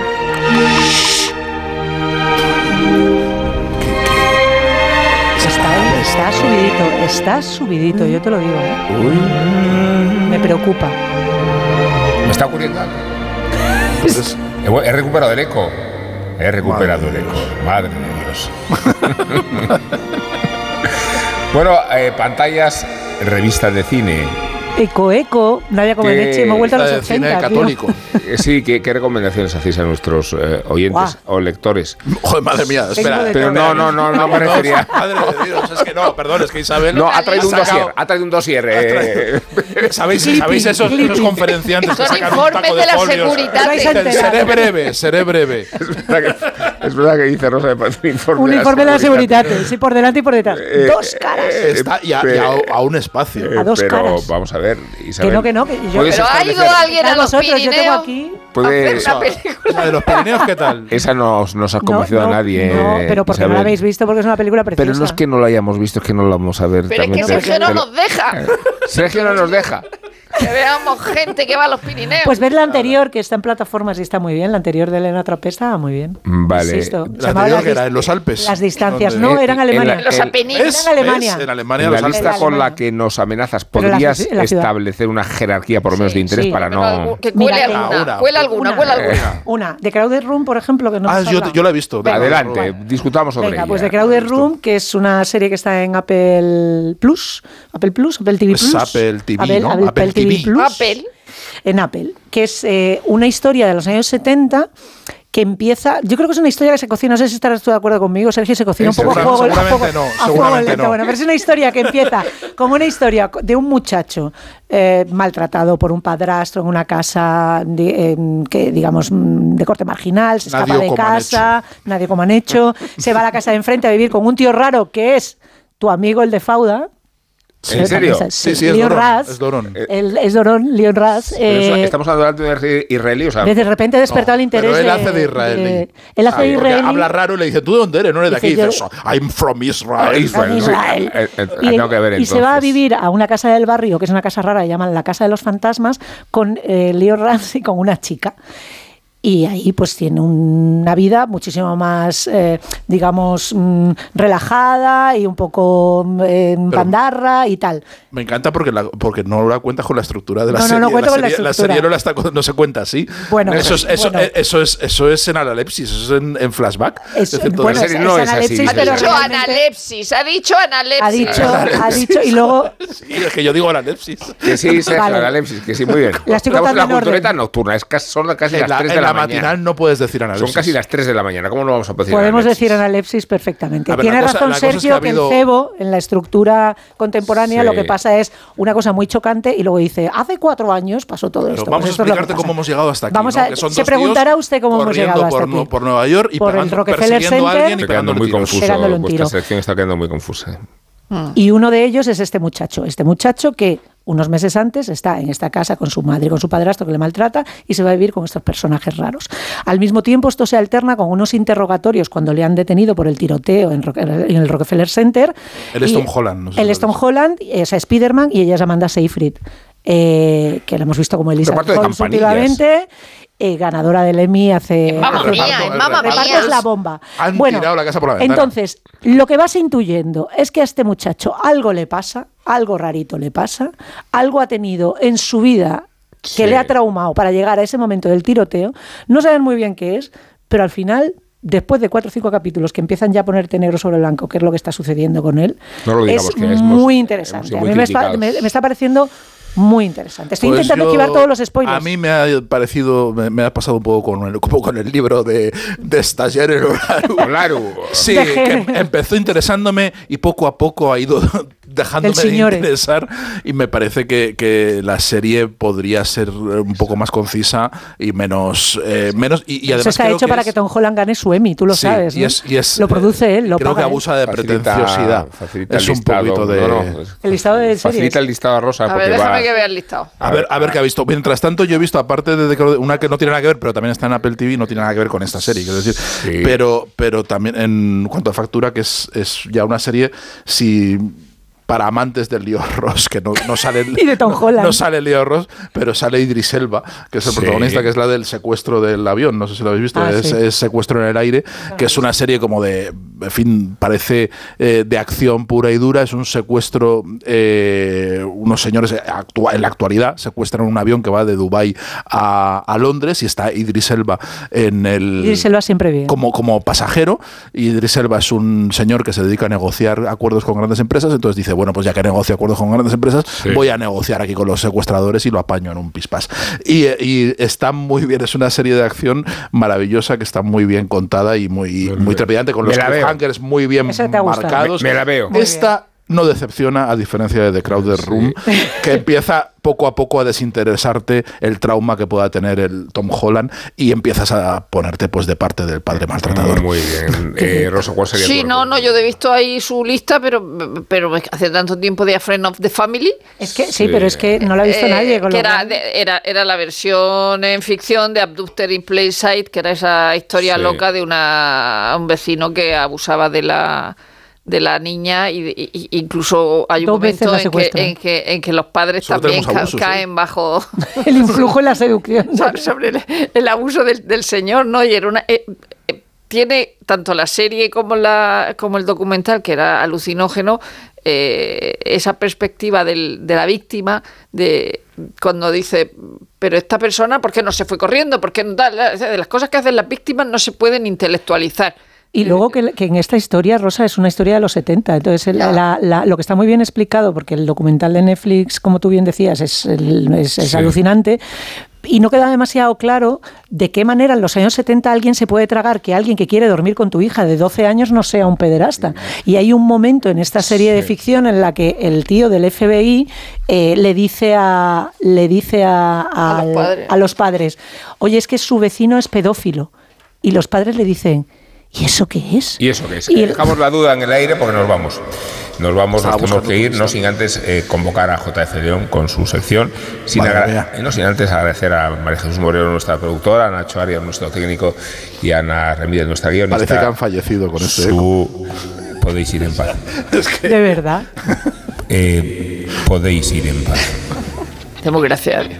Está, está subidito, está subidito, yo te lo digo. ¿eh? Me preocupa. Me está ocurriendo algo. Entonces, He, he recuperado el eco. He recuperado el eco. Madre de Dios. <laughs> bueno, eh, pantallas, revistas de cine. Eco, eco, Nadia como ¿Qué- leche, me he vuelto a los la de cine 80. tío. católico. <laughs> Sí, ¿qué, qué recomendaciones hacéis a nuestros eh, oyentes o lectores? Joder, madre mía, espera. Pero no, no, no, no me refería. Madre de Dios, es que no, perdón, es que Isabel. No, ha traído un dossier. Ha traído un dossier. eh. <laughs> ¿Sabéis, Clipping, ¿sabéis esos, esos conferenciantes que sacan un taco de, de la folios? Enterar. seré breve, seré breve. <laughs> Es verdad que, es verdad que dice Rosa de Paz, un informe, Un informe de la seguridad. seguridad, sí, por delante y por detrás. Eh, Dos caras. Está y a, y a- a un espacio. Eh, A dos pero caras. vamos a ver, Isabel. Que no, que no, que yo- ¿puedes Pero ha ido alguien a los vosotros, yo tengo aquí. puede- a hacer una película. La de los Pirineos, ¿qué tal? <laughs> Esa no, no os ha convencido no, a nadie. No, pero porque no la habéis visto, porque es una película preciosa. Pero no es que no la hayamos visto, es que no la vamos a ver. Pero es que. <laughs> Sergio no nos deja Sergio no nos deja. Que veamos gente que va a los Pirineos. Pues ver la anterior, que está en plataformas y está muy bien. La anterior de Elena Trappé estaba muy bien. Vale. Insisto. La anterior las que era en los Alpes. Las distancias. ¿Dónde? No, eran En- en Alemania. la- los Apeninos. Eran. En Alemania En la los lista Alpes. con la que nos amenazas, en la ¿podrías en la establecer una jerarquía por lo menos Sí, de interés sí. para Pero no. que cuele Mira, alguna, Una. cuela alguna, Una. cuela alguna. Una, de Crowded Room, por ejemplo, que no Ah, yo, yo la he visto. de- Adelante, discutamos sobre Venga, ella. pues de Crowded Room, que es una serie que está en Apple Plus, Apple Plus, Apple TV Es Plus. Apple TV, Apple, ¿no? Apple Apple TV TV. Plus. Apple. En Apple, que es eh, una historia de los años 70 que empieza, yo creo que es una historia que se cocina, no sé si estarás tú de acuerdo conmigo, Sergio, se cocina un poco a fuego, a no, lento. no. Bueno, pero es una historia que empieza como una historia de un muchacho eh, maltratado por un padrastro en una casa de, eh, que digamos mm, de corte marginal, se escapa Nadie de casa, nadie como han hecho, se va a la casa de enfrente a vivir con un tío raro que es tu amigo el de Fauda, ¿En serio? Sí, sí, es Leon Ras, es Dorón. el- es Dorón, Leon eso- eh, estamos hablando de rey israelí, o sea... de repente ha despertado el interés. Pero él hace de israelí. de- él hace Ah, de israelí. Habla raro y le dice, ¿tú de dónde eres? No eres de aquí. Dice, Y yo- dice, I'm from Israel. Israel. Israel. Eh, eh, y, tengo que ver y se va a vivir a una casa del barrio, que es una casa rara, llaman la Casa de los Fantasmas, con eh, Leo Ramsey, con una chica. Y ahí pues tiene una vida muchísimo más, eh, digamos, mm, relajada y un poco mm, eh, pandarra y tal. Me encanta porque, la- porque no la cuentas con la estructura de la No, no, serie. no cuento con la serie, estructura. serie no, la está- no se cuenta así. Bueno, eso, es, eso, bueno. eh, eso, es, eso es en analepsis, eso es en, en flashback. Es- decir, bueno, la es- no es analepsis, así. Ha dicho analepsis, ha dicho analepsis. Ha dicho, ha dicho, y luego <laughs> Sí, es que yo digo analepsis. Que sí, Sergio, Vale. la Lepsis, que sí, muy bien. La estoy Estamos en contando la cultureta nocturna, es casi, son casi las la, 3 en de la, la mañana. matinal no puedes decir analepsis. Son casi las 3 de la mañana, ¿cómo no vamos a poder decir Podemos analepsis? decir analepsis perfectamente. A ver, Tiene cosa- razón es que Sergio ha que, habido- el cebo, en la estructura contemporánea, Sí. lo que pasa es una cosa muy chocante y luego dice, hace cuatro años pasó todo Pero esto. vamos Pues a esto es lo que explicarte cómo hemos llegado hasta aquí. Vamos ¿no? a- Que son se dos preguntará tíos usted cómo hemos llegado hasta por, aquí. Por Nueva York y Por el pegando- persiguiendo a Center. alguien y muy confuso, está quedando muy confusa. Y uno de ellos es este muchacho, este muchacho que unos meses antes está en esta casa con su madre y con su padrastro que le maltrata y se va a vivir con estos personajes raros. Al mismo tiempo esto se alterna con unos interrogatorios cuando le han detenido por el tiroteo en, el Rockefeller Center. Y- Tom Holland, no sé es Tom Holland, es Spiderman y ella es Amanda Seyfried, eh, que la hemos visto como de Holmes últimamente. eh, ganadora del Emmy hace... Mamma mía, en Mamma mía. es la bomba. Han bueno, tirado la casa por la ventana. entonces, lo que vas intuyendo es que a este muchacho algo le pasa, algo rarito le pasa, algo ha tenido en su vida que Sí. le ha traumado para llegar a ese momento del tiroteo. No saben muy bien qué es, pero al final, después de cuatro o cinco capítulos que empiezan ya a ponerte negro sobre blanco, qué es lo que está sucediendo con él, No lo digamos, es que hemos- muy interesante. A mí me está, criticados. me- me está pareciendo muy interesante. Estoy Pues intentando yo- esquivar todos los spoilers. A mí me ha parecido, me, me ha pasado un poco con el, como con el libro de, de Stagiaire. Sí, que empezó interesándome y poco a poco ha ido <laughs> dejándome de interesar y me parece que, que la serie podría ser un poco más concisa y menos... eh, menos y, y Eso además está creo hecho que para es- que Tom Holland gane su Emmy, tú lo Sí, sabes. y ¿no? es- y es, lo produce él, lo Creo que paga él. abusa de Facilita- pretenciosidad. facilita es el un listado, poquito de... no, no, El listado de series. Facilita el listado a Rosa A porque ver, va... que el listado. A ver, a ver qué ha visto. Mientras tanto, yo he visto, aparte de The- una que no tiene nada que ver, pero también está en Apple TV, no tiene nada que ver con esta serie, quiero decir. Sí. Pero, pero también en cuanto a factura, que es, es ya una serie, si para amantes del Leo Ross, que no, no sale <laughs> Y de Tom no- Holland. No, sale Leo Ross, pero sale Idris Elba, que es el Sí. protagonista, que es la del secuestro del avión, no sé si lo habéis visto, Ah, es, sí. es Secuestro en el aire, que es una serie como de, en fin, parece eh, de acción pura y dura, es un secuestro, eh, unos señores actua- en la actualidad secuestran un avión que va de Dubái a, a Londres y está Idris Elba en el... Lo va siempre bien. Como, como pasajero, Idris Elba es un señor que se dedica a negociar acuerdos con grandes empresas, entonces dice, bueno, pues ya que negocio acuerdos con grandes empresas, Sí. voy a negociar aquí con los secuestradores y lo apaño en un pispás. Y, y está muy bien, es una serie de acción maravillosa que está muy bien contada y muy, muy trepidante, con los cliffhangers muy bien marcados. Me- me la veo. Esta no decepciona, a diferencia de The Crowded Room, que empieza poco a poco a desinteresarte el trauma que pueda tener el Tom Holland y empiezas a ponerte pues de parte del padre maltratador. Muy bien. <laughs> Eh, Rosa, ¿cuál sería Sí, tu no, no, yo he visto ahí su lista, pero, pero hace tanto tiempo de A Friend of the Family. Es que sí, pero es que no lo ha visto Eh, nadie. Con que era, de- era, era la versión en ficción de Abductor in Plain Sight, que era esa historia Sí. loca de una, un vecino que abusaba de la de la niña y, incluso hay un Dos momento en que, en, que, en que los padres Solo también abusos, ¿eh? caen bajo <laughs> el influjo en la seducción. <laughs> sobre- sobre el, el abuso del, del señor, ¿no? Y era una... eh, eh, tiene tanto la serie como, la, como el documental, que era alucinógeno, eh, esa perspectiva del- de la víctima, de cuando dice, pero esta persona, ¿por qué no se fue corriendo? ¿Por qué no de las cosas que hacen las víctimas no se pueden intelectualizar. Y luego que, que en esta historia, Rosa, es una historia de los 70. Entonces, el- la- la- lo que está muy bien explicado, porque el documental de Netflix, como tú bien decías, es, es- es Sí. alucinante. Y no queda demasiado claro de qué manera en los años 70 alguien se puede tragar que alguien que quiere dormir con tu hija de 12 años no sea un pederasta. Y hay un momento en esta serie de ficción en la que el tío del FBI eh, le dice a le dice a, A los al- padres. a los padres, oye, es que su vecino es pedófilo. Y los padres le dicen, ¿y eso qué es? ¿Y eso qué es? Y el- Dejamos la duda en el aire porque nos vamos. nos vamos, nos tenemos que ir, no sin antes eh, convocar a JF León con su sección, sin, eh, no sin antes agradecer a María Jesús Moreno, nuestra productora, a Nacho Arias, nuestro técnico, y a Ana Remídez, nuestra guionista. Parece que han fallecido con este eco. Podéis ir en paz. <laughs> De verdad. Eh, podéis ir en paz. Demos gracias a Dios.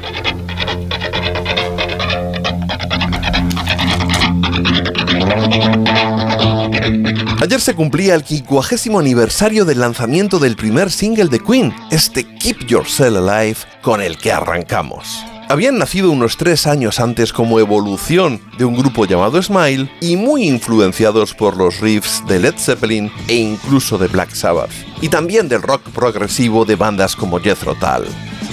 Ayer se cumplía el 50 aniversario del lanzamiento del primer single de Queen, este Keep Yourself Alive, con el que arrancamos. Habían nacido unos tres años antes como evolución de un grupo llamado Smile y muy influenciados por los riffs de Led Zeppelin e incluso de Black Sabbath, y también del rock progresivo de bandas como Jethro Tull.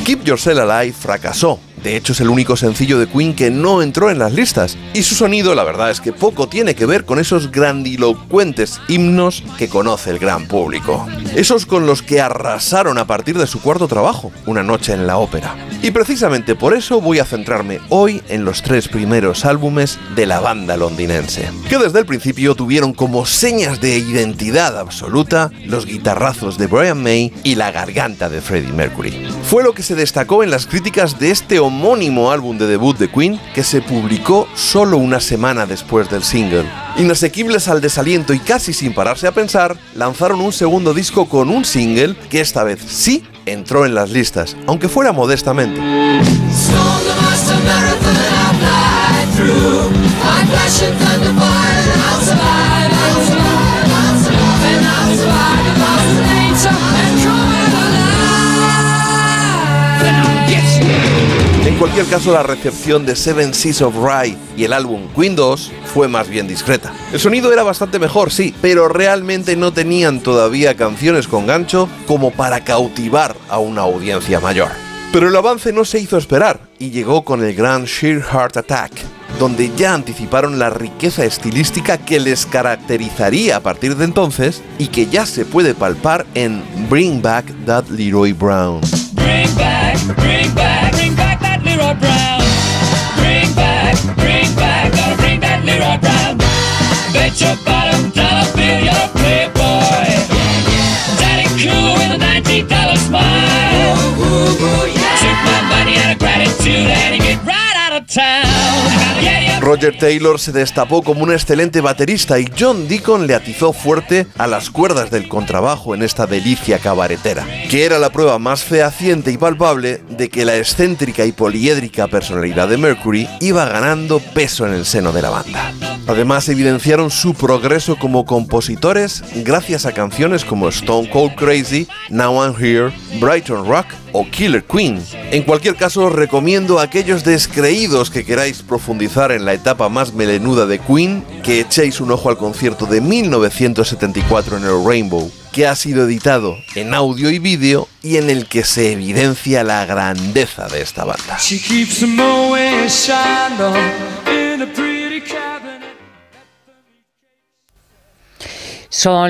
Keep Yourself Alive fracasó. De hecho, es el único sencillo de Queen que no entró en las listas. Y su sonido, la verdad, es que poco tiene que ver con esos grandilocuentes himnos que conoce el gran público. Esos con los que arrasaron a partir de su cuarto trabajo, Una noche en la ópera. Y precisamente por eso voy a centrarme hoy en los tres primeros álbumes de la banda londinense, que desde el principio tuvieron como señas de identidad absoluta los guitarrazos de Brian May y la garganta de Freddie Mercury. Fue lo que se destacó en las críticas de este homónimo álbum de debut de Queen, que se publicó solo una semana después del single. Inasequibles al desaliento y casi sin pararse a pensar, lanzaron un segundo disco con un single que esta vez sí entró en las listas, aunque fuera modestamente. En cualquier caso, la recepción de Seven Seas of Rye y el álbum 2 fue más bien discreta. El sonido era bastante mejor, sí, pero realmente no tenían todavía canciones con gancho como para cautivar a una audiencia mayor. Pero el avance no se hizo esperar y llegó con el gran Sheer Heart Attack, donde ya anticiparon la riqueza estilística que les caracterizaría a partir de entonces y que ya se puede palpar en Bring Back That Leroy Brown. Leroy Brown. Bring back, bring back, gotta bring that Leroy Brown. Bet your bottom dollar bill you're a playboy. Daddy cool with a nineteen dollar smile. Took my money out of gratitude and he get Roger Taylor se destapó como un excelente baterista y John Deacon le atizó fuerte a las cuerdas del contrabajo en esta delicia cabaretera, que era la prueba más fehaciente y palpable de que la excéntrica y poliédrica personalidad de Mercury iba ganando peso en el seno de la banda. Además, evidenciaron su progreso como compositores gracias a canciones como Stone Cold Crazy, Now I'm Here, Brighton Rock o Killer Queen. En cualquier caso, os recomiendo a aquellos descreídos que queráis profundizar en la etapa más melenuda de Queen que echéis un ojo al concierto de 1974 en el Rainbow, que ha sido editado en audio y vídeo y en el que se evidencia la grandeza de esta banda. Son